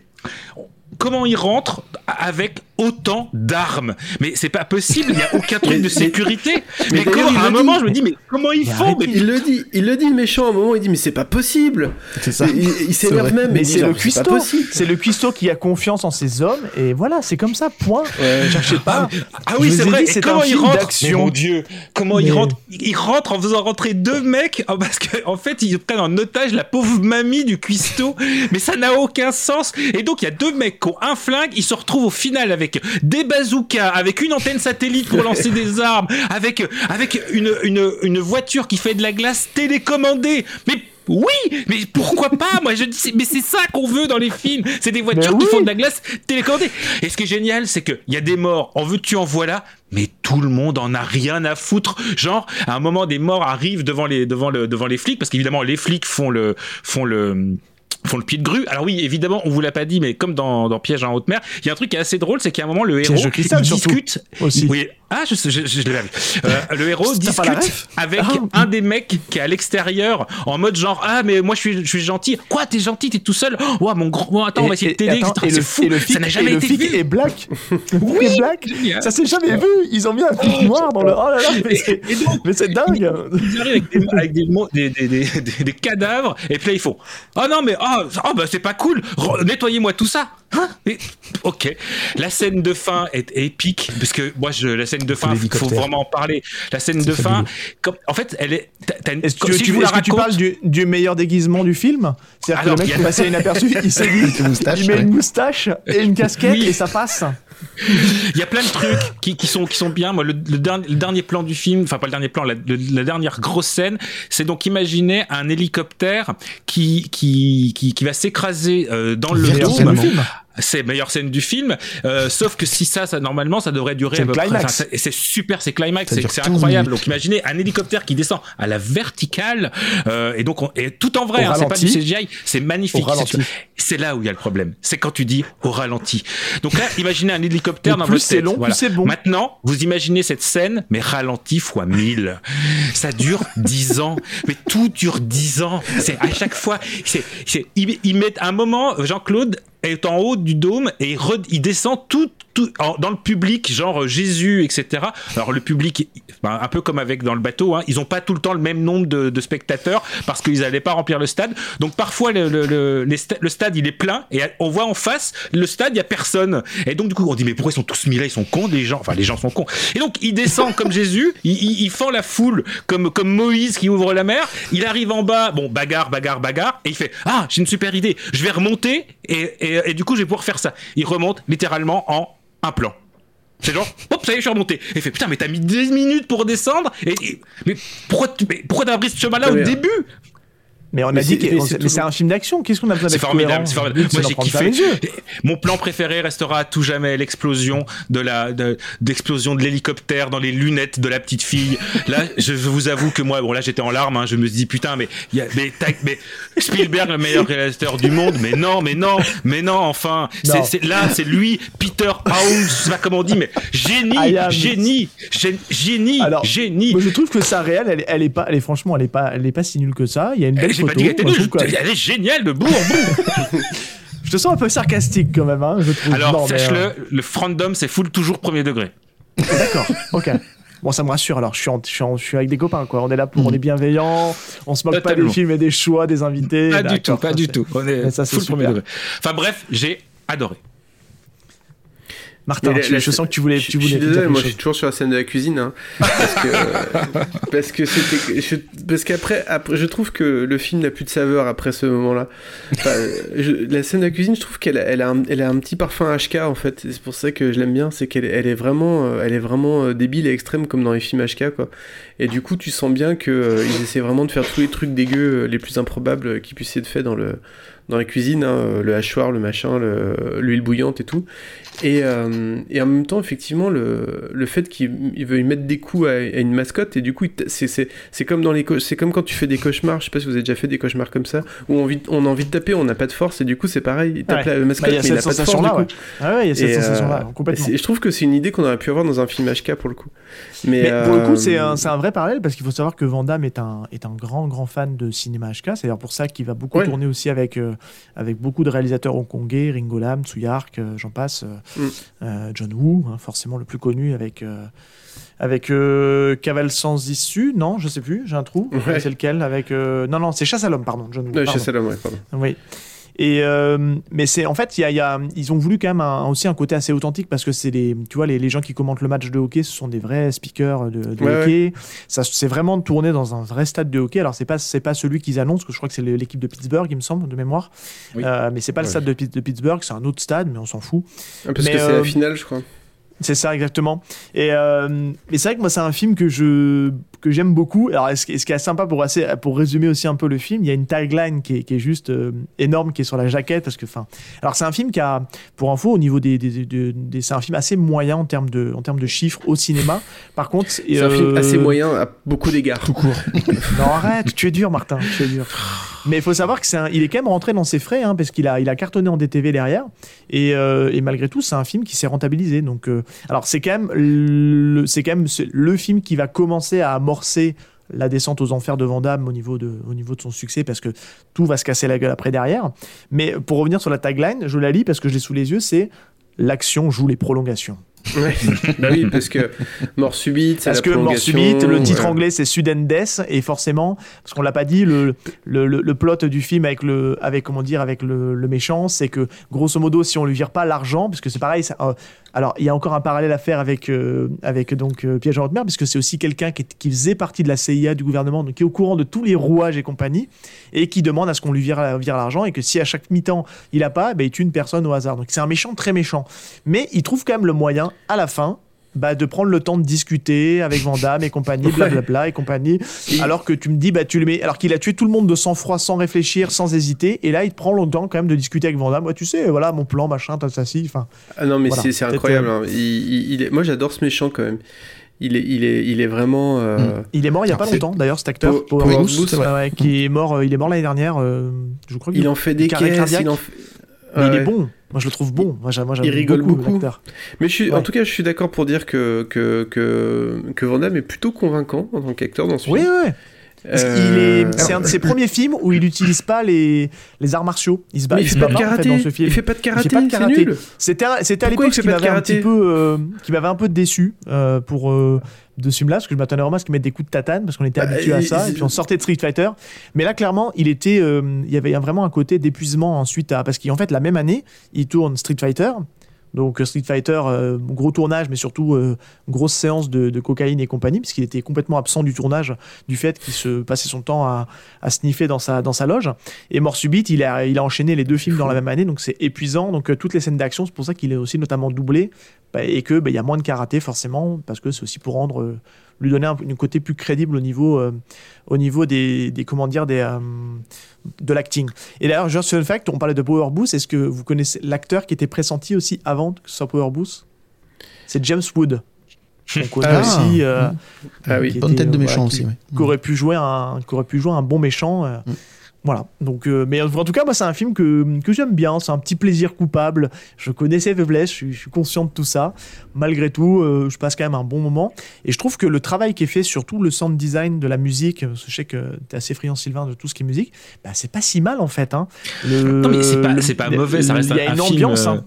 Oh. Comment il rentre avec autant d'armes Mais c'est pas possible, il y a aucun truc de sécurité. mais Mais, comment, il à un moment, dit. je me dis, mais comment ils Mais font arrêtez, mais... il le dit, il le dit le méchant à un moment, il dit mais c'est pas possible. C'est ça. Il, il C'est s'énerve même. Mais c'est le cuistot. C'est le cuistot qui a confiance en ses hommes, et voilà, c'est comme ça, point. Cherchez pas. Ah oui, Je c'est vrai. c'est comment un il film rentre Mon Dieu, comment il rentre Il rentre en faisant rentrer deux mecs oh, parce que en fait ils prennent en otage la pauvre mamie du cuistot. Mais ça n'a aucun sens. Et donc il y a deux mecs qui un flingue. Ils se retrouvent au final avec des bazookas, avec une antenne satellite pour lancer des armes, avec avec une une une voiture qui fait de la glace télécommandée. Mais oui, mais pourquoi pas? Moi, je dis, mais c'est ça qu'on veut dans les films. C'est des voitures qui font de la glace télécommandée. Et ce qui est génial, c'est qu'il y a des morts. En veux-tu, en voilà. Mais tout le monde en a rien à foutre. Genre, à un moment, des morts arrivent devant les, devant le, devant les flics, parce qu'évidemment, les flics font le, font le, font le pied de grue. Alors oui, évidemment, on vous l'a pas dit, mais comme dans, dans Piège en haute mer, il y a un truc qui est assez drôle, c'est qu'à un moment, le héros il discute. aussi. Oui. Ah, je, je, je, l'ai vu. Euh, le héros discute avec Ah. un des mecs qui est à l'extérieur en mode genre ah mais moi je suis je suis gentil quoi t'es gentil t'es tout seul? Oh mon grand oh, attends on va essayer de t'aider et c'est le, fou et le flic, ça n'a jamais et le été flic vu est black. Oui, est black. génial. Ça s'est jamais vu. Ils ont mis un flic noir dans le. Oh là là, mais c'est, dingue. ils arrivent avec des, avec des, cadavres et puis là ils font oh non mais oh, oh, bah c'est pas cool nettoyez-moi tout ça Hein Mais- ok la scène de fin est épique parce que moi je la scène de fin faut l'hélicoptère. vraiment en parler la scène de fin comme, en fait elle est Est-ce que, si tu, je vous la est-ce que tu parles du, du meilleur déguisement du film? C'est-à-dire que le il mec a- est passé inaperçu, il s'est dit, une moustache, il met ouais. une moustache et une casquette Oui. et ça passe. Il y a plein de trucs qui, qui sont qui sont bien. Moi, le, le dernier, le dernier plan du film, enfin pas le dernier plan, la, le- la dernière grosse scène, c'est donc imaginer un hélicoptère qui qui qui, qui va s'écraser euh, dans le Meilleure C'est meilleure scène du film, euh, sauf que si ça, ça normalement, ça devrait durer. C'est climax. c'est- et c'est super, c'est climax, c'est dure c'est 15 incroyable. minutes. Donc imaginez un hélicoptère qui descend à la verticale, euh, et donc on, et tout en vrai, hein, c'est pas du. CGI, c'est magnifique. C'est- là où il y a le problème. C'est quand tu dis au ralenti. Donc là, imaginez un hélicoptère dans plus votre c'est long, plus Voilà. c'est bon. Maintenant, vous imaginez cette scène, mais ralenti fois 1000. Ça dure 10 ans. Mais tout dure 10 ans. C'est à chaque fois. C'est, c'est, ils, ils mettent un moment, Jean-Claude est en haut du dôme et il, descend tout, tout en- dans le public, genre Jésus, etc. Alors le public, ben, un peu comme avec dans le bateau, hein, ils ont pas tout le temps le même nombre de, spectateurs parce qu'ils n'allaient pas remplir le stade. Donc parfois le, le, le, stade il est plein et on voit en face le stade il y a personne. Et donc du coup on dit mais pourquoi ils sont tous mis Ils sont cons les gens. Enfin les gens sont cons. Et donc il descend comme Jésus, il, fend la foule comme comme Moïse qui ouvre la mer. Il arrive en bas, bon bagarre, bagarre, bagarre, et il fait ah j'ai une super idée. Je vais remonter et, et, et du coup je vais pouvoir faire ça. Il remonte littéralement en un plan. C'est genre, hop, ça y est, je suis remonté. Et il fait, putain, mais t'as mis 10 minutes pour descendre. Et, et- mais pourquoi, mais pourquoi t'as pris ce chemin-là au début? Mais on a Mais dit c'est- que c'est c'est un film d'action. Qu'est-ce qu'on a besoin C'est d'être formidable, c'est formidable. Le but, Moi c'est j'ai kiffé. Mon plan préféré restera à tout jamais l'explosion de la de- d'explosion de l'hélicoptère dans les lunettes de la petite fille. Là, je vous avoue que moi, bon là j'étais en larmes. hein, je me suis dit putain, mais il y a, mais, mais Spielberg le meilleur réalisateur du monde. Mais non, mais non, mais non. Enfin, c'est c'est- là c'est lui, Peter House, je sais pas comment on dit, mais génie, am- génie, gé- génie, Alors, génie. Moi, je trouve que sa réelle, elle, est- elle est pas, elle est franchement, elle est pas, elle est pas si nulle que ça. Il y a une belle J'ai photo. pas dit qu'elle était Moi, je nulle, trouve que- elle est géniale de bout en bout. Je te sens un peu sarcastique quand même, hein, je trouve. Alors sache-le, euh, le frandom c'est full toujours premier degré. D'accord, ok. Bon, ça me rassure. Alors, je suis, en- je suis, en- je suis avec des copains, quoi. On est là pour, on est bienveillants. On se moque pas des films et des choix des invités. Pas du tout, pas ça, du tout. On est ça, full premier degré. Enfin bref, j'ai adoré. Martin, tu- la- je sens que tu voulais, je- tu voulais Je suis désolé, moi je suis toujours sur la scène de la cuisine. hein, parce que parce que c'était je- parce qu'après après je trouve que le film n'a plus de saveur après ce moment-là. Enfin, je- la scène de la cuisine, je trouve qu'elle a- elle a un, elle a un petit parfum HK en fait. C'est pour ça que je l'aime bien, c'est qu'elle elle est vraiment euh, elle est vraiment euh, débile et extrême comme dans les films HK quoi. Et du coup, tu sens bien que euh, ils essaient vraiment de faire tous les trucs dégueux euh, les plus improbables euh, qui puissent être faits dans le dans la cuisine, hein, euh, le hachoir, le machin, le- l'huile bouillante et tout. Et, euh, et en même temps, effectivement, le, le fait qu'il y mettre des coups à, à une mascotte, et du coup, c'est- c'est c'est comme, dans les c'est comme quand tu fais des cauchemars, je sais pas si vous avez déjà fait des cauchemars comme ça, où on, vit- on a envie de taper, on n'a pas de force, et du coup, c'est pareil, il tape Ouais. la mascotte, Bah, il y a mais il n'a cette pas de force. sensation-là, du ouais. coup. Ah ouais, il y a cette Et, euh, sensation-là, complètement. et je trouve que c'est une idée qu'on aurait pu avoir dans un film HK pour le coup. Mais, Mais pour le coup, c'est un, c'est un vrai parallèle parce qu'il faut savoir que Van Damme est un, est un grand, grand fan de cinéma HK. C'est d'ailleurs pour ça qu'il va beaucoup tourner aussi avec, euh, avec beaucoup de réalisateurs hongkongais, Ringo Lam, Tsuyark, euh, j'en passe, euh, Mm. euh, John Woo, hein, forcément le plus connu avec. avec euh, Cavale sans issue, non, je sais plus, j'ai un trou. Ouais. C'est lequel Avec euh, non, non, c'est Chasse à l'homme, pardon. John Woo. Pardon. Chasse à l'homme, ouais, pardon. Oui. Et euh, mais c'est en fait, il y a, il y a- ils ont voulu quand même un- aussi un côté assez authentique parce que c'est les, tu vois, les, les gens qui commentent le match de hockey, ce sont des vrais speakers de, de Ouais, hockey. Ça, c'est vraiment tourné dans un vrai stade de hockey. Alors c'est pas, c'est pas celui qu'ils annoncent, que je crois que c'est l'équipe de Pittsburgh, il me semble, de mémoire. Oui. Euh, mais c'est pas le stade de, Pitt- de Pittsburgh, c'est un autre stade, mais on s'en fout. Ah, Parce Mais, que c'est euh, la finale, je crois. c'est ça exactement. Et euh, mais c'est vrai que moi c'est un film que je que j'aime beaucoup. Alors ce qui, est sympa pour assez pour résumer aussi un peu le film, il y a une tagline qui est, qui est juste euh, énorme qui est sur la jaquette parce que enfin alors c'est un film qui a pour info au niveau des, des, des- des- c'est un film assez moyen en termes de en termes de chiffres au cinéma. Par contre C'est un film euh, assez moyen à beaucoup d'égards. Tout court. non, arrête, tu es dur, Martin, tu es dur. Mais il faut savoir que c'est un- il est quand même rentré dans ses frais, hein, parce qu'il a, il a cartonné en DTV derrière. Et, euh, et malgré tout, c'est un film qui s'est rentabilisé. Donc, euh, alors c'est quand même le, c'est quand même c'est le film qui va commencer à amorcer la descente aux enfers de Van Damme au niveau de, au niveau de son succès, parce que tout va se casser la gueule après derrière. Mais pour revenir sur la tagline, je la lis parce que je l'ai sous les yeux, c'est l'action joue les prolongations. Ouais. bah oui, parce que mort subite, Parce la que mort subite, le titre ouais. anglais c'est Sudden Death et forcément, parce qu'on l'a pas dit, le, le, le, le plot du film avec le, avec comment dire, avec le, le méchant, c'est que grosso modo, si on lui vire pas l'argent, parce que c'est pareil, ça, euh, alors il y a encore un parallèle à faire avec euh, avec donc euh, Piège en haute c'est aussi quelqu'un qui, faisait partie de la CIA du gouvernement, donc qui est au courant de tous les rouages et compagnie, et qui demande à ce qu'on lui vire, vire l'argent et que si à chaque mi-temps il a pas, ben, il tue une personne au hasard. Donc c'est un méchant très méchant, mais il trouve quand même le moyen à la fin bah, de prendre le temps de discuter avec Van Damme et compagnie, blablabla et compagnie. Alors que tu me dis, bah, tu le mets, alors qu'il a tué tout le monde de sang-froid, sans réfléchir, sans hésiter, et là, il te prend le temps quand même de discuter avec Van Damme. Ouais, tu sais, voilà, mon plan, machin, t'as ça, si. Enfin, Ah non, mais voilà. c'est incroyable. euh, hein. Il, il- il est... Moi, j'adore ce méchant quand même. Il est, il est, il est vraiment. euh, Il est mort il y a pas longtemps, d'ailleurs, cet acteur, Power- Power Power Boost, Boost, ouais. ouais, qui est mort, euh, il est mort l'année dernière, euh, je crois. Il en fait des caisses, cardiaque. il en fait- Mais il est bon. Moi, je le trouve bon. Moi, j'aime il rigole beaucoup. Mais je suis, en tout cas, je suis d'accord pour dire que, que, que, que Van Damme est plutôt convaincant en tant qu'acteur dans ce film. oui. Euh, c'est un de ses premiers films où il n'utilise pas les, les arts martiaux. Il se bat, il se fait bat pas de en fait, karaté. dans ce film. Il fait pas de karaté, fait pas de karaté. C'était, à l'époque il qui m'avait un karaté petit peu, euh, qui m'avait un peu déçu euh, pour de ce film-là, parce que je m'attendais vraiment à ce qu'il mette des coups de tatane, parce qu'on était Bah, habitué à il- ça, il- et puis on sortait de Street Fighter. Mais là, clairement, il était, il y avait vraiment un côté d'épuisement ensuite, à, parce qu'en fait, la même année, il tourne Street Fighter. Donc euh, Street Fighter, euh, gros tournage, mais surtout euh, grosse séance de, cocaïne et compagnie, puisqu'il était complètement absent du tournage du fait qu'il se passait son temps à, sniffer dans sa, loge. Et Mort Subite, il a, enchaîné les deux films dans la même année, donc c'est épuisant. Donc toutes les scènes d'action, c'est pour ça qu'il est aussi notamment doublé, bah, et que bah, y a moins de karaté forcément, parce que c'est aussi pour rendre lui donner un, un côté plus crédible au niveau, euh, au niveau des, des comment dire, des, euh, de l'acting. Et d'ailleurs, juste fact, on parlait de Power Booth. Est-ce que vous connaissez l'acteur qui était pressenti aussi avant que ce soit Power Booth? C'est James Wood. On connaît Ah. aussi. euh, Ah oui. tête de méchant qui- aussi, ouais. Qui aurait pu jouer un, qui aurait pu jouer un bon méchant. euh, Voilà. Donc, euh, mais en tout cas, moi, c'est un film que, que j'aime bien. C'est un petit plaisir coupable. Je connais ses faiblesses. Je suis, je suis conscient de tout ça. Malgré tout, euh, je passe quand même un bon moment. Et je trouve que le travail qui est fait sur tout le sound design de la musique, parce que je sais que tu es assez friand, Sylvain, de tout ce qui est musique, bah, c'est pas si mal en fait. Hein. Le- Non, mais c'est pas, le- mauvais, ça reste Il y a un une film, ambiance. euh, hein.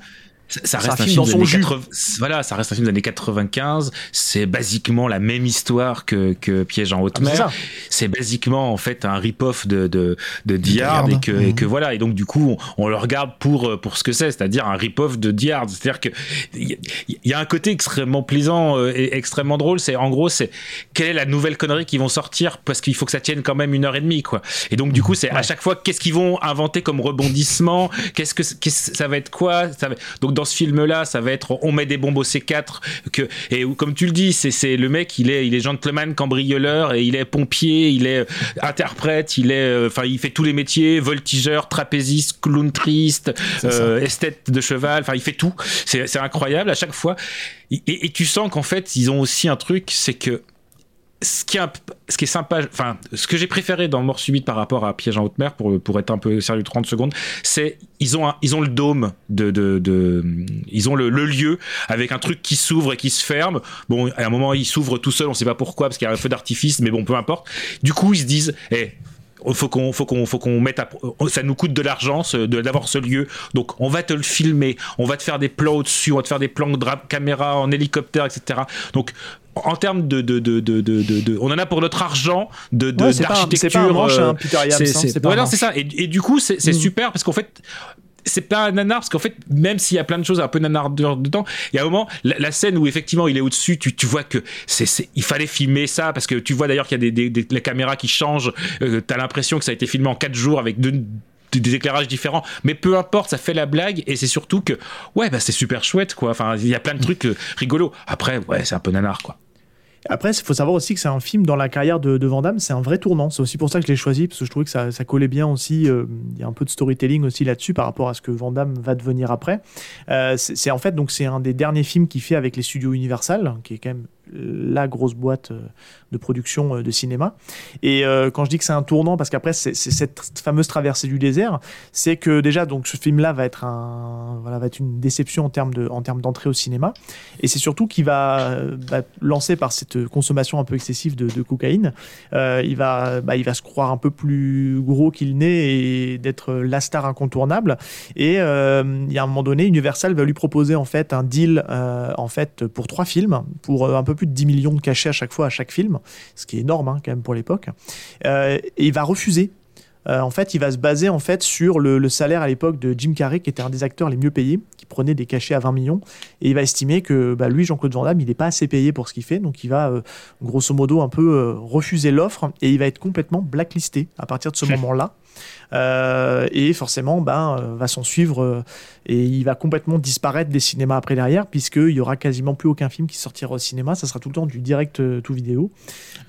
Ça, reste un film dans son des années jus. 80 voilà, ça reste un film des années 95. C'est basiquement la même histoire que, que Piège en haute Ah, c'est mer. ça. C'est basiquement en fait un rip-off de, de, de et que, et que voilà. Et donc du coup, on, on le regarde pour, euh, pour ce que c'est, c'est-à-dire un rip-off de Die Hard. C'est-à-dire que il y, a- il y a un côté extrêmement plaisant euh, et extrêmement drôle. C'est en gros, c'est quelle est la nouvelle connerie qu'ils vont sortir? Parce qu'il faut que ça tienne quand même une heure et demie, quoi. Et donc du coup, c'est à chaque fois qu'est-ce qu'ils vont inventer comme rebondissement, qu'est-ce que ça va être quoi? Ça va- Donc dans ce film-là, ça va être on met des bombes au C4 que et comme tu le dis, c'est le mec, il est il est gentleman, cambrioleur et il est pompier, il est euh, interprète, il est euh, enfin il fait tous les métiers, voltigeur, trapéziste, clown triste, euh, esthète de cheval, enfin il fait tout. C'est c'est incroyable à chaque fois. Et, et- et tu sens qu'en fait, ils ont aussi un truc, c'est que ce qui ce est sympa, enfin, ce que j'ai préféré dans Mort subite par rapport à Piège en haute mer, pour, pour être un peu sérieux 30 secondes, c'est ils ont ils ont le dôme de, de, ils ont le, lieu avec un truc qui s'ouvre et qui se ferme. Bon, à un moment il s'ouvre tout seul, on sait pas pourquoi parce qu'il y a un feu d'artifice, mais bon, peu importe. Du coup, ils se disent, eh, faut qu'on faut qu'on faut qu'on mette ça nous coûte de l'argent d'avoir ce lieu donc on va te le filmer on va te faire des plans au-dessus on va te faire des plans de caméra en hélicoptère etc donc en termes de, de, de, de, on en a pour notre argent de d'architecture c'est pas c'est- ça. Et, du coup c'est Mm. super parce qu'en fait c'est pas un nanar parce qu'en fait même s'il y a plein de choses un peu nanardeur dedans il y a un moment la, la scène où effectivement il est au-dessus tu, tu vois que c'est il fallait filmer ça parce que tu vois d'ailleurs qu'il y a des, des, des- les caméras qui changent euh, t'as l'impression que ça a été filmé en 4 jours avec deux des éclairages différents. Mais peu importe ça fait la blague et c'est surtout que ouais bah c'est super chouette quoi. Enfin il y a plein de trucs euh, rigolos. Après ouais c'est un peu nanar quoi Après, il faut savoir aussi que c'est un film dans la carrière de, de c'est un vrai tournant. C'est aussi pour ça que je l'ai choisi, parce que je trouvais que ça, collait bien aussi. euh, Il y a un peu de storytelling aussi là-dessus par rapport à ce que Van Damme va devenir après. Euh, c'est c'est en fait donc c'est un des derniers films qu'il fait avec les studios Universal, qui est quand même la grosse boîte euh, de production euh, de cinéma. Et euh, quand je dis que c'est un tournant, parce qu'après c'est cette fameuse traversée du désert, c'est que déjà donc ce film-là va être voilà va être une déception en termes de en termes d'entrée au cinéma. Et c'est surtout qu'il va, euh, bah, lancé par cette consommation un peu excessive de, cocaïne, il, va, bah, il va se croire un peu plus gros qu'il n'est et d'être la star incontournable. Et euh, il y a un moment donné, Universal va lui proposer en fait un deal en fait pour trois films, pour un peu plus de 10 millions de cachets à chaque fois à chaque film, ce qui est énorme hein, quand même pour l'époque. Euh, et il va refuser. Euh, en fait, il va se baser en fait sur le, le salaire à l'époque de Jim Carrey, qui était un des acteurs les mieux payés, qui prenait des cachets à 20 millions, et il va estimer que bah, lui, Jean-Claude Van Damme, il n'est pas assez payé pour ce qu'il fait, donc il va euh, grosso modo un peu euh, refuser l'offre et il va être complètement blacklisté à partir de ce moment-là. Euh, et forcément, ben, euh, va s'en suivre euh, et il va complètement disparaître des cinémas après derrière, puisqu'il y aura quasiment plus aucun film qui sortira au cinéma, ça sera tout le temps du direct tout vidéo.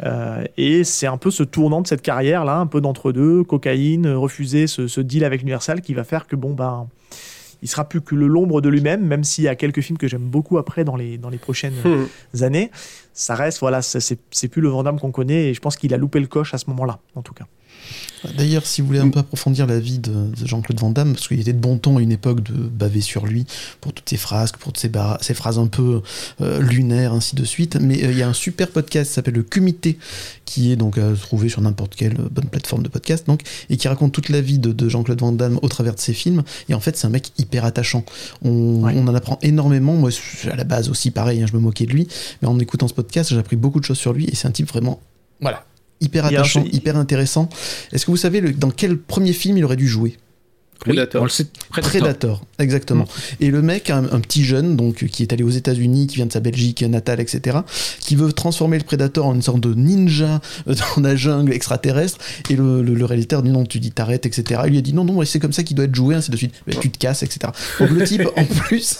Euh, et c'est un peu ce tournant de cette carrière là, un peu d'entre-deux, cocaïne, refuser ce, ce deal avec Universal qui va faire que bon ben il sera plus que le l'ombre de lui-même, même s'il y a quelques films que j'aime beaucoup après dans les, dans les prochaines Hmm. années. Ça reste, voilà, c'est plus le Vandame qu'on connaît et je pense qu'il a loupé le coche à ce moment-là, en tout cas. D'ailleurs, si vous voulez un peu approfondir la vie de, de Jean-Claude Van Damme, parce qu'il était de bon ton à une époque de baver sur lui pour toutes ses frasques, pour toutes ses, phrases un peu euh, lunaires, ainsi de suite. Mais euh, il y a un super podcast qui s'appelle Le Comité, qui est donc à trouver sur n'importe quelle euh, bonne plateforme de podcast, donc, et qui raconte toute la vie de, de Jean-Claude Van Damme au travers de ses films. Et en fait, c'est un mec hyper attachant. On, on en apprend énormément. Moi, à la base aussi, pareil, hein, je me moquais de lui. Mais en écoutant ce podcast, j'ai appris beaucoup de choses sur lui, et c'est un type vraiment. Voilà. Hyper attachant, hyper intéressant. Est-ce que vous savez le- dans quel premier film il aurait dû jouer? Predator. on le sait, Predator. Predator, exactement. Et le mec, un, un petit jeune, donc qui est allé aux États-Unis, qui vient de sa Belgique natale, etc., qui veut transformer le Predator en une sorte de ninja euh, dans la jungle extraterrestre. Et le, le, le réalisateur dit non, tu dis t'arrêtes, etc. Il lui a dit non, non, c'est comme ça qu'il doit être joué, ainsi de suite. Tu te casses, etc. Donc le type, en plus,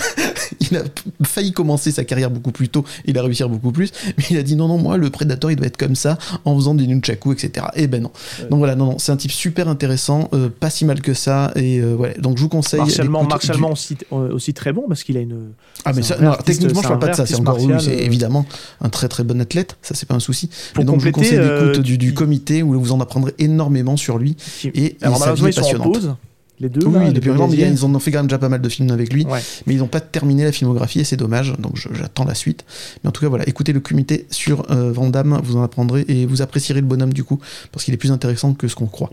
il a failli commencer sa carrière beaucoup plus tôt, il a réussi beaucoup plus, mais il a dit non, non, moi, le Predator, il doit être comme ça, en faisant des nunchaku, etc. Et ben non. Donc voilà, non, non, c'est un type super intéressant, euh, pas si mal que ça, et euh, ouais, donc je vous conseille. Martialement, d'écouter martialement du- aussi, euh, aussi très bon parce qu'il a une. Ah mais ça, non, artiste- techniquement je parle pas de ça, c'est encore c'est euh, évidemment un très très bon athlète, ça c'est pas un souci. Pour Et donc je vous conseille euh, du, du comité où vous en apprendrez énormément sur lui et, Alors malheureusement ils sont en passionnante. pause. Les deux. Oui, là, depuis longtemps, ils, en ont fait quand même déjà pas mal de films avec lui, Ouais. mais ils n'ont pas terminé la filmographie et c'est dommage, donc j'attends la suite. Mais en tout cas, voilà, écoutez le comité sur euh, Van Damme, vous en apprendrez et vous apprécierez le bonhomme du coup, parce qu'il est plus intéressant que ce qu'on croit.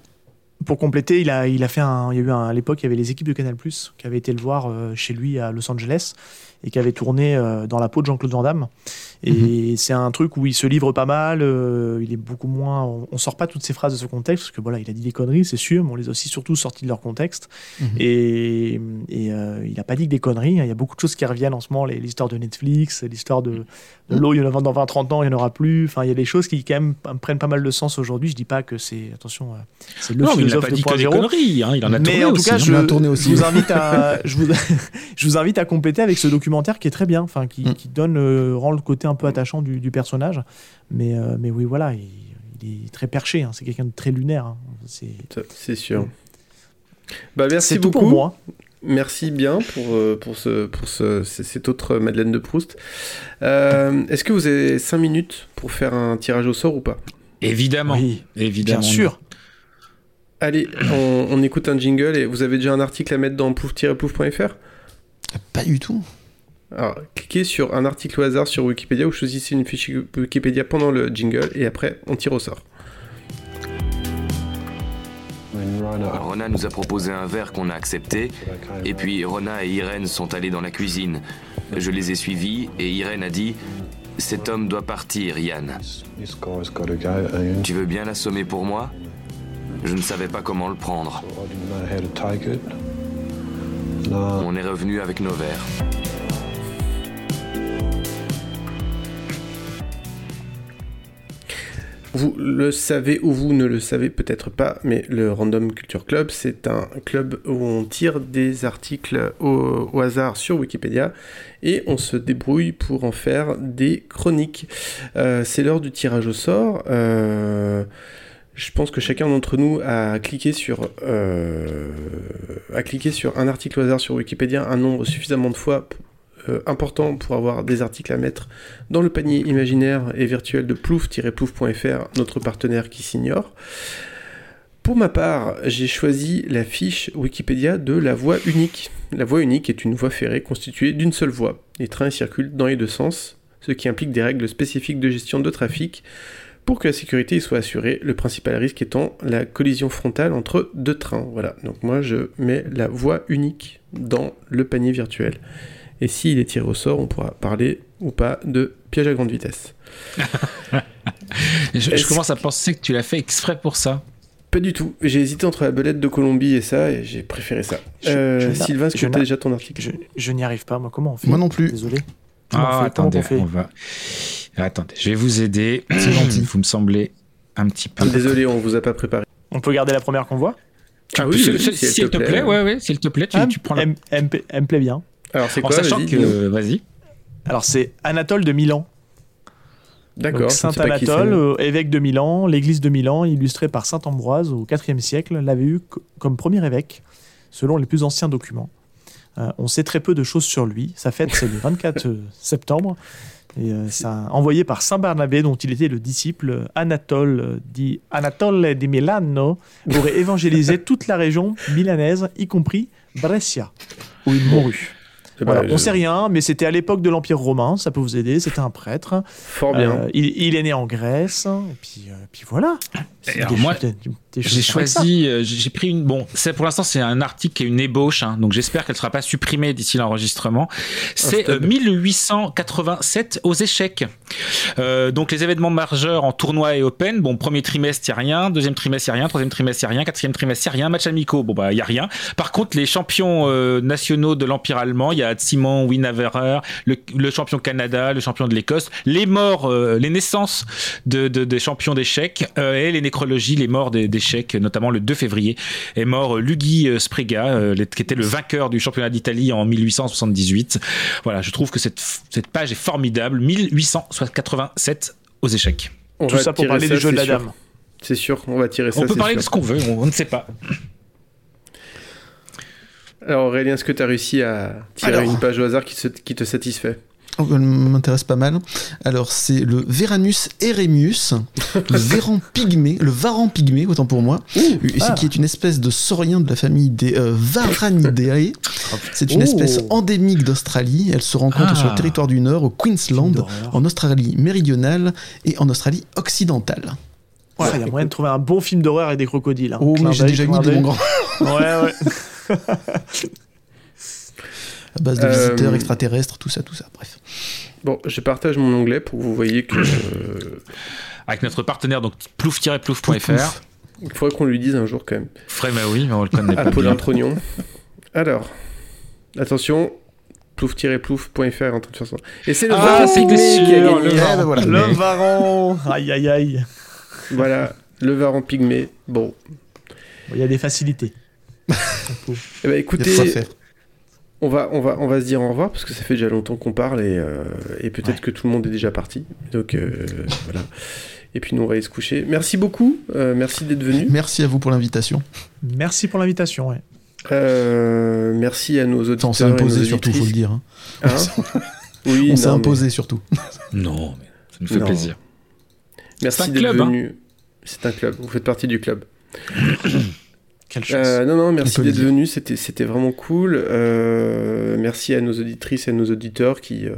Pour compléter, il a, il a fait un. Il y a eu à l'époque, il y avait les équipes de Canal qui avaient été le voir euh, chez lui à Los Angeles et qui avaient tourné euh, dans la peau de Jean-Claude Van Damme. Et c'est un truc où il se livre pas mal. euh, il est beaucoup moins. On, on sort pas toutes ces phrases de ce contexte parce que voilà, il a dit des conneries, c'est sûr, mais on les a aussi surtout sorties de leur contexte. Mhm. Et, et, euh, il a pas dit que des conneries. hein. Il y a beaucoup de choses qui reviennent en ce moment. L'histoire de Netflix, l'histoire de, de l'eau. Il y en a dans 20-30 ans, il y en aura plus. Enfin, il y a des choses qui quand même prennent pas mal de sens aujourd'hui. Je dis pas que c'est attention, euh, c'est le Non, mais il philosophe pas dit que des 2.0. conneries, hein, il en a Mais tourné en tout aussi, cas, hein. je, a tourné aussi, je vous invite à, je vous, je vous invite à compléter avec ce documentaire qui est très bien, enfin qui, Mm. qui donne, euh, rend le côté un peu attachant du, du personnage. Mais, euh, mais oui, voilà, il, il est très perché. hein, c'est quelqu'un de très lunaire. hein. C'est sûr. Bah merci C'est tout beaucoup. pour moi. Merci bien pour, euh, pour, ce, pour ce, cette autre Madeleine de Proust. Euh, Est-ce que vous avez 5 minutes pour faire un tirage au sort ou pas? Évidemment. Oui, évidemment. bien sûr. Allez, on, on écoute un jingle et vous avez déjà un article à mettre dans pouf-pouf.fr Pas du tout. Alors, cliquez sur un article au hasard sur Wikipédia ou choisissez une fiche Wikipédia pendant le jingle et après on tire au sort. Rona nous a proposé un verre qu'on a accepté, et puis Rona et Irène sont allés dans la cuisine. Je les ai suivis, et Irène a dit Cet homme doit partir, Yann. Tu veux bien l'assommer pour moi? Je ne savais pas comment le prendre. On est revenu avec nos verres. Vous le savez ou vous ne le savez peut-être pas, mais le Random Culture Club, c'est un club où on tire des articles au, hasard sur Wikipédia et on se débrouille pour en faire des chroniques. Euh, c'est l'heure du tirage au sort. Euh, je pense que chacun d'entre nous a cliqué sur euh, a cliqué sur un article au hasard sur Wikipédia un nombre suffisamment de fois euh, important pour avoir des articles à mettre dans le panier imaginaire et virtuel de plouf-plouf.fr, notre partenaire qui s'ignore. Pour ma part, j'ai choisi la fiche Wikipédia de la voie unique. La voie unique est une voie ferrée constituée d'une seule voie. Les trains circulent dans les deux sens, ce qui implique des règles spécifiques de gestion de trafic pour que la sécurité y soit assurée, le principal risque étant la collision frontale entre deux trains. Voilà, donc moi je mets la voie unique dans le panier virtuel. Et s'il est tiré au sort, on pourra parler ou pas de piège à grande vitesse. Je, commence à penser que tu l'as fait exprès pour ça. Pas du tout. J'ai hésité entre la belette de Colombie et ça, et j'ai préféré ça. Je- Euh, je- Sylvain, est-ce que tu as déjà ton article Je, je n'y arrive pas, moi. Comment on fait? Moi non plus. Désolé. Ah, attendez, on fait? on va. Attendez, je vais vous aider. C'est gentil. Vous me semblez un petit peu. Désolé, on vous a pas préparé. On peut garder la première qu'on voit? Ah oui, s'il te plaît, plaît, ouais, ouais, s'il te plaît, tu, Ah, tu prends la. elle me plaît bien. Alors c'est En quoi sachant Vas-y, que. Vas-y. Alors, c'est Anatole de Milan. D'accord. Saint Anatole, euh, évêque de Milan, l'église de Milan, illustrée par saint Ambroise au IVe siècle, l'avait eu co- comme premier évêque, selon les plus anciens documents. Euh, on sait très peu de choses sur lui. Sa fête, c'est le 24 septembre. Et euh, un- envoyé par saint Barnabé, dont il était le disciple, Anatole, euh, dit Anatole di Milano, aurait évangélisé toute la région milanaise, y compris Brescia, où il mourut. Ben, on je- sait rien, mais c'était à l'époque de l'Empire romain, ça peut vous aider, c'était un prêtre. Fort bien. Euh, il, il est né en Grèce, et puis, euh, puis voilà. Alors moi, des- des J'ai choisi, euh, j'ai pris une. Bon, c'est pour l'instant c'est un article qui est une ébauche, hein, donc j'espère qu'elle ne sera pas supprimée d'ici l'enregistrement. C'est euh, 1887 aux échecs. Euh, donc les événements majeurs en tournoi et open. Bon, premier trimestre il y a rien, deuxième trimestre il y a rien, troisième trimestre il y a rien, quatrième trimestre il y a rien, match amicaux. Bon bah il y a rien. Par contre les champions euh, nationaux de l'empire allemand, il y a Simon Winaverer, le, le champion Canada, le champion de l'Écosse, les morts, euh, les naissances de, de- des champions d'échecs euh, et les nécrologies, les morts des- d'échecs, notamment le 2 février est mort euh, Lugui euh, Sprega, euh, qui était le vainqueur du championnat d'Italie en 1878. Voilà, je trouve que cette, cette page est formidable. 1887 aux échecs. On Tout ça pour parler des jeux de c'est la sûr. dame. C'est sûr, on va tirer ça. On peut c'est parler sûr. de ce qu'on veut, on, on ne sait pas. Alors Aurélien, est-ce que tu as réussi à tirer Alors. une page au hasard qui, se- qui te satisfait? Elle m'intéresse pas mal. Alors, c'est le Veranus eremius, le Véran pygmée, le Varan pygmée, autant pour moi, c'est ah. qui est une espèce de saurien de la famille des euh, Varanidae. C'est une Oh. espèce endémique d'Australie. Elle se rencontre Ah. sur le territoire du Nord, au Queensland, en Australie méridionale et en Australie occidentale. Ah, Il y a moyen de trouver un bon film d'horreur et des crocodiles. hein. Oh, mais j'ai déjà mis des d'œil. mon grand. Ouais, ouais. À base de Euh, visiteurs extraterrestres, tout ça, tout ça. Bref. Bon, je partage mon onglet pour que vous voyez que Avec notre partenaire, donc plouf-plouf.fr. Plouf. il faudrait qu'on lui dise un jour quand même. Frère, bah oui, mais on le connaît pas. Bien. Trognon. Alors, attention, plouf-plouf.fr est en train de faire ça. Et c'est le Ah, Varan c'était Pygmée qui a sûr, gagné. le Varan. Eh ben voilà. Le varan. Aïe, aïe, aïe. Voilà, le Varan Pygmée. Bon, Bon, Il y a des facilités. eh ben, Il y a écoutez. On va, on, va, on va se dire au revoir parce que ça fait déjà longtemps qu'on parle et, euh, et peut-être que tout le monde est déjà parti. Donc euh, voilà. Et puis nous, on va aller se coucher. Merci beaucoup, euh, merci d'être venu. Merci à vous pour l'invitation. Merci pour l'invitation. Ouais. Euh, merci à nos auditeurs. On s'est et nos imposé surtout, faut le dire. hein. Hein oui, on s'est mais- imposé surtout. Non, mais ça nous fait Non. plaisir. C'est Merci d'être hein. venu. C'est un club, vous faites partie du club. Quelle chance. Euh, non, non, On merci d'être venu, c'était, c'était vraiment cool. Euh, merci à nos auditrices et à nos auditeurs qui, euh,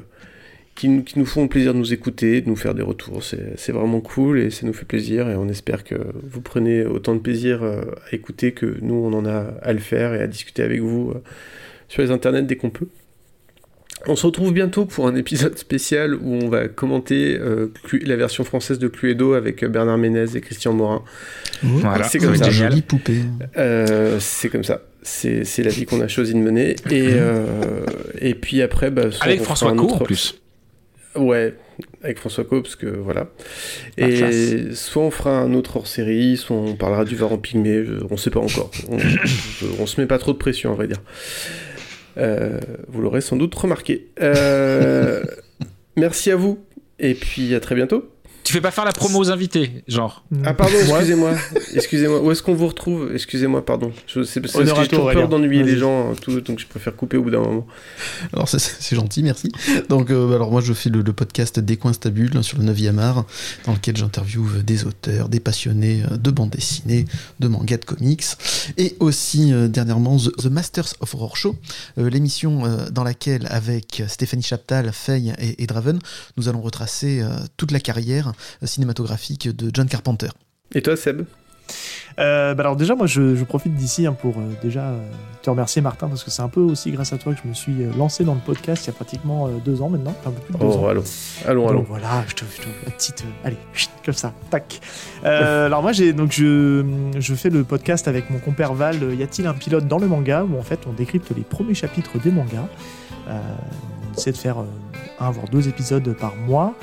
qui, nous, qui nous font le plaisir de nous écouter, de nous faire des retours. C'est, c'est vraiment cool et ça nous fait plaisir et on espère que vous prenez autant de plaisir à écouter que nous, on en a à le faire et à discuter avec vous sur les internets dès qu'on peut. On se retrouve bientôt pour un épisode spécial où on va commenter euh, la version française de Cluedo avec Bernard Ménez et Christian Morin. Voilà, c'est comme ça. Jolie poupée. Euh, c'est comme ça. C'est, c'est la vie qu'on a choisi de mener. Et, euh, et puis après, bah, soit Avec on François fera un Co autre- en plus. Ouais, avec François Co, parce que voilà. La Et classe. soit on fera un autre hors série, soit on parlera du Varan Pygmée, on sait pas encore. On, on se met pas trop de pression, à vrai dire. Euh, vous l'aurez sans doute remarqué. Euh, merci à vous, et puis à très bientôt. Tu fais pas faire la promo aux invités, genre. Ah pardon, excusez-moi, excusez-moi. Où est-ce qu'on vous retrouve? Excusez-moi, pardon. C'est parce que j'ai toujours peur d'ennuyer les gens, hein, tout, donc je préfère couper au bout d'un moment. Alors c'est- gentil, merci. Donc euh, alors moi je fais le, le podcast Des coins stables sur le 9e art, dans lequel j'interviewe des auteurs, des passionnés euh, de bande dessinée, de manga, de comics, et aussi euh, dernièrement The, The Masters of Horror Show, euh, l'émission euh, dans laquelle avec Stéphanie Chaptal, Faye et, et Draven, nous allons retracer euh, toute la carrière euh, cinématographique de John Carpenter. Et toi, Seb Euh, bah alors déjà, moi, je, je profite d'ici hein, pour euh, déjà euh, te remercier, Martin, parce que c'est un peu aussi grâce à toi que je me suis lancé dans le podcast il y a pratiquement euh, deux ans maintenant, un peu plus de deux ans. Oh, allons, allons, allons. Donc voilà, je te, je te la petite. euh, allez, chut, comme ça, tac. Euh, alors moi, j'ai donc je, je fais le podcast avec mon compère Val. Y a-t-il un pilote dans le manga où en fait on décrypte les premiers chapitres des mangas. Euh, on essaie de faire euh, un voire deux épisodes par mois.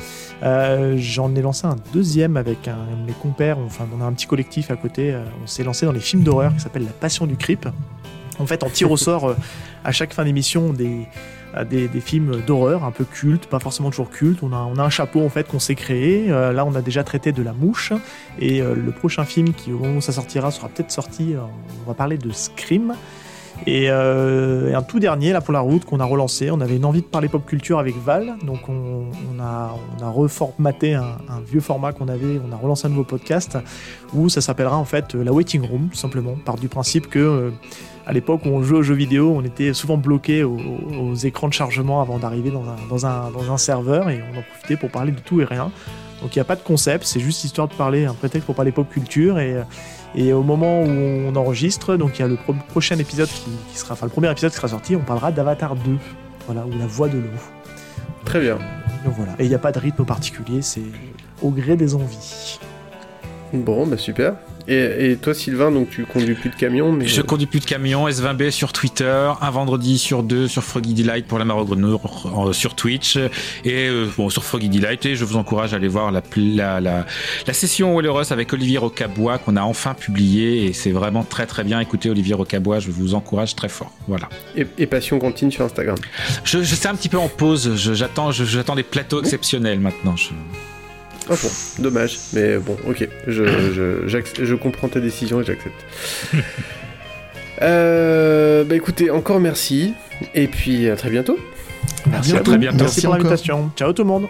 Euh, J'en ai lancé un deuxième avec un mes compères. Enfin, on a un petit collectif à côté. euh, on s'est lancé dans les films d'horreur qui s'appelle La Passion du Creep. En fait, on tire au sort euh, à chaque fin d'émission des, films d'horreur un peu cultes, pas forcément toujours cultes. On a, un chapeau en fait qu'on s'est créé. Là, on a déjà traité de La Mouche et le prochain film qui, au sortira, sera peut-être sorti. on va parler de Scream. Et, euh, et un tout dernier là pour la route qu'on a relancé. On avait une envie de parler pop culture avec Val, donc on, a, reformaté un, vieux format qu'on avait. On a relancé un nouveau podcast où ça s'appellera en fait euh, la waiting room, tout simplement, par du principe que euh, à l'époque où on jouait aux jeux vidéo, on était souvent bloqué aux, écrans de chargement avant d'arriver dans un, dans, un, dans un serveur et on en profitait pour parler de tout et rien. Donc il n'y a pas de concept, c'est juste histoire de parler, un prétexte pour parler pop culture et, et au moment où on enregistre, donc il y a le pro- prochain épisode qui, qui sera, enfin le premier épisode qui sera sorti, on parlera d'Avatar 2, voilà, ou la voix de l'eau. Très bien. Donc voilà, et il n'y a pas de rythme particulier, c'est au gré des envies. Bon, bah super. Et, et toi, Sylvain, donc tu conduis plus de camion, mais. Je conduis plus de camion, S20B sur Twitter, un vendredi sur deux sur Froggy Delight pour la Mare au Grenouille euh, sur Twitch et euh, bon sur Froggy Delight et je vous encourage à aller voir la, la, la, la session Walrus avec Olivier Rocabois qu'on a enfin publié et c'est vraiment très très bien. Écoutez Olivier Rocabois, je vous encourage très fort. Voilà. Et, et Passion Cantine sur Instagram. Je, je suis un petit peu en pause, je- j'attends je- j'attends des plateaux exceptionnels maintenant. Je- Ah bon, dommage. Mais bon, ok. Je, je, je comprends ta décision et j'accepte. euh, bah écoutez, encore merci. Et puis à très bientôt. Merci, à à très bientôt. Merci, Merci pour l'invitation. Ciao tout le monde.